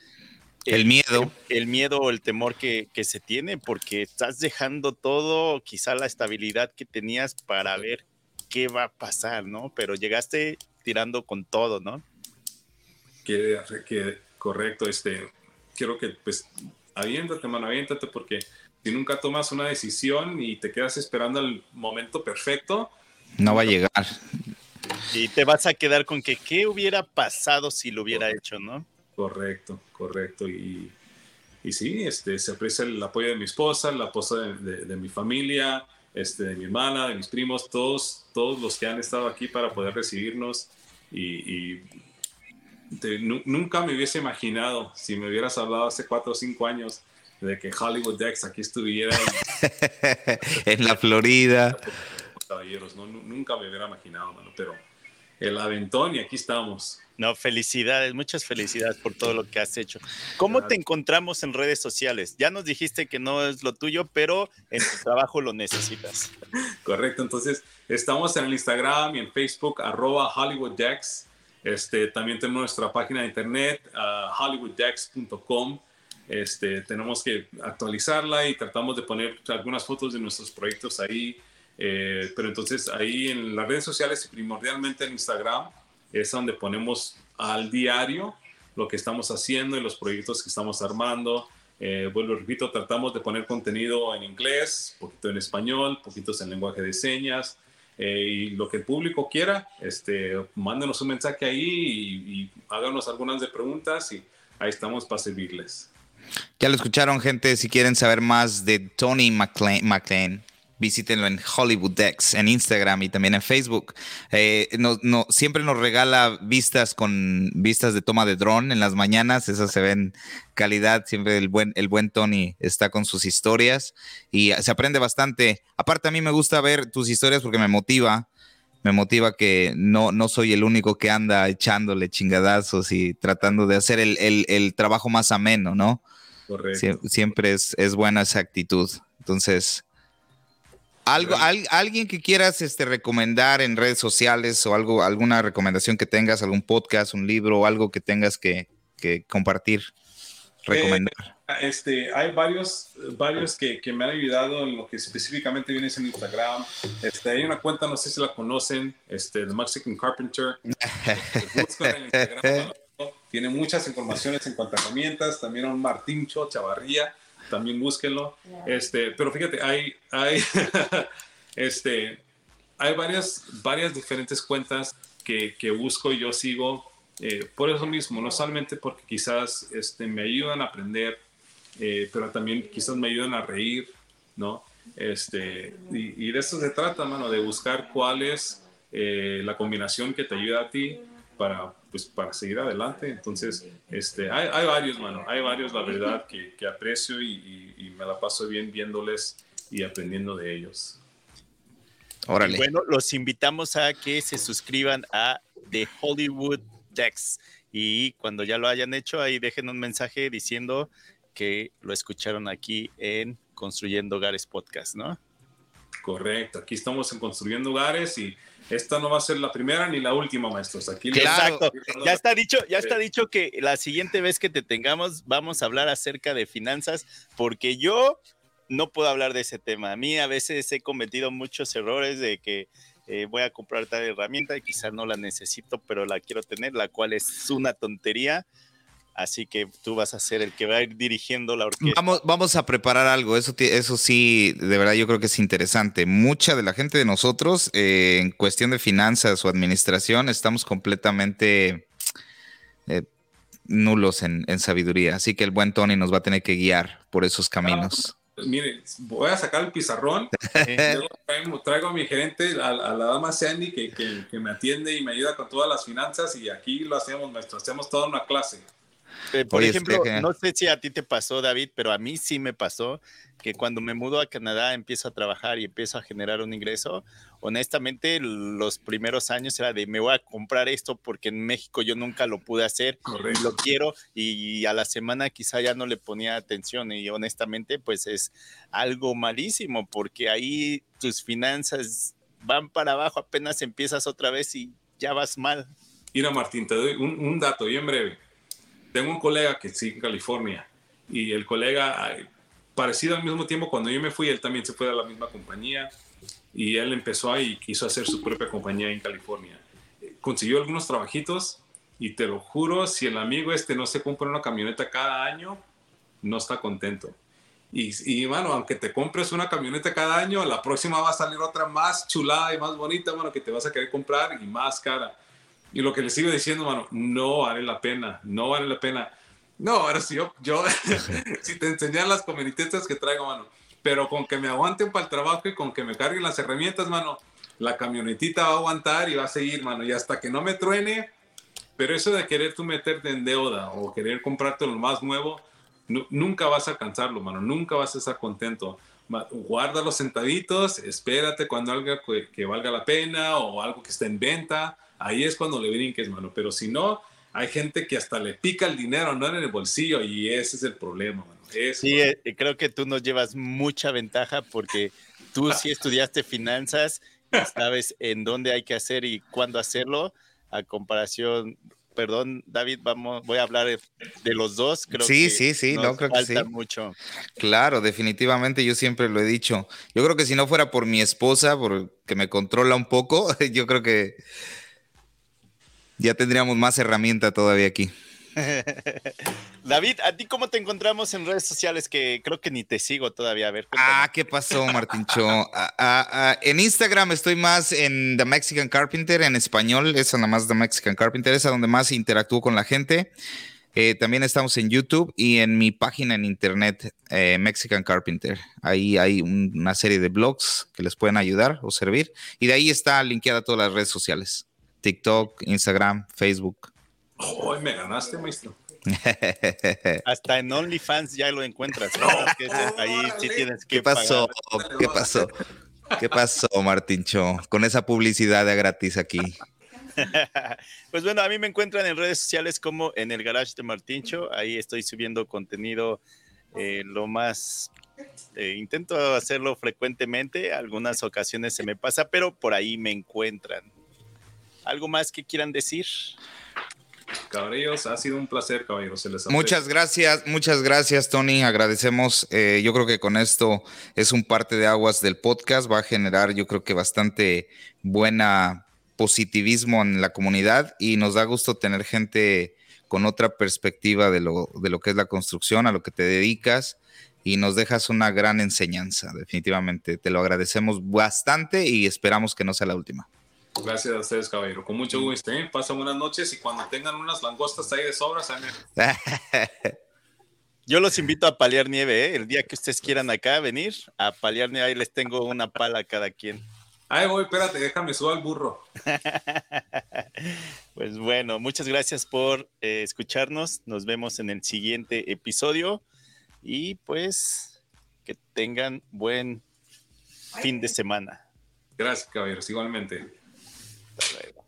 El, miedo. El, miedo o el temor que, que, se tiene porque estás dejando todo, quizá la estabilidad que tenías para ver qué va a pasar, ¿no? Pero llegaste tirando con todo, ¿no? Que, que correcto, este, quiero que pues aviéntate, mano, aviéntate, porque si nunca tomas una decisión y te quedas esperando el momento perfecto, no va a llegar. Y te vas a quedar con que qué hubiera pasado si lo hubiera hecho, ¿no? Correcto, correcto. Y, y sí, este, se aprecia el apoyo de mi esposa, el apoyo de, de, mi familia, este, de mi hermana, de mis primos, todos, todos los que han estado aquí para poder recibirnos y, nunca me hubiese imaginado, si me hubieras hablado hace cuatro o cinco años, de que Hollywood Dex aquí estuviera en, la Florida. Caballeros, ¿no? nunca me hubiera imaginado, mano, pero el aventón y aquí estamos. No, felicidades, muchas felicidades por todo lo que has hecho. ¿Cómo te encontramos en redes sociales? Ya nos dijiste que no es lo tuyo, pero en tu trabajo lo necesitas. Correcto, entonces estamos en el Instagram y en Facebook, arroba HollywoodDex. Este, también tenemos nuestra página de internet, uh, hollywooddex.com. Este, tenemos que actualizarla y tratamos de poner algunas fotos de nuestros proyectos ahí. Eh, pero entonces ahí en las redes sociales y primordialmente en Instagram es donde ponemos al diario lo que estamos haciendo y los proyectos que estamos armando. Eh, vuelvo, repito, tratamos de poner contenido en inglés, poquito en español, poquitos en lenguaje de señas. Eh, y lo que el público quiera, este, mándenos un mensaje ahí y, y háganos algunas de preguntas y ahí estamos para servirles. Ya lo escucharon, gente. Si quieren saber más de Tony McLean, visítenlo en Hollywood Dex, en Instagram y también en Facebook. Eh, no, no, siempre nos regala vistas con vistas de toma de dron en las mañanas, esas se ven calidad, siempre el buen, el buen Tony está con sus historias y se aprende bastante. Aparte a mí me gusta ver tus historias porque me motiva, me motiva que no, no soy el único que anda echándole chingadazos y tratando de hacer el, el, el trabajo más ameno, ¿no? Correcto. siempre es, es buena esa actitud. Entonces, algo, alguien que quieras este, recomendar en redes sociales o algo, alguna recomendación que tengas, algún podcast, un libro o algo que tengas que, compartir, recomendar. Eh, este, hay varios, varios que, me han ayudado en lo que específicamente viene en Instagram. Este, hay una cuenta, no sé si la conocen, este, The Mexican Carpenter. tiene muchas informaciones en cuanto a herramientas. También un Martín Cho Chavarría también búsquenlo. Este, pero fíjate, hay, hay, este, hay varias, varias diferentes cuentas que, que busco y yo sigo eh, por eso mismo, no solamente porque quizás este, me ayudan a aprender, eh, pero también quizás me ayudan a reír, ¿no? Este, y, de eso se trata, mano, de buscar cuál es eh, la combinación que te ayuda a ti para, pues, para seguir adelante. Entonces, este, hay, hay varios, mano, hay varios, la verdad, que, que aprecio y, y, me la paso bien viéndoles y aprendiendo de ellos. Órale. Bueno, los invitamos a que se suscriban a The Hollywood Dex y cuando ya lo hayan hecho, ahí dejen un mensaje diciendo que lo escucharon aquí en Construyendo Hogares Podcast, ¿no? Correcto, aquí estamos en Construyendo Hogares y esta no va a ser la primera ni la última, maestros. Aquí Exacto. Ya está dicho, ya está dicho que la siguiente vez que te tengamos vamos a hablar acerca de finanzas, porque yo no puedo hablar de ese tema. A mí a veces he cometido muchos errores de que eh, voy a comprar tal herramienta y quizás no la necesito, pero la quiero tener, la cual es una tontería Así que tú vas a ser el que va a ir dirigiendo la orquesta. Vamos, vamos a preparar algo, eso, eso sí, de verdad yo creo que es interesante. Mucha de la gente de nosotros, eh, en cuestión de finanzas o administración, estamos completamente eh, nulos en, sabiduría. Así que el buen Tony nos va a tener que guiar por esos caminos. Pues mire, voy a sacar el pizarrón. traigo, a mi gerente, a, la dama Sandy, que, que, me atiende y me ayuda con todas las finanzas. Y aquí lo hacemos, maestro. Hacemos toda una clase. Eh, por ejemplo, no sé si a ti te pasó, David, pero a mí sí me pasó que cuando me mudo a Canadá empiezo a trabajar y empiezo a generar un ingreso. Honestamente, los primeros años era de me voy a comprar esto porque en México yo nunca lo pude hacer, lo quiero y a la semana quizá ya no le ponía atención y honestamente pues es algo malísimo porque ahí tus finanzas van para abajo, apenas empiezas otra vez y ya vas mal. Mira Martín, te doy un, un dato bien breve tengo un colega que sigue en California y el colega, parecido al mismo tiempo, cuando yo me fui, él también se fue a la misma compañía y él empezó ahí y quiso hacer su propia compañía en California. Consiguió algunos trabajitos y te lo juro, si el amigo este no se compra una camioneta cada año, no está contento. Y, y bueno, aunque te compres una camioneta cada año, la próxima va a salir otra más chulada y más bonita, bueno, que te vas a querer comprar y más cara. Y lo que le sigo diciendo, mano, no vale la pena, no vale la pena. No, ahora sí, yo, yo si te enseñan las camionetitas que traigo, mano, pero con que me aguanten para el trabajo y con que me carguen las herramientas, mano, la camionetita va a aguantar y va a seguir, mano, y hasta que no me truene, pero eso de querer tú meterte en deuda o querer comprarte lo más nuevo, nunca vas a alcanzarlo, mano, nunca vas a estar contento. Guarda los centavitos, espérate cuando algo que, valga la pena o algo que esté en venta, ahí es cuando le brinques, mano, pero si no, hay gente que hasta le pica el dinero, no en el bolsillo, y ese es el problema, mano. sí, eh, creo que tú nos llevas mucha ventaja porque tú sí estudiaste finanzas y sabes en dónde hay que hacer y cuándo hacerlo, a comparación perdón, David, vamos, voy a hablar de los dos. Creo sí, sí, sí, no creo que sí. mucho. Claro, definitivamente, yo siempre lo he dicho. Yo creo que si no fuera por mi esposa, porque me controla un poco, yo creo que ya tendríamos más herramienta todavía aquí. David, ¿a ti cómo te encontramos en redes sociales? Que creo que ni te sigo todavía. A ver. Ah, ¿qué pasó, Martín Cho? Ah, ah, ah, en Instagram estoy más en The Mexican Carpenter, en español, esa nada más The Mexican Carpenter, esa donde más interactúo con la gente. Eh, también estamos en YouTube y en mi página en internet, eh, Mexican Carpenter. Ahí hay una serie de blogs que les pueden ayudar o servir. Y de ahí está linkeada todas las redes sociales. TikTok, Instagram, Facebook. Hoy me ganaste, maestro. Hasta en OnlyFans ya lo encuentras. ahí sí tienes que ¿Qué pasó? ¿Qué pasó? ¿Qué pasó, Martincho? Con esa publicidad de gratis aquí. Pues bueno, a mí me encuentran en redes sociales como en el garage de Martincho. Ahí estoy subiendo contenido eh, lo más. Eh, intento hacerlo frecuentemente. Algunas ocasiones se me pasa, pero por ahí me encuentran. ¿Algo más que quieran decir? Caballeros, ha sido un placer, caballeros. muchas gracias, muchas gracias, Tony. Agradecemos. Eh, yo creo que con esto es un parte de aguas del podcast. Va a generar, yo creo que bastante buena positivismo en la comunidad y nos da gusto tener gente con otra perspectiva de lo, de lo que es la construcción, a lo que te dedicas y nos dejas una gran enseñanza, definitivamente. Te lo agradecemos bastante y esperamos que no sea la última. Gracias a ustedes, caballero. Con mucho gusto. ¿eh? Pasen buenas noches y cuando tengan unas langostas ahí de sobras, Yo los invito a paliar nieve, ¿eh? El día que ustedes quieran acá venir, a paliar nieve, ahí les tengo una pala a cada quien. Ay, voy, espérate, déjame subir al burro. pues bueno, muchas gracias por eh, escucharnos. Nos vemos en el siguiente episodio y pues que tengan buen fin de semana. Gracias, caballeros, igualmente. That luego.